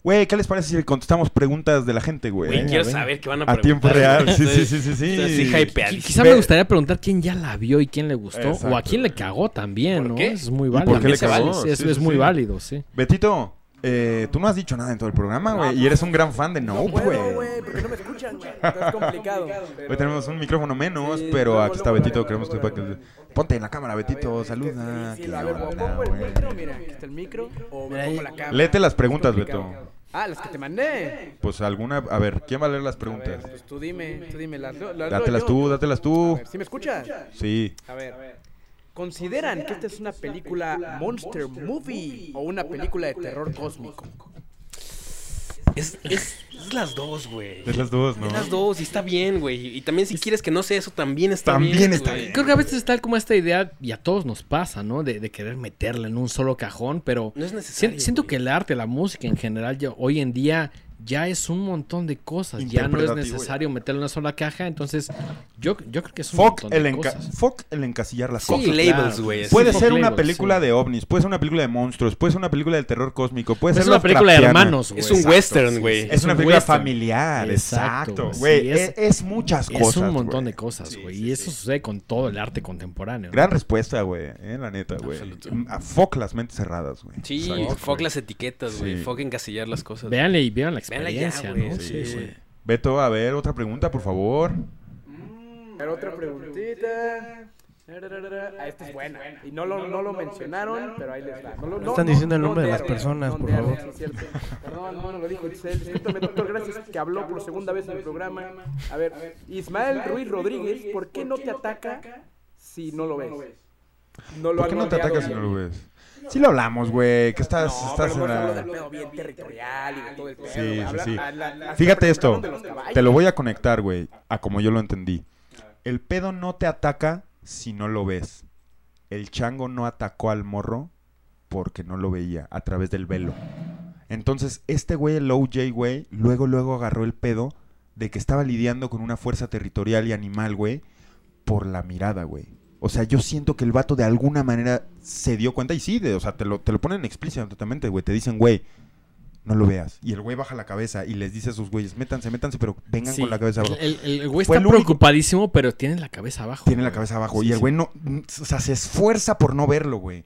Güey, ¿qué les parece si contestamos preguntas de la gente, güey? Güey, quiero saber qué van a A preguntar. tiempo real. Sí, sí, sí, sí. sí. así. Quizá Ve- me gustaría preguntar quién ya la vio y quién le gustó. O a quién le cagó también, ¿Por ¿no? es muy por válido. qué le cagó? Es, Sí, es sí, muy válido, sí. Betito, eh, tú no has dicho nada en todo el programa, güey. y eres un gran fan de No, No puedo, güey. güey, porque no me escuchan. Es complicado. Hoy tenemos un micrófono menos, Sí, pero aquí está Betito. Queremos que. Ponte en la cámara, Betito. Saluda. sí, qué a ver, pongo el güey. micro, mira, aquí está el micro. O me pongo la cámara. Léete las preguntas. Beto. Ah, las que te mandé. Pues alguna... A ver, ¿quién va a leer las A preguntas? ver, pues tú dime, tú dime. Las, Dátelas tú, dátelas A tú. ver, ¿sí me escuchas? Sí. A ver. ¿Consideran que esta es una película monster movie o una película de terror cósmico? Es, es, es las dos, güey. Es las dos, ¿no? Es las dos y está bien, güey. Y también si quieres que no sea eso, también está También bien. está güey. bien. Creo que a veces está como esta idea, y a todos nos pasa, ¿no? De, de querer meterla en un solo cajón, pero No es si- necesario. siento güey. que el arte, la música en general, ya hoy en día ya es un montón de cosas. Ya no es necesario meterlo en una sola caja. Entonces, yo, yo creo que es un Fuck montón de el, cosas. fuck el encasillar las Sí, cosas. labels, claro. güey. Puede ser una labels, película sí. de ovnis, puede ser una película de monstruos, puede ser una película del terror cósmico, puede ser es una película de hermanos, güey. Es un Exacto, western, güey. sí. Es, una un película western. familiar, Exacto, güey. es- es, es muchas Es cosas. un montón de cosas, güey. sí, y eso sí. sucede con todo el arte contemporáneo. Gran respuesta, güey, eh, la neta, güey. A Fuck las mentes cerradas, güey. Sí, fuck las etiquetas, güey. Fuck encasillar las cosas. Véanle y vean la Ya, experiencia, güey, ¿no? sí. Sí, sí. Beto, a ver, otra pregunta, por favor. A ver, otra preguntita. Ah, esta es buena. Y no lo, no lo mencionaron, pero ahí les da. No, lo- no, Están no, diciendo el no nombre de las personas, no por favor. sí, es cierto. Perdón, no, no lo dijo Itzel. Discúlpame, doctor, gracias que habló por segunda vez en el programa. A ver, Ismael Ruiz Rodríguez, ¿por qué no te ataca si no lo ves? No lo ¿Por qué no te atacas si no lo ves? Sí lo hablamos, güey, que estás, No, estás pero en no hablo la... del pedo bien territorial y de todo el pedo. Sí, sí, Habla- sí. la- Fíjate esto, te lo voy a conectar, güey, a como yo lo entendí. El pedo no te ataca si no lo ves. El chango no atacó al morro porque no lo veía a través del velo. Entonces, este güey, el OJ, güey, luego, luego agarró el pedo de que estaba lidiando con una fuerza territorial y animal, güey, por la mirada, güey. O sea, yo siento que el vato de alguna manera se dio cuenta y sí, de, o sea, te lo, te lo ponen explícitamente, güey. Te dicen, güey, no lo veas. Y el güey baja la cabeza y les dice a sus güeyes, métanse, métanse, pero vengan Sí, con la cabeza abajo. El, el- el güey Fue está el único- preocupadísimo, pero tiene la cabeza abajo. Tiene la cabeza abajo. Sí, y el sí. güey no, o sea, se esfuerza por no verlo, güey.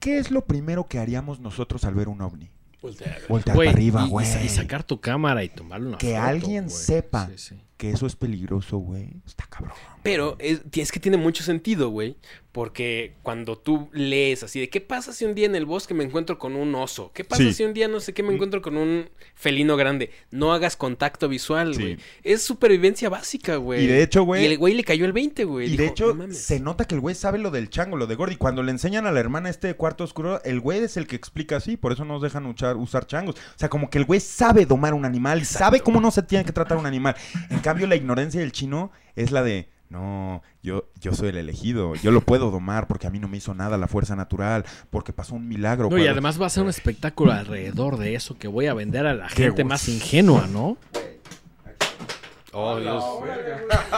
¿Qué es lo primero que haríamos nosotros al ver un ovni? Voltear. Voltear Güey, para arriba, y- güey. y sacar tu cámara y tomarle una Que foto, alguien güey. sepa. Que eso es peligroso, güey. Está cabrón. Pero es, es que tiene mucho sentido, güey. Porque cuando tú lees así de qué pasa si un día en el bosque me encuentro con un oso, qué pasa Sí. si un día no sé qué me encuentro con un felino grande, no hagas contacto visual, Sí. güey. Es supervivencia básica, güey. Y de hecho, güey- Y el güey le cayó el 20, güey. Y Dijo, de hecho, se nota que el güey sabe lo del chango, lo de Gordy. Cuando le enseñan a la hermana este cuarto oscuro, el güey es el que explica así, por eso nos dejan usar, usar changos. O sea, como que el güey sabe domar un animal, sabe cómo no se tiene que tratar un animal. En cambio, la ignorancia del chino es la de, no, yo, yo soy el elegido, yo lo puedo domar porque a mí no me hizo nada la fuerza natural, porque pasó un milagro. No, y además va a ser un espectáculo alrededor de eso que voy a vender a la Qué gente gusto. más ingenua, ¿no? Oh, Dios.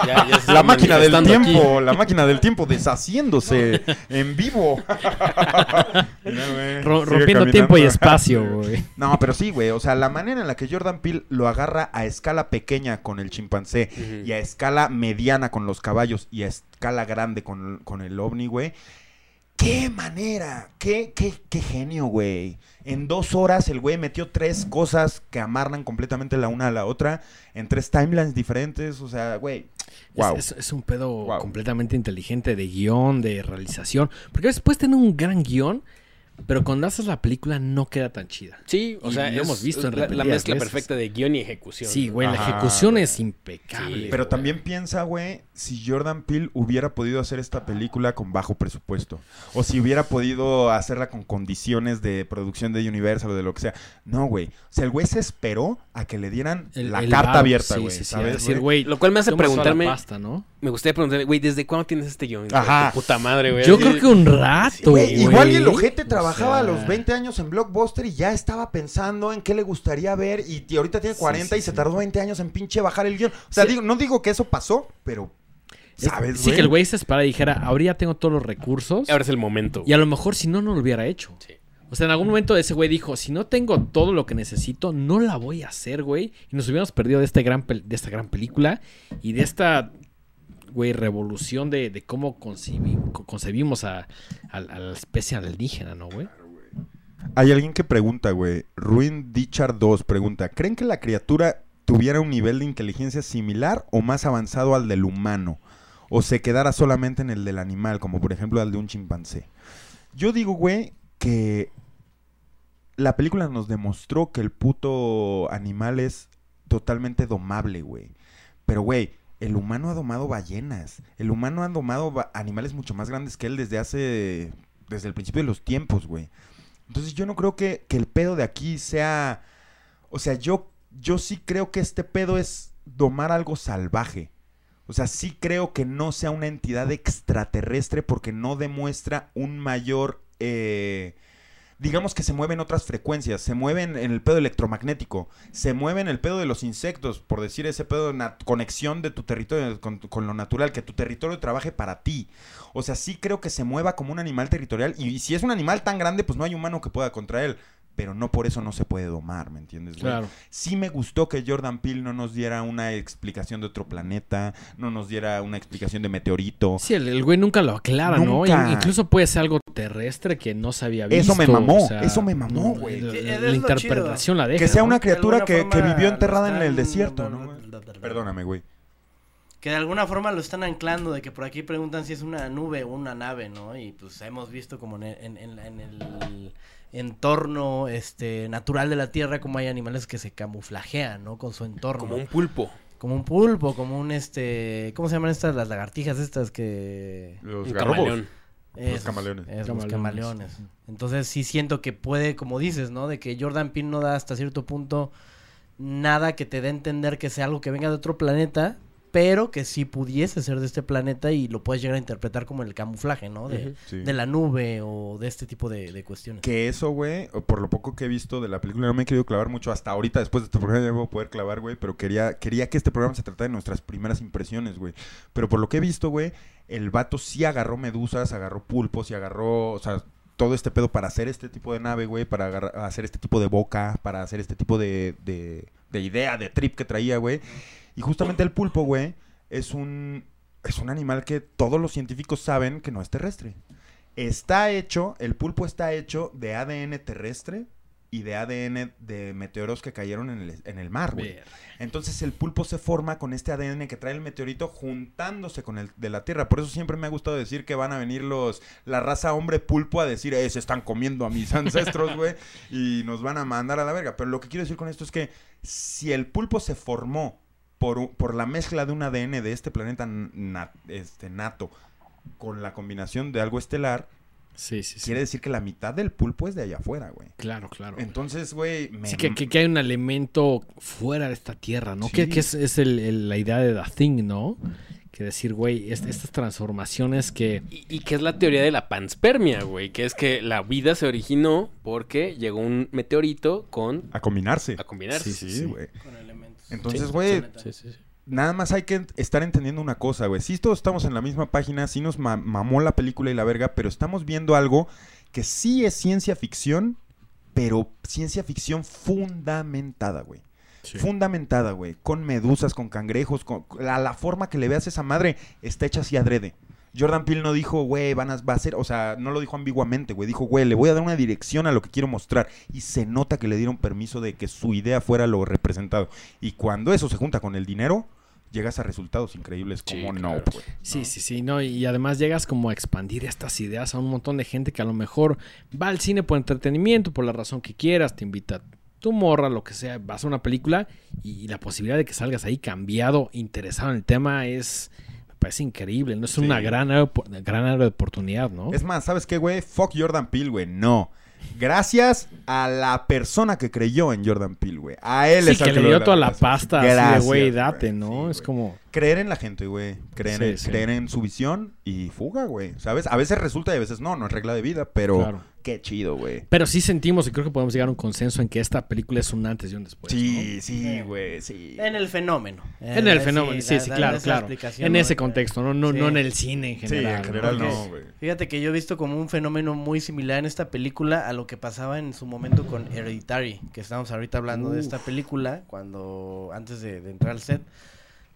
Ya- ya se La máquina del aquí. tiempo, la máquina del tiempo deshaciéndose en vivo. Mira, Ro- rompiendo tiempo y espacio, güey. No, pero sí, güey. O sea, la manera en la que Jordan Peele lo agarra a escala pequeña con el chimpancé y a escala mediana con los caballos y a escala grande con, con el ovni, güey. ¡Qué manera! ¡Qué, qué, qué genio, güey! En dos horas el güey metió tres cosas que amarran completamente la una a la otra en tres timelines diferentes. O sea, güey. Wow. Es, es- es un pedo Wow. completamente inteligente de guion, de realización. Porque puedes tener un gran guion, pero cuando haces la película no queda tan chida. Sí, o Y sea, lo es hemos visto en la, la mezcla veces. perfecta de guion y ejecución. Sí, güey, la ejecución güey. es impecable. Sí, Pero güey. también piensa, güey, si Jordan Peele hubiera podido hacer esta película con bajo presupuesto. O si hubiera podido hacerla con condiciones de producción de Universal o de lo que sea. No, güey. O sea, el güey se esperó a que le dieran El- la el carta abierta, sí, güey. sí, sí, ¿sabes, a decir, güey? güey, Lo cual me hace preguntarme, pasta, ¿no? me gustaría preguntarle, güey, ¿desde cuándo tienes este guion? Ajá. Puta madre, güey. Yo creo que un rato, Güey, güey. igual y el ojete O trabajaba a sea, los 20 años en Blockbuster y ya estaba pensando en qué le gustaría ver y, y ahorita tiene Sí, 40 y sí, se tardó 20 años en pinche bajar el guion. O sea, Sí. digo, no digo que eso pasó, pero es- ¿sabes, Sí, que el güey se esperara y dijera, ahora ya tengo todos los recursos. Ahora es el momento. Y a lo mejor si no, no lo hubiera hecho. Sí. O sea, en algún momento ese güey dijo, si no tengo todo lo que necesito, no la voy a hacer, güey. Y nos hubiéramos perdido de, este gran de esta gran película y de esta, güey, revolución de, cómo concebi- co- concebimos a, la especie alienígena, ¿no, güey? Hay alguien que pregunta, güey. Ruin Dichar 2 pregunta: ¿Creen que la criatura tuviera un nivel de inteligencia similar o más avanzado al del humano? ¿O se quedara solamente en el del animal, como por ejemplo al de un chimpancé? Yo digo, güey, que la película nos demostró que el puto animal es totalmente domable, güey. Pero, güey, el humano ha domado ballenas. El humano ha domado animales mucho más grandes que él desde hace. desde el principio de los tiempos, güey. Entonces yo no creo que, que el pedo de aquí sea... O sea, yo, yo sí creo que este pedo es domar algo salvaje. O sea, sí creo que no sea una entidad extraterrestre porque no demuestra un mayor... eh, digamos que se mueven otras frecuencias, se mueven en el pedo electromagnético, se mueve en el pedo de los insectos, por decir ese pedo de conexión de tu territorio con, con lo natural, que tu territorio trabaje para ti. O sea, sí creo que se mueva como un animal territorial y, y si es un animal tan grande, pues no hay humano que pueda contra él. Pero no por eso no se puede domar, ¿me entiendes? güey? Claro. Sí me gustó que Jordan Peele no nos diera una explicación de otro planeta, no nos diera una explicación de meteorito. Sí, el, el güey nunca lo aclara, ¿no? Nunca. Incluso puede ser algo terrestre que no se había visto. Eso me mamó, o sea, eso me mamó, no, güey. la- interpretación la deja. Que sea una criatura que, vivió enterrada en el desierto, ¿no? güey? Perdóname, güey. Que de alguna forma lo están anclando, de que por aquí preguntan si es una nube o una nave, ¿no? Y pues hemos visto como en el, en- en- en el entorno este natural de la Tierra como hay animales que se camuflajean, ¿no? Con su entorno. Como un pulpo. Como un pulpo, como un este... ¿Cómo se llaman estas? Las lagartijas estas que... Los camaleón. Esos, camaleones. esos, los Camaleones. camaleones. Entonces sí siento que puede, como dices, ¿no? De que Jordan Peele no da hasta cierto punto nada que te dé a entender que sea algo que venga de otro planeta, pero que sí pudiese ser de este planeta y lo puedes llegar a interpretar como el camuflaje, ¿no? De, Ujú. Sí. de la nube o de este tipo de, de cuestiones. Que eso, güey, por lo poco que he visto de la película, no me he querido clavar mucho hasta ahorita, después de este programa ya me voy a poder clavar, güey, pero quería, quería que este programa se tratara de nuestras primeras impresiones, güey. Pero por lo que he visto, güey, el vato sí agarró medusas, agarró pulpos y agarró, o sea, todo este pedo para hacer este tipo de nave, güey, para agarrar- hacer este tipo de boca, para hacer este tipo de, de, de idea, de trip que traía, güey. Y justamente el pulpo, güey, es un, es un animal que todos los científicos saben que no es terrestre. Está hecho, el pulpo está hecho de ADN terrestre y de ADN de meteoros que cayeron en el, en el mar, güey. Entonces el pulpo se forma con este ADN que trae el meteorito juntándose con el de la Tierra. Por eso siempre me ha gustado decir que van a venir los la raza hombre pulpo a decir, eh, se están comiendo a mis ancestros, güey, y nos van a mandar a la verga. Pero lo que quiero decir con esto es que si el pulpo se formó por, por la mezcla de un ADN de este planeta na- este, nato con la combinación de algo estelar, Sí, sí, sí. quiere decir que la mitad del pulpo es de allá afuera, güey. Claro, claro. Entonces, güey, me... Sí, que, que- que hay un elemento fuera de esta tierra, ¿no? Sí. Que, que es, es el- el- la idea de The Thing, ¿no? Que decir, güey, est- estas transformaciones que... Y, y que es la teoría de la panspermia, güey. Que es que la vida se originó porque llegó un meteorito con... A combinarse. A combinarse. Sí, sí, güey. Con elementos. Entonces, güey, Sí, sí, sí. nada más hay que estar entendiendo una cosa, güey. Sí, todos estamos en la misma página, sí nos ma- mamó la película y la verga, pero estamos viendo algo que sí es ciencia ficción, pero ciencia ficción fundamentada, güey. Fundamentada, güey. Con medusas, con cangrejos, con la, la forma que le veas a esa madre está hecha así adrede. Jordan Peele no dijo, güey, van a, va a ser, o sea, no lo dijo ambiguamente, güey. Dijo, güey, le voy a dar una dirección a lo que quiero mostrar. Y se nota que le dieron permiso de que su idea fuera lo representado. Y cuando eso se junta con el dinero, llegas a resultados increíbles Sí, como claro. no, güey. Sí, sí, sí, ¿no? Y además llegas como a expandir estas ideas a un montón de gente que a lo mejor va al cine por entretenimiento, por la razón que quieras, te invita tu morra, lo que sea, vas a una película y la posibilidad de que salgas ahí cambiado, interesado en el tema es... Parece increíble, ¿no? Es Sí. una gran área, gran área de oportunidad, ¿no? Es más, ¿sabes qué, güey? Fuck Jordan Peele, güey. No. Gracias a la persona que creyó en Jordan Peele, güey. A él Sí, es que le dio toda la gracias. pasta así de, Gracias, güey, date. ¿no? Sí, es como... Creer en la gente, güey. Creer, Sí, en, sí. creer en su visión y fuga, güey. ¿Sabes? A veces resulta y a veces no. No es regla de vida, pero Claro. qué chido, güey. Pero sí sentimos y creo que podemos llegar a un consenso en que esta película es un antes y un después. sí, sí, güey, sí. En el fenómeno. ¿no? En el fenómeno, sí, sí, claro, claro. En ese contexto, no, no, Sí. no en el cine en Sí, general. en ¿no? general no, güey. Fíjate que yo he visto como un fenómeno muy similar en esta película a lo que pasaba en su momento con Hereditary, que estamos ahorita hablando de esta película, cuando antes de, de entrar al set,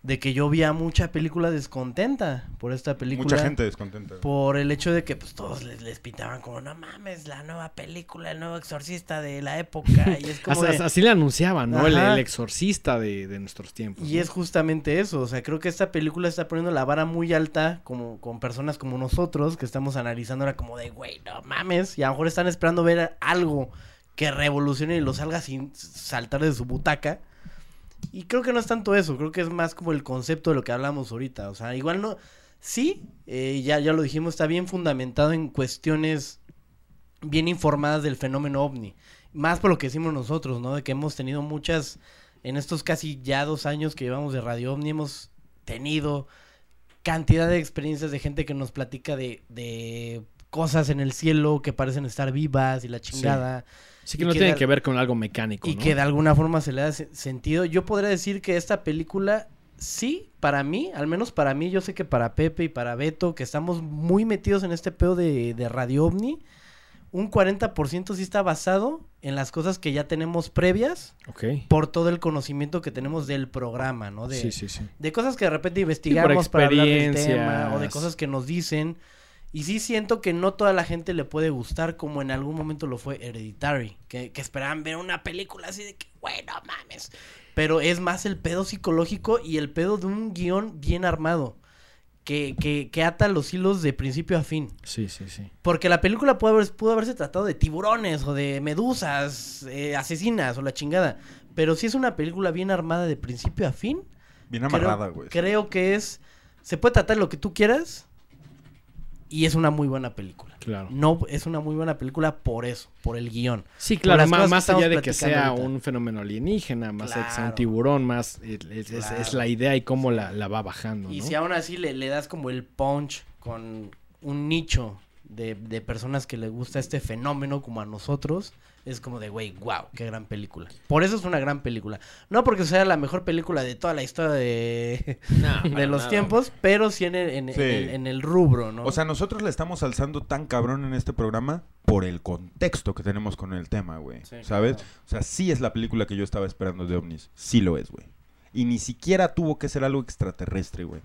de que yo vi a mucha película descontenta por esta película. Mucha gente descontenta. Por el hecho de que pues todos les, les pintaban como, no mames, la nueva película, el nuevo exorcista de la época. Y es como Así, de- así le anunciaban, ¿no? El, el exorcista de, de nuestros tiempos. Y ¿no? es justamente eso, o sea, creo que esta película está poniendo la vara muy alta como con personas como nosotros que estamos analizando ahora como de, güey, no mames, y a lo mejor están esperando ver algo que revolucione y los salga sin saltar de su butaca. Y creo que no es tanto eso, creo que es más como el concepto de lo que hablamos ahorita, o sea, igual no, sí, eh, ya, ya lo dijimos, está bien fundamentado en cuestiones bien informadas del fenómeno ovni. Más por lo que decimos nosotros, ¿no? De que hemos tenido muchas, en estos casi ya dos años que llevamos de Radio Ovni, hemos tenido cantidad de experiencias de gente que nos platica de, de cosas en el cielo que parecen estar vivas y la chingada. Sí que Y no que tiene que ver con algo mecánico, Y ¿no? que de alguna forma se le da se- sentido. Yo podría decir que esta película, sí, para mí, al menos para mí, yo sé que para Pepe y para Beto, que estamos muy metidos en este pedo de, de Radio OVNI, un 40% sí está basado en las cosas que ya tenemos previas Ok. por todo el conocimiento que tenemos del programa, ¿no? De, Sí, sí, sí. de cosas que de repente investigamos para hablar del tema o de cosas que nos dicen. Y sí siento que no toda la gente le puede gustar como en algún momento lo fue Hereditary, que, que esperaban ver una película así de que, bueno, mames. Pero es más el pedo psicológico y el pedo de un guion bien armado, que, que, que ata los hilos de principio a fin. Sí, sí, sí. Porque la película pudo, haber- pudo haberse tratado de tiburones o de medusas, eh, asesinas o la chingada. Pero si es una película bien armada de principio a fin, Bien creo- amarrada, güey. Creo que es. Se puede tratar lo que tú quieras. Y es una muy buena película. Claro. No, es una muy buena película por eso, por el guion. Sí, claro, más, que allá de que sea ahorita. un fenómeno alienígena, más que sea un Claro. tiburón, más es, Claro. la idea y cómo la, la va bajando, Y ¿no? si aún así le, le das como el punch con un nicho de, de personas que les gusta este fenómeno como a nosotros, es como de, güey, wow, qué gran película. Por eso es una gran película. No porque sea la mejor película de toda la historia de, No, de los nada. tiempos, pero sí en el, en, en Sí. el, en el rubro, ¿no? O sea, nosotros le estamos alzando tan cabrón en este programa por el contexto que tenemos con el tema, güey. Sí, ¿Sabes? claro. O sea, sí es la película que yo estaba esperando de ovnis. Sí lo es, güey. Y ni siquiera tuvo que ser algo extraterrestre, güey.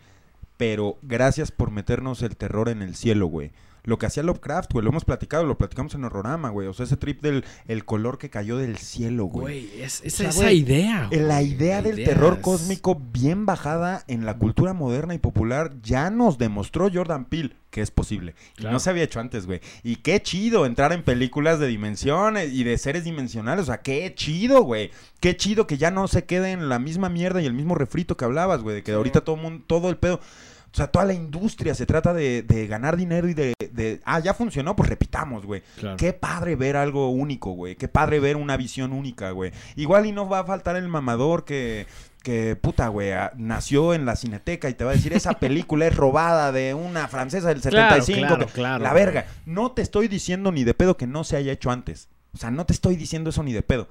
Pero gracias por meternos el terror en el cielo, güey. Lo que hacía Lovecraft, güey, lo hemos platicado, lo platicamos en Horrorama, güey. O sea, ese trip del el color que cayó del cielo, güey. Güey, es, es O sea, esa güey, idea. Eh, La güey, idea del terror cósmico bien bajada en la cultura moderna y popular ya nos demostró Jordan Peele que es posible. Y no se había hecho antes, güey. Y qué chido entrar en películas de dimensiones y de seres dimensionales. O sea, qué chido, güey. Qué chido que ya no se quede en la misma mierda y el mismo refrito que hablabas, güey. De que ahorita todo, mundo, todo el pedo... O sea, toda la industria se trata de, de ganar dinero y de, de... Ah, ya funcionó, pues repitamos, güey. Claro. Qué padre ver algo único, güey. Qué padre ver una visión única, güey. Igual y no va a faltar el mamador que, que puta, güey, ah, nació en la cineteca y te va a decir, esa película es robada de una francesa del Claro, 75. claro, claro, La verga. No te estoy diciendo ni de pedo que no se haya hecho antes. O sea, no te estoy diciendo eso ni de pedo.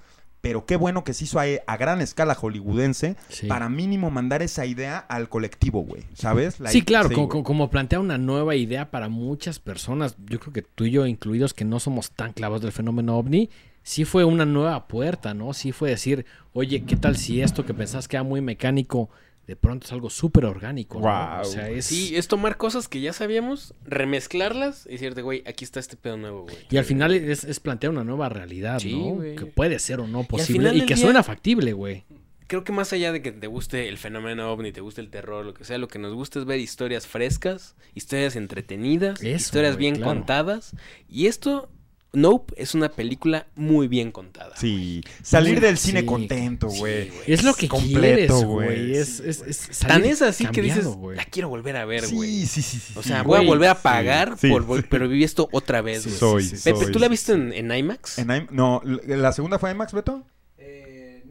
Pero qué bueno que se hizo a, a gran escala hollywoodense Sí. para mínimo mandar esa idea al colectivo, güey. ¿Sabes? La- Sí, claro, como, como- como plantea una nueva idea para muchas personas, yo creo que tú y yo incluidos que no somos tan clavados del fenómeno ovni, sí fue una nueva puerta, ¿no? Sí fue decir, oye, ¿qué tal si esto que pensás que era muy mecánico, de pronto es algo súper orgánico, ¿no? Guau. O sea, es... Sí, es tomar cosas que ya sabíamos, remezclarlas y decirte, güey, aquí está este pedo nuevo, güey. Y al final es, es plantear una nueva realidad, Sí, ¿no? güey. Que puede ser o no posible y, que día- suena factible, güey. Creo que más allá de que te guste el fenómeno ovni, te guste el terror, lo que sea, lo que nos gusta es ver historias frescas, historias entretenidas, Eso, historias güey, bien claro. contadas. Y esto, Nope, es una película muy bien contada. Sí, salir del cine Sí, contento, sí, güey. Es lo que completo, quieres, güey. güey. Es, es, es Tan es así que dices, güey. la quiero volver a ver, güey. Sí, sí, sí, sí. O sea, voy a volver a pagar, sí, por pero viví esto otra vez, Sí, güey. Soy, sí, sí. Pepe, soy. ¿tú la viste en, en IMAX? En no, ¿la segunda fue IMAX, Beto?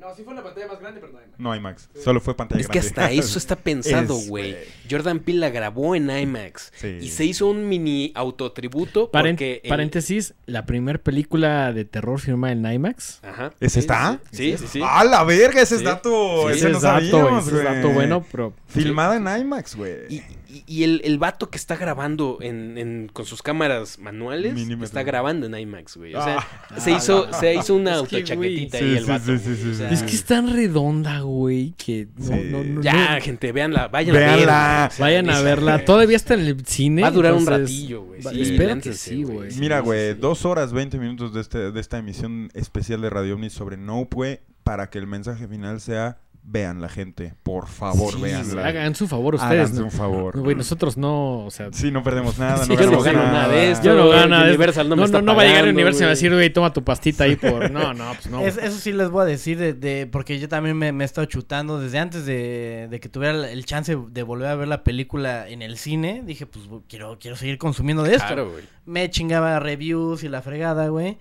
Eh, no, sí fue en la pantalla más grande, pero no hay más. No IMAX, solo fue pantalla Es que grande. hasta eso está pensado, Es, güey. Jordan Peele la grabó en IMAX. Sí. Y se hizo un mini autotributo Paren- porque... el- Paréntesis, la primera película de terror firmada en IMAX. Ajá. ¿Es Sí, esta? Sí, sí, sí. ¡Ah, la verga! Ese es Sí. dato. Sí, ese ese no es dato, sabíamos, ese es dato bueno, pero... Filmada en IMAX, güey. Y, y- y el, el vato que está grabando en, en- con sus cámaras manuales está grabando en IMAX, güey. O sea, Ah. se hizo, se hizo una autochaquetita ahí Sí, el sí, vato. sí, sí, güey. sí, O sí. sea, Es que es tan redonda, güey, que no, Sí. no, no- Ya, no- gente, véanla, vayan a Véanla. ver. Vayan a verla. Todavía está en el cine. Va a durar un ratillo, güey. va- Sí, güey. güey. Sí, Mira, sí, güey, sí. dos horas, 20 minutos de, este, de esta emisión especial de Radio Omni sobre Nope, güey, para que el mensaje final sea, vean la gente, por favor, Sí, véanla. Hagan su favor ustedes. Háganse ¿no? un favor. No, güey, nosotros no, o sea... Sí, no perdemos nada, Sí, no yo no gano nada de esto. Yo no gano nada de. Universal no me no, está no, no va a llegar el universo y va a güey. decir, güey, toma tu pastita ahí por... No, no, pues no. Es- eso sí les voy a decir de, de- porque yo también me, me he estado chutando desde antes de, de que tuviera el- el chance de volver a ver la película en el cine. Dije, pues quiero, quiero seguir consumiendo de esto. Claro, güey. Me chingaba reviews y la fregada, güey.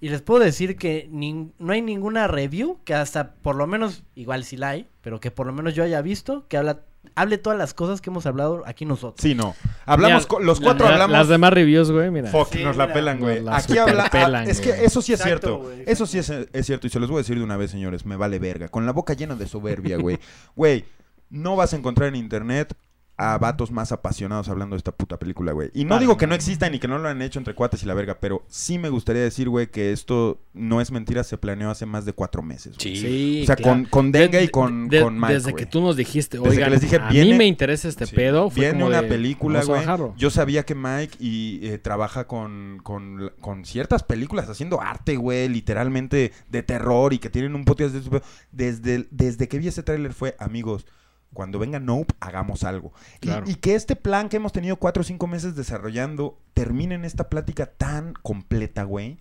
Y les puedo decir que no hay ninguna review que hasta por lo menos, igual sí la hay, pero que por lo menos yo haya visto que habla hable todas las cosas que hemos hablado aquí nosotros. Sí, no. Hablamos, Mira, los cuatro la- hablamos. Las demás reviews, güey, mira. Fuck, Sí, nos la pelan, güey. nos la Aquí habla. ah, es que eso sí es Exacto, cierto. güey, Eso sí es, es cierto. Y se los voy a decir de una vez, señores. Me vale verga. Con la boca llena de soberbia, güey. Güey, no vas a encontrar en internet a vatos más apasionados hablando de esta puta película, güey. Y no digo que no exista ni que no lo han hecho entre cuates y la verga, pero sí me gustaría decir, güey, que esto no es mentira, se planeó hace más de cuatro meses. güey. Sí. Sí, O sea, claro. con, con Dengue y con, de- con Mike, Desde güey. que tú nos dijiste, Desde oigan, que les dije, a viene- mí me interesa este Sí. pedo, fue Viene como una de, película, güey. Yo sabía que Mike y eh, trabaja con, con, con ciertas películas haciendo arte, güey, literalmente de terror y que tienen un podcast de eso. Desde, desde que vi ese tráiler fue, amigos, cuando venga Nope, hagamos algo. Y- Claro. Y, que este plan que hemos tenido cuatro o cinco meses desarrollando termine en esta plática tan completa, güey.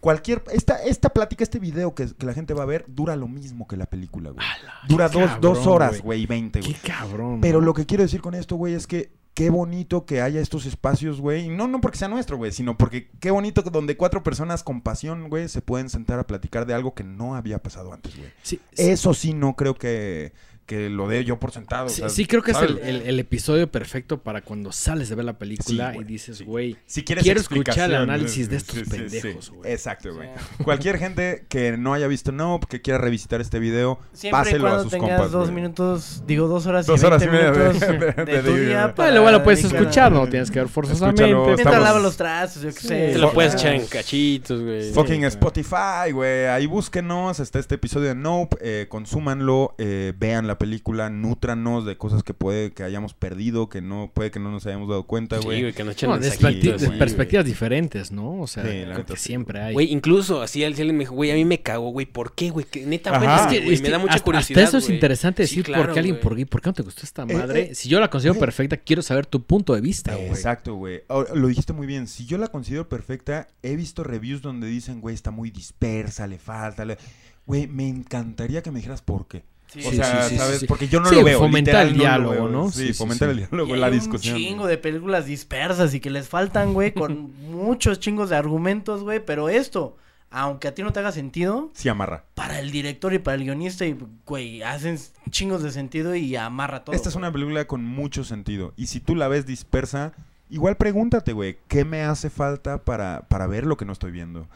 Cualquier, esta, esta plática, este video que, que la gente va a ver, dura lo mismo que la película, güey. Dura dos, dos horas, güey. y veinte, güey. Qué cabrón. Pero ¿no? lo que quiero decir con esto, güey, es que qué bonito que haya estos espacios, güey. Y no, no porque sea nuestro, güey, sino porque qué bonito donde cuatro personas con pasión, güey, se pueden sentar a platicar de algo que no había pasado antes, güey. Sí, sí, Eso sí no creo que, que lo dé yo por sentado. o sí, sea, sí creo que es el, el- el episodio perfecto para cuando sales de ver la película Sí, y güey, dices, sí. güey, Si quieres quiero escuchar el análisis de estos pendejos, sí. güey. Exacto, güey. Cualquier gente que no haya visto Nope, que quiera revisitar este video, Siempre y páselo a sus tengas compas, dos minutos, digo dos horas y Dos 20 horas y media de- minutos de, de- de- tu día Bueno, lo puedes escuchar, no tienes que ver forzosamente. Mientras estamos- lavas los trastos, yo qué sé. Te lo puedes echar en cachitos, güey. Fucking. Spotify, güey. Ahí búsquenos. Está este episodio de Nope. Eh, consúmanlo. eh, vean la película. Nútranos de cosas que puede que hayamos perdido. Que no puede que no nos hayamos dado cuenta, Sí, güey. güey, que nos echen No, güey, perspectivas diferentes, ¿no? O sea, Sí, la creo que siempre hay. Güey, incluso así al alguien me dijo, güey, a mí me cago, güey, ¿por qué, güey? Que neta, Ajá. cuéntame, Es que- güey, me da mucha hasta- curiosidad, Hasta eso es güey. interesante Sí, decir claro, por qué alguien, güey. por, qué- por qué no te gustó esta Eh, madre. eh, si yo la considero güey. perfecta, quiero saber tu punto de vista, güey. Exacto, güey. Ahora, Lo dijiste muy bien. Si yo la considero perfecta, he visto reviews donde dicen, güey, está muy dispersa, le falta. le-". Güey, me encantaría que me dijeras por qué. Sí, o sea, sí, sí, ¿sabes? sí. Porque yo no Sí, lo veo. fomentar el no diálogo. ¿no? Sí, Sí, sí, fomentar sí. el diálogo, Y la hay discusión. Un chingo de películas dispersas y que les faltan, güey, con muchos chingos de argumentos, güey. Pero esto, aunque a ti no te haga sentido, Sí, amarra. para el director y para el guionista, y, güey, hacen chingos de sentido y amarra todo. Esta es una película con mucho sentido. Y si tú la ves dispersa, igual pregúntate, güey, ¿qué me hace falta para, para ver lo que no estoy viendo?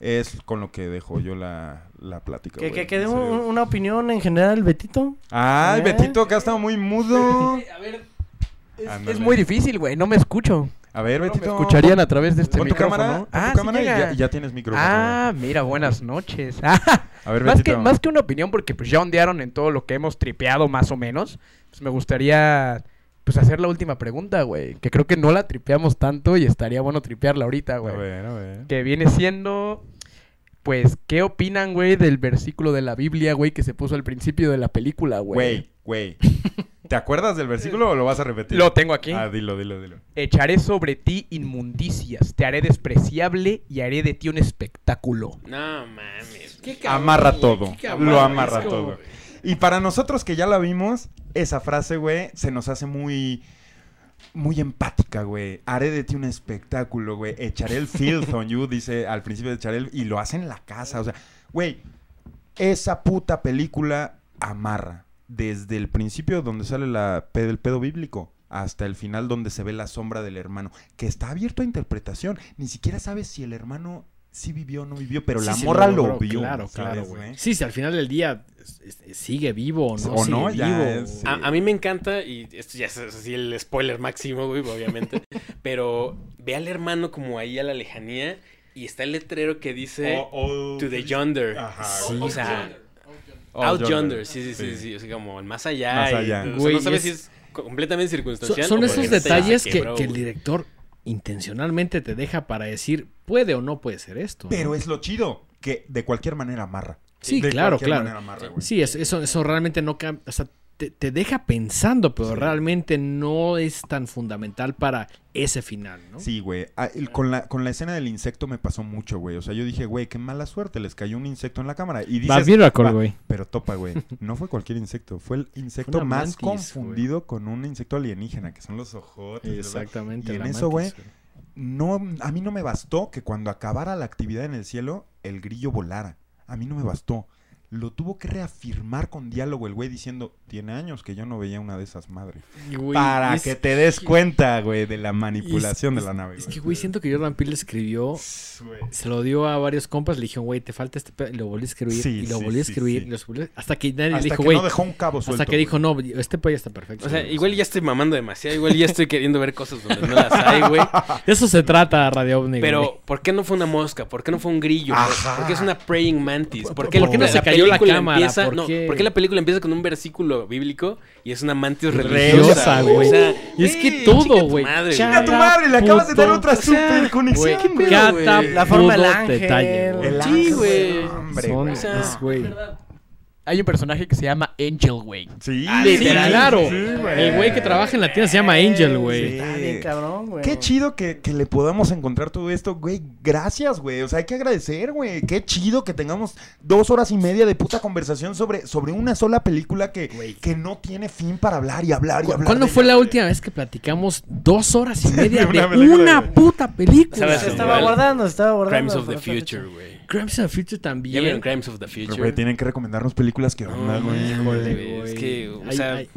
Es con lo que dejo yo la, la plática. Que, que, dé un- una opinión en general, Betito. Ay, ¿Eh? Betito, que ha estado muy mudo. Es, Ándale. es muy difícil, güey. No me escucho. A ver, No me Betito. escucharían a través de este Pon tu cámara, tu ah, sí cámara y llega. ya, ya tienes micrófono. Ah, mira, buenas noches. Ah, a ver, más, Betito. que, más que una opinión, porque pues ya ondearon en todo lo que hemos tripeado más o menos, pues me gustaría pues hacer la última pregunta, güey. Que creo que no la tripeamos tanto y estaría bueno tripearla ahorita, A güey. ver, a ver. Que viene siendo, pues, ¿qué opinan, güey, del versículo de la Biblia, güey, que se puso al principio de la película, güey? Güey, güey. ¿Te acuerdas del versículo o lo vas a repetir? Lo tengo aquí. Ah, dilo, dilo, dilo. Echaré sobre ti inmundicias, te haré despreciable y haré de ti un espectáculo. No mames. amarra todo. qué cabrón, Lo amarra es como- todo. Y para nosotros que ya la vimos, esa frase, güey, se nos hace muy. Muy empática, güey. Haré de ti un espectáculo, güey. Echaré el filth on you, dice al principio de echaré el... Y lo hace en la casa, o sea... Güey, esa puta película amarra. Desde el principio donde sale la el pedo bíblico hasta el final donde se ve la sombra del hermano. Que está abierto a interpretación. Ni siquiera sabes si el hermano sí vivió o no vivió, pero Sí, la sí, morra lo, logró, vio. Claro, ¿sabes, claro, güey. Sí, si al final del día sigue vivo o no, O sigue no, ya vivo. es- A, a mí me encanta, y esto ya es así el spoiler máximo, güey, obviamente. pero ve al hermano como ahí a la lejanía y está el letrero que dice O- o- To the Yonder. Ajá. Sí, o sea, Out Out Yonder. Yonder, sí, sí, sí, sí, o sea, como el más allá. Más y- allá. o sea, Güey, no sabes es- si es completamente circunstancial. son esos detalles que, el director intencionalmente te deja para decir puede o no puede ser esto. ¿no? Pero es lo chido, que de cualquier manera amarra. Sí, De claro, claro. amarra. Sí, es- eso, eso realmente no cambia. O sea, te, te deja pensando, pero Sí. realmente no es tan fundamental para ese final, ¿no? Sí, güey. Ah, con, la, con la escena del insecto me pasó mucho, güey. O sea, yo dije, güey, qué mala suerte, les cayó un insecto en la cámara. Y dices, Miracle, güey. Pero topa, güey. No fue cualquier insecto. Fue el insecto más mantis, confundido con un insecto alienígena, que son los ojotes. Exactamente. Y en eso, güey, no, a mí no me bastó que cuando acabara la actividad en el cielo, el grillo volara. A mí no me bastó. Lo tuvo que reafirmar con diálogo el güey diciendo, tiene años que yo no veía una de esas madres. Güey, Para es- que te des cuenta, güey, de la manipulación es- de la nave. Es que, güey, siento que Jordan Peele escribió, se lo dio a varios compas, le dijeron, güey, te falta este pedo, y lo volvió a escribir, Sí, y lo sí, volvió a escribir, sí. y lo volvió- hasta que nadie le Hasta dijo, que güey, no dejó un cabo suelto. hasta que dijo, no, este pedo ya está perfecto. O sea, güey". igual ya estoy mamando demasiado. Igual ya estoy queriendo ver cosas donde no las hay, güey. De eso se trata Radio OVNI. Pero, ¿por qué no fue una mosca? ¿Por qué no fue un grillo? Ajá. ¿Por qué es una praying mantis? ¿Por ¿Por qué, qué no se cayó la película cámara? Empieza, ¿Por no, qué? ¿por qué la película empieza con un versículo bíblico y es una mantis Religiosa, güey. O sea, Y es que todo, chinga tu güey. madre, Chinga güey. ¡Chinga tu madre! Le acabas de dar otra o sea, super conexión, Güey, La forma del ángel. El Sí, ángel, güey. hombre, güey. Hay un personaje que se llama Angel, güey. Sí, Ah, Sí, claro. Sí, el güey que trabaja en la tienda se llama Angel, güey. Sí. Está bien cabrón, güey. Qué chido que, que le podamos encontrar todo esto, güey. Gracias, güey. O sea, hay que agradecer, güey. Qué chido que tengamos dos horas y media de puta conversación sobre, sobre una sola película que, que no tiene fin para hablar y hablar y ¿Cu- hablar. ¿Cuándo fue ella, la última vez que platicamos dos horas y media de de una puta película? Estaba guardando, se estaba guardando. Crimes of the. Future, güey. Crimes of the Future ¿Ya también. vieron Crimes of the Pero, Future? güey, tienen que recomendarnos películas que onda, No, güey. híjole, güey. güey. Es que, o sea, ahí-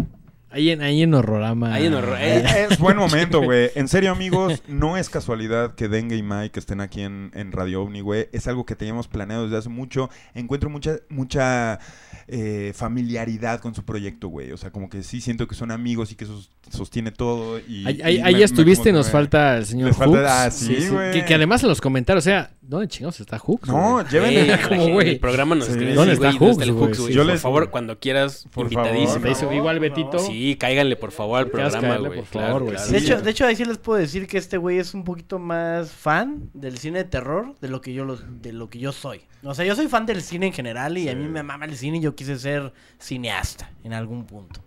Ahí en, ahí en Horrorama. Ahí en Horror- Eh, eh, Es buen momento, güey. En serio, amigos, no es casualidad que Dengue y Mike estén aquí en, en Radio OVNI, güey. Es algo que teníamos planeado desde hace mucho. Encuentro mucha, mucha eh, familiaridad con su proyecto, güey. O sea, como que sí siento que son amigos y que sos- sostiene todo. Y, Ahí, y ahí- me- me estuviste y como nos falta el señor Les falta- Hooks. ah, sí, güey. Que, que además en los comentarios, o sea, ¿dónde chingados está Hooks? No, güey? el- la como, güey. del programa nos Sí. escribe, ¿Dónde está ¿dónde Hooks, el? Hooks, güey? Yo Por les- favor, cuando quieras, Por invitadísimo. favor. Igual Betito. Sí, cáiganle por favor al programa, caerle, güey. por claro, favor, güey. claro. De Sí. hecho, de hecho, ahí sí les puedo decir que este güey es un poquito más fan del cine de terror de lo que yo lo, de lo que yo soy. O sea, yo soy fan del cine en general y a mí me mama el cine y yo quise ser cineasta en algún punto.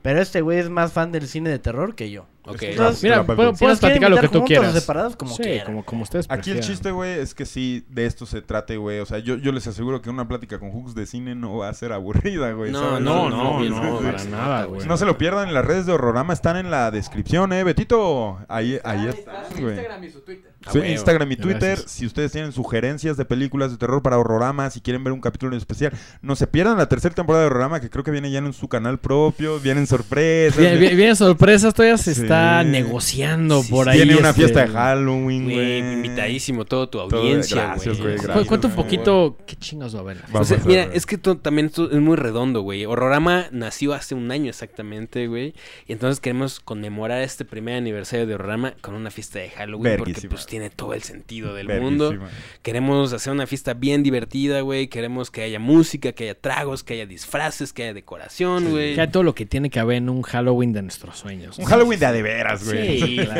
Pero este güey es más fan del cine de terror que yo. Ok. Entonces, Mira. Si puedes platicar lo que tú quieras. separados, como sí, quieran. como, como ustedes Aquí el chiste, güey, es que sí, de esto se trate, güey. O sea, yo, yo les aseguro que una plática con Hooks de cine no va a ser aburrida, güey. No. No, No, no, no, no, no, para se nada, güey. No se lo pierdan en las redes de Horrorama, están en la descripción, eh, Betito. Ahí, ahí está, güey. Instagram y su Twitter. Sí. Instagram y Twitter. Gracias. Si ustedes tienen sugerencias de películas de terror para Horrorama, si quieren ver un capítulo en especial, no se pierdan la tercera temporada de Horrorama, que creo que viene ya en su canal propio. Vienen sorpresas. Bien, bien, bien sorpresas, todavía se Sí. Está negociando Sí, por sí. ahí. Viene una este, fiesta de Halloween, Güey, güey. invitadísimo todo tu audiencia, gracias, güey. Cuenta un poquito qué chingados va a haber. O sea, mira, es que también esto es muy redondo, güey. Horrorama nació hace un año exactamente, güey. Y entonces queremos conmemorar este primer aniversario de Horrorama con una fiesta de Halloween. Porque pues tiene todo el sentido del Verguísima. mundo. Queremos hacer una fiesta bien divertida, güey. Queremos que haya música, que haya tragos, que haya disfraces, que haya decoración, güey. Que hay todo lo que tiene que haber en un Halloween de nuestros sueños. Un Halloween de de veras, güey. Sí, claro.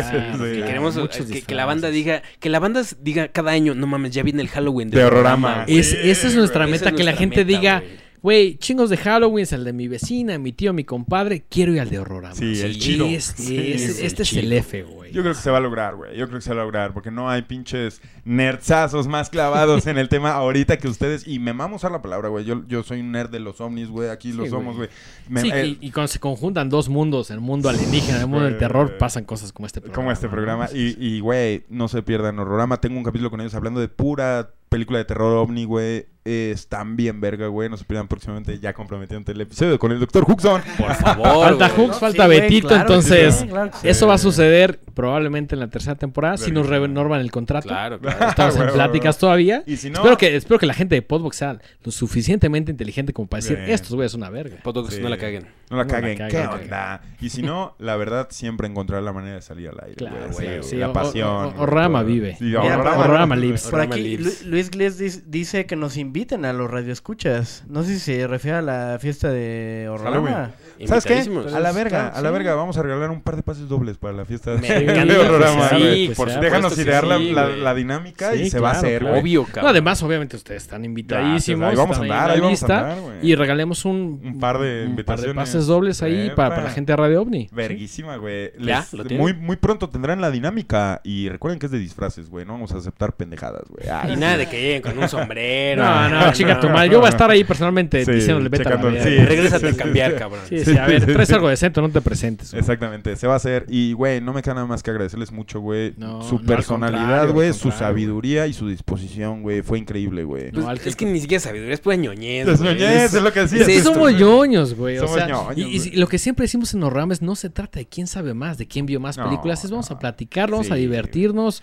Que claro, queremos eh, que, que la banda diga, que la banda diga cada año, no mames, ya viene el Halloween de, De Horrorama. Horrorama. güey". Es- esa es nuestra Esa meta, que la gente meta, diga, güey. Güey, chingos de Halloween, es el de mi vecina, mi tío, mi compadre, quiero ir al de Horrorama. Sí, el chido. Es- Sí, es- el este es chido. el F, güey. Yo creo que se va a lograr, güey. Yo creo que se va a lograr. Porque no hay pinches nerdzazos más clavados en el tema ahorita que ustedes. Y me mamo usar la palabra, güey. Yo, yo soy un nerd de los ovnis, güey. Aquí lo Sí, somos, güey. Sí, eh, y, y cuando se conjuntan dos mundos, el mundo alienígena el mundo del terror, pasan cosas como este programa. como este ¿no? programa. Y, y, güey, no se pierdan Horrorama. Tengo un capítulo con ellos hablando de pura película de terror ovni, güey. Están bien verga, güey. No se pierdan próximamente ya comprometiendo el episodio con el Dr. Huxon. Por favor. Falta. Hooks, falta Sí, Betito, claro entonces sí, claro que sí. eso va a suceder probablemente en la tercera temporada, si nos renorman el contrato. Claro, claro. Estamos en pláticas todavía. Y si no- espero, que, espero que la gente de Podbox sea lo suficientemente inteligente como para decir, Bien. estos güeyes es una verga. Sí. no la caguen. No la No la caguen, caguen, ¿qué onda? Y si no, la verdad, siempre encontrar la manera de salir al aire. Claro, güey. güey, Sí, sí, la o- pasión. o- todo. vive. Vive. lives. Por aquí Luis dis- dice que nos inviten a los radioescuchas. No sé si se refiere a la fiesta de Horrorama. ¿Sabes qué? A la verga, a la verga. Vamos a regalar un par de pases dobles para la fiesta de Horrorama, sí, pues, Por- Déjanos idear la, dinámica y se va a hacer. Obvio, cabrón. Además, obviamente, ustedes están invitadísimos. Ahí vamos a andar, ahí vamos a andar, güey. Y regalemos un, par de un par de invitaciones. pases dobles ahí para, la gente de Radio OVNI. Verguísima, güey. Muy, muy pronto tendrán la dinámica. Y recuerden que es de disfraces, güey. No vamos a aceptar pendejadas, güey. Y nada de que lleguen con un sombrero. No, No, no, chica tu madre. Yo voy a estar ahí personalmente Sí, diciéndole vete a la sí. Regrésate a cambiar, cabrón. Sí, sí, a ver, traes algo decente, no te presentes. güey. Exactamente, se va a hacer. Y, güey, no me queda nada más que agradecerles mucho, güey. No, su no, personalidad, güey, su sabiduría y su disposición, güey. Fue increíble, güey. No, Pues, es que ni siquiera sabiduría, es pura ñoñez. Es ñoñez, es lo que decía. Sí, somos ñoños, güey. O Somos sea, ñoños, y, lo que siempre decimos en los rames no se trata de quién sabe más, de quién vio más películas. Es vamos a platicar, vamos a divertirnos.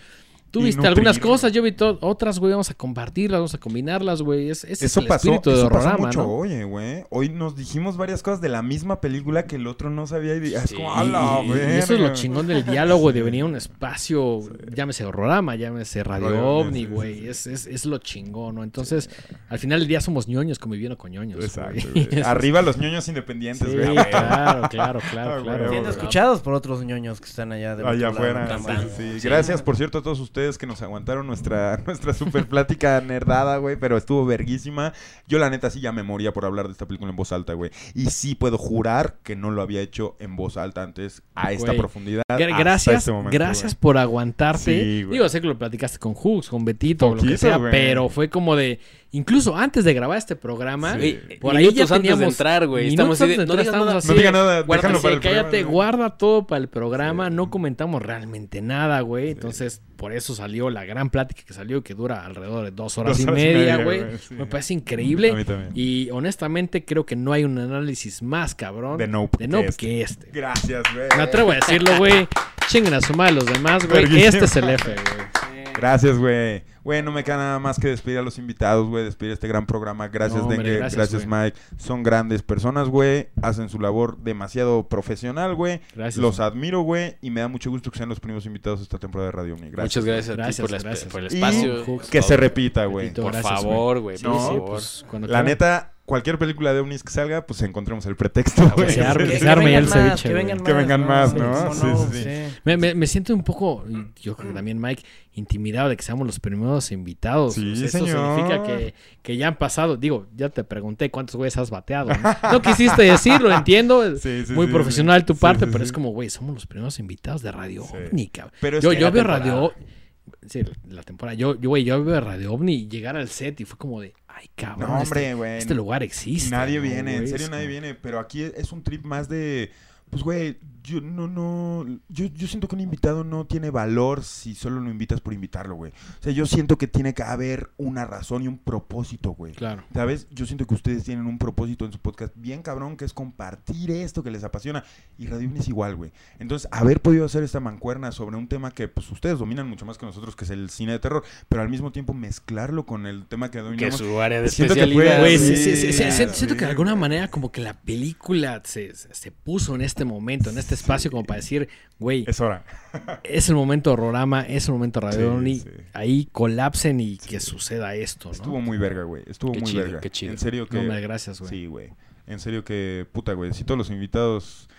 Tú viste algunas cosas, yo vi otras, güey. Vamos a compartirlas, vamos a combinarlas, güey. Es, ese es Eso el pasó, espíritu de eso pasó Horrorama, mucho ¿no? hoy, güey. Hoy nos dijimos varias cosas de la misma película que el otro no sabía y es Sí. como, a la Y eso es lo verga". chingón del diálogo, de venir a un espacio, llámese horrorama, llámese radio ovni, güey. sí, Es, es, es lo chingón, ¿no? Entonces, al final del día somos ñoños conviviendo con ñoños. Exacto, güey. güey. Arriba los ñoños independientes, Sí, güey. claro, claro, Ah, claro, güey, claro. güey. Siendo escuchados por otros ñoños que están allá Allá de la afuera. Gracias, por cierto, a todos ustedes que nos aguantaron nuestra, nuestra super plática nerdada, güey, pero estuvo verguísima. Yo, la neta, sí ya me moría por hablar de esta película en voz alta, güey. Y sí puedo jurar que no lo había hecho en voz alta antes a esta Güey. profundidad. Gracias, este momento, gracias güey. por aguantarte. Sí, güey. Digo, sé que lo platicaste con Hooks, con Betito, o lo que Poquito, sea, güey. pero fue como de, incluso antes de grabar este programa, Sí. Güey, por ahí ya antes de teníamos entrar, güey. Estamos así de, no digas nada. así No diga nada, guarda- déjalo sí, para el cállate, guarda todo para el programa, no comentamos realmente nada, güey. Entonces, por eso salió la gran plática que salió, que dura alrededor de dos horas Dos y horas y media, güey. sí. Me parece increíble. A mí también. Y honestamente creo que no hay un análisis más cabrón De Nope de que Nope este. que este. Gracias, güey. Me atrevo a decirlo, güey. Chinguen a su madre los demás, güey. Este es el F, güey. Gracias, güey. Güey, no me queda nada más que despedir a los invitados, güey. Despedir este gran programa. Gracias, No, Dengue. gracias, Gracias. Mike. Son grandes personas, güey. Hacen su labor demasiado profesional, güey. Gracias. Los admiro, güey. Y me da mucho gusto que sean los primeros invitados de esta temporada de Radio Omni. Gracias. Muchas gracias, a ti Gracias, por, la- gracias. por el Y espacio. Que todo. se repita, güey. Por gracias, favor, güey, Sí, por sí, favor. pues, cuando La neta, cualquier película de ovnis que salga, pues encontremos el pretexto, que se arme, Que- que que se arme ya el vengan más, ceviche, que vengan Que vengan más, ¿no? ¿Cómo Sí, no? sí, sí. Me, me- me siento un poco, yo creo que también Mike, intimidado de que seamos los primeros invitados. Sí, O sea, eso señor. significa que, que ya han pasado, digo, ya te pregunté cuántos güeyes has bateado. No, No quisiste decirlo, entiendo. Sí, sí, Muy sí, profesional sí. tu parte, sí, pero sí. es como, güey, somos los primeros invitados de Radio Sí. OVNI, cabrón. Pero yo que yo veo Radio Sí, la temporada. Yo, yo, güey, yo veo Radio OVNI y llegar al set y fue como de, ay, cabrón. No, este- hombre, güey. Este, lugar existe. Nadie ¿no, viene, en serio nadie viene, pero aquí es un trip más de, pues güey, yo no, no, yo, yo siento que un invitado no tiene valor si solo lo invitas por invitarlo, güey. O sea, yo siento que tiene que haber una razón y un propósito, güey. Claro. ¿Sabes? Yo siento que ustedes tienen un propósito en su podcast bien cabrón, que es compartir esto que les apasiona. Y Radio es igual, güey. Entonces, haber podido hacer esta mancuerna sobre un tema que, pues, ustedes dominan mucho más que nosotros, que es el cine de terror, pero al mismo tiempo mezclarlo con el tema que Que dominamos. su área de Siento que especialidad. Güey, Sí, sí, sí, sí, sí, claro, siento, que de alguna manera como que la película se, se- se puso en este momento, en este espacio como para decir, güey, Es hora. es el momento horrorama, es el momento Radio Sí, Only, sí. ahí colapsen y que suceda esto, ¿no? Estuvo muy verga, güey. Estuvo Qué muy chido, verga. qué chido. En serio que. No, gracias, güey. Sí, güey. En serio que, puta, güey. Si todos los invitados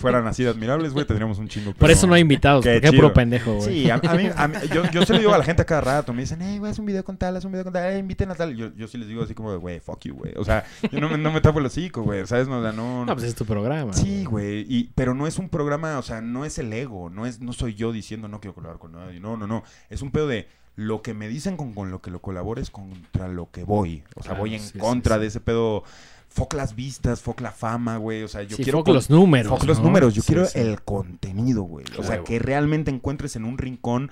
fueran así de admirables, güey, tendríamos un chingo. Por pero- eso no hay invitados, Qué porque es puro pendejo, güey. Sí, a, a mí, a mí- yo, yo se lo digo a la gente a cada rato. Me dicen, hey, güey, haz un video con tal, haz un video con tal, eh, inviten a tal. Yo, yo sí les digo así como, güey, fuck you, güey. O sea, yo no me, no me tapo el hocico, güey. ¿Sabes? No, o sea, no, No, pues es tu programa. Sí, güey, y, pero no es un programa, o sea, no es el ego, no es, no soy yo diciendo no quiero colaborar con nadie, no, no, no, es un pedo de lo que me dicen con, con lo que lo colabores contra lo que voy, o sea, Claro, voy en sí, sí, contra sí. de ese pedo, foc las vistas, foc la fama, güey, o sea, yo Sí, quiero... con- los números, foc los números, yo Sí, quiero sí. el contenido, güey, o sea, que realmente encuentres en un rincón,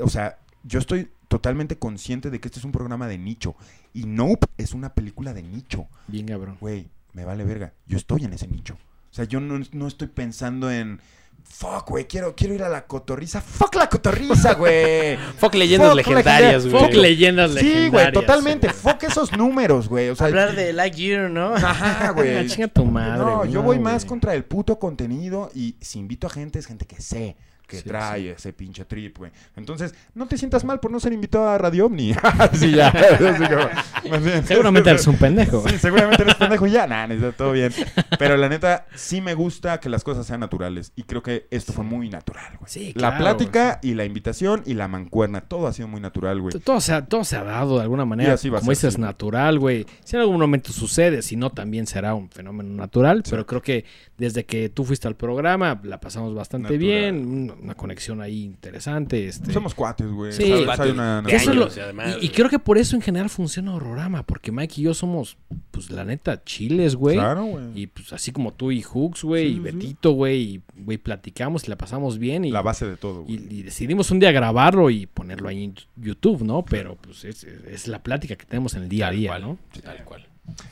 o sea, yo estoy totalmente consciente de que este es un programa de nicho, y Nope es una película de nicho, Bien, cabrón. güey, me vale verga. Yo estoy en ese nicho. O sea, yo no, no estoy pensando en. Fuck, güey, quiero, quiero ir a la cotorriza. Fuck la cotorriza, güey. Fuck leyendas Fuck legendarias, legenda- güey. Fuck leyendas Sí, legendarias. güey, totalmente. Fuck esos números, güey. O sea, Hablar de Lightyear, ¿no? Ajá, Ah, güey. chinga tu madre. No, yo voy más contra el puto contenido y si invito a gente es gente que sé que Sí, trae ese pinche trip, güey. Entonces, no te sientas mal por no ser invitado a Radio Omni. sí, ya. Como. Seguramente eres un pendejo. Sí, seguramente eres pendejo y ya. Nah, no, todo bien. Pero la neta, sí me gusta que las cosas sean naturales. Y creo que esto fue muy natural, güey. Sí, la claro, plática y la invitación y la mancuerna. Todo ha sido muy natural, güey. Todo se, ha, todo se ha dado de alguna manera. Y así va a como ser, dices, sí. natural, güey. Si en algún momento sucede, si no, también será un fenómeno natural. Pero creo que desde que tú fuiste al programa, la pasamos bastante Natural. bien. Una, una conexión ahí interesante. Este. Somos cuates, güey. Sí. ¿sabes? Cuates Hay una- de Que eso es lo- años, y además, y, y creo que por eso en general funciona Horrorama, porque Mike y yo somos, pues la neta, chiles, güey. Claro, güey. Y pues así como tú y Hooks, güey, Sí, y. Betito, güey, y güey, platicamos y la pasamos bien. Y, La base de todo, güey. y, y decidimos un día grabarlo y ponerlo ahí en YouTube, ¿no? Pero pues es, es la plática que tenemos en el día a Tal día, cual, ¿no? Tal cual.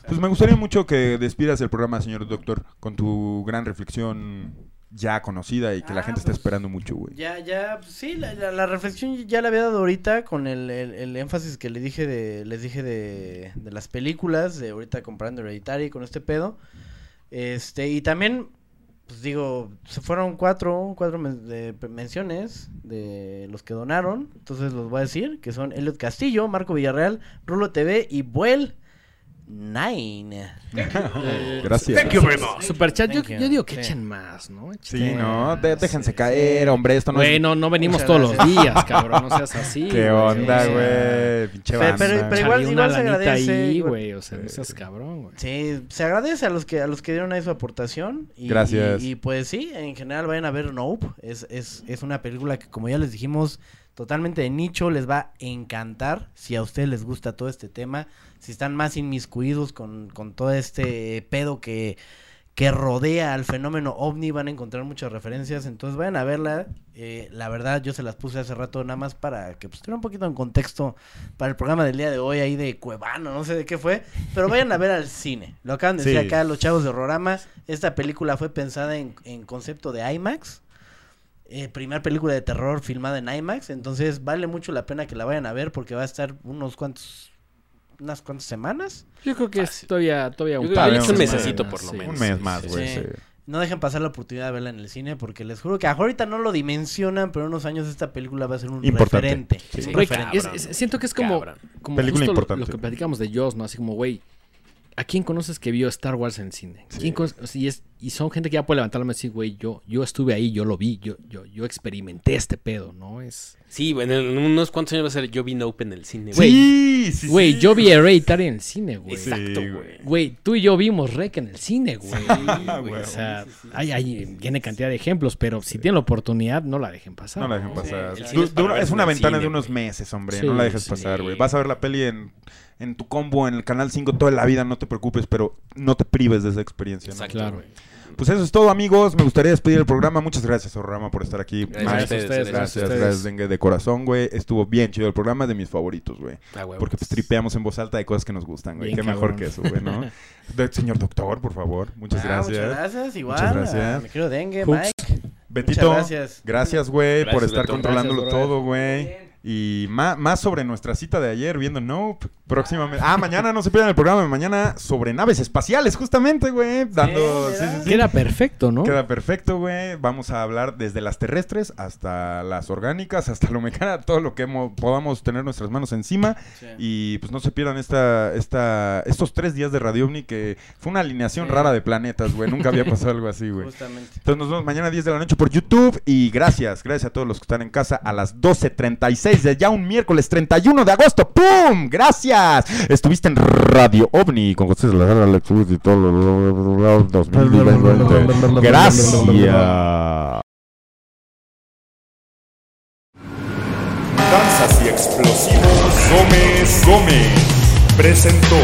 Pues me gustaría mucho que despidas el programa, señor doctor, con tu gran reflexión ya conocida y que la Ah, gente está pues, esperando mucho, güey. Ya, ya, pues, sí, la, la- la reflexión ya la había dado ahorita con el, el- el énfasis que le dije de, les dije de, de las películas, de ahorita comparando Hereditary con este pedo. Este, y también, pues digo, se fueron cuatro, cuatro men- de- menciones de los que donaron, entonces los voy a decir, que son Elliot Castillo, Marco Villarreal, Rulo TV y Buel Nine. Gracias. Superchat, yo, Thank you. yo digo que Sí. echen más, ¿no? Sí, no, de- déjense sí, caer, hombre, esto no Güey, es... no, no venimos Muchas todos los días, cabrón, no seas así. ¿Qué güey. onda, güey? Pinche Pero- banda. pero- igual- una igual se agradece, ahí, güey. güey, o sea, no seas cabrón, güey. Sí, se agradece a los que a los que dieron ahí su aportación. Y, Gracias. Y, y, pues sí, en general vayan a ver Nope. Es, es, es una película que como ya les dijimos, totalmente de nicho, les va a encantar. Si a ustedes les gusta todo este tema, si están más inmiscuidos con, con todo este pedo que, que rodea al fenómeno ovni, van a encontrar muchas referencias. Entonces vayan a verla. Eh, la verdad, yo se las puse hace rato nada más para que pues, un poquito en contexto para el programa del día de hoy ahí de Cuevano, no sé de qué fue. Pero vayan a ver al cine. Lo acaban de decir acá los chavos de Horrorama. Esta película fue pensada en, en concepto de IMAX. Eh, primer película de terror filmada en IMAX. Entonces vale mucho la pena que la vayan a ver porque va a estar unos cuantos... Unas cuantas semanas. Yo creo que es todavía, todavía un un mesecito por lo sí. menos. Un mes más, güey. sí. sí. No dejen pasar la oportunidad de verla en el cine porque les juro que ahorita no lo dimensionan, pero en unos años esta película va a ser un Importante. referente. Sí. Un referente. es- es- siento que es como, como Película justo lo- importante. Lo, que platicamos de Joss, ¿no? Así como, güey, ¿a quién conoces que vio Star Wars en cine? Sí. ¿Quién o sea, y, es- y son gente que ya puede levantar la mano y decir, güey, yo, yo estuve ahí, yo lo vi, yo, yo, yo experimenté este pedo, ¿no? Es... Sí, en, el- en unos cuantos años va a ser yo vi Nope en el cine. Güey, Sí, sí, Güey, sí. yo vi Hereditary en el cine, güey. Exacto, Sí, güey. Güey, tú y yo vimos Rec en el cine, güey. güey. o sea, hay, hay tiene cantidad de ejemplos, pero si tienen la oportunidad, no la dejen pasar. No la dejen pasar. es una ventana cine, de unos güey. meses, hombre. Sí, no la dejes sí. pasar, güey. Vas a ver la peli en, en tu combo, en el canal 5 toda la vida, no te preocupes, pero no te prives de esa experiencia. ¿no? Exacto, Claro. güey. Pues eso es todo, amigos. Me gustaría despedir el programa. Muchas gracias, Orrama, por estar aquí. Gracias a ustedes, Gracias, gracias a ustedes. gracias, Dengue, de corazón, güey. Estuvo bien chido el programa, de mis favoritos, güey. Ah, güey. Porque pues tripeamos en voz alta de cosas que nos gustan, güey. Qué mejor que eso, güey, ¿no? De- señor doctor, por favor. Muchas Ah, gracias. Muchas gracias, igual. Muchas gracias. a Mi querido Dengue, Hooks, Mike. Betito, Muchas gracias. gracias, güey, por estar Beto. controlándolo Gracias, todo, güey. Y más, más sobre nuestra cita de ayer viendo Nope. Próximamente. Ah, mañana no se pierdan el programa. Mañana sobre naves espaciales, justamente, güey. Dando. Sí, Sí, sí, sí. Queda perfecto, ¿no? Queda perfecto, güey. Vamos a hablar desde las terrestres hasta las orgánicas, hasta lo mecánico, todo lo que mo- podamos tener nuestras manos encima. Sí. Y pues no se pierdan esta, esta, estos tres días de Radio OVNI que fue una alineación Sí. rara de planetas, güey. Nunca había pasado algo así, güey. Justamente. Entonces nos vemos mañana a 10 de la noche por YouTube. Y gracias, gracias a todos los que están en casa a las 12.36 de ya un miércoles 31 de agosto. ¡Pum! Gracias. Estuviste en Radio OVNI con José Salazar, Alex y todo lo 2020. Gracias. Danzas y explosivos Gómez Gómez presentó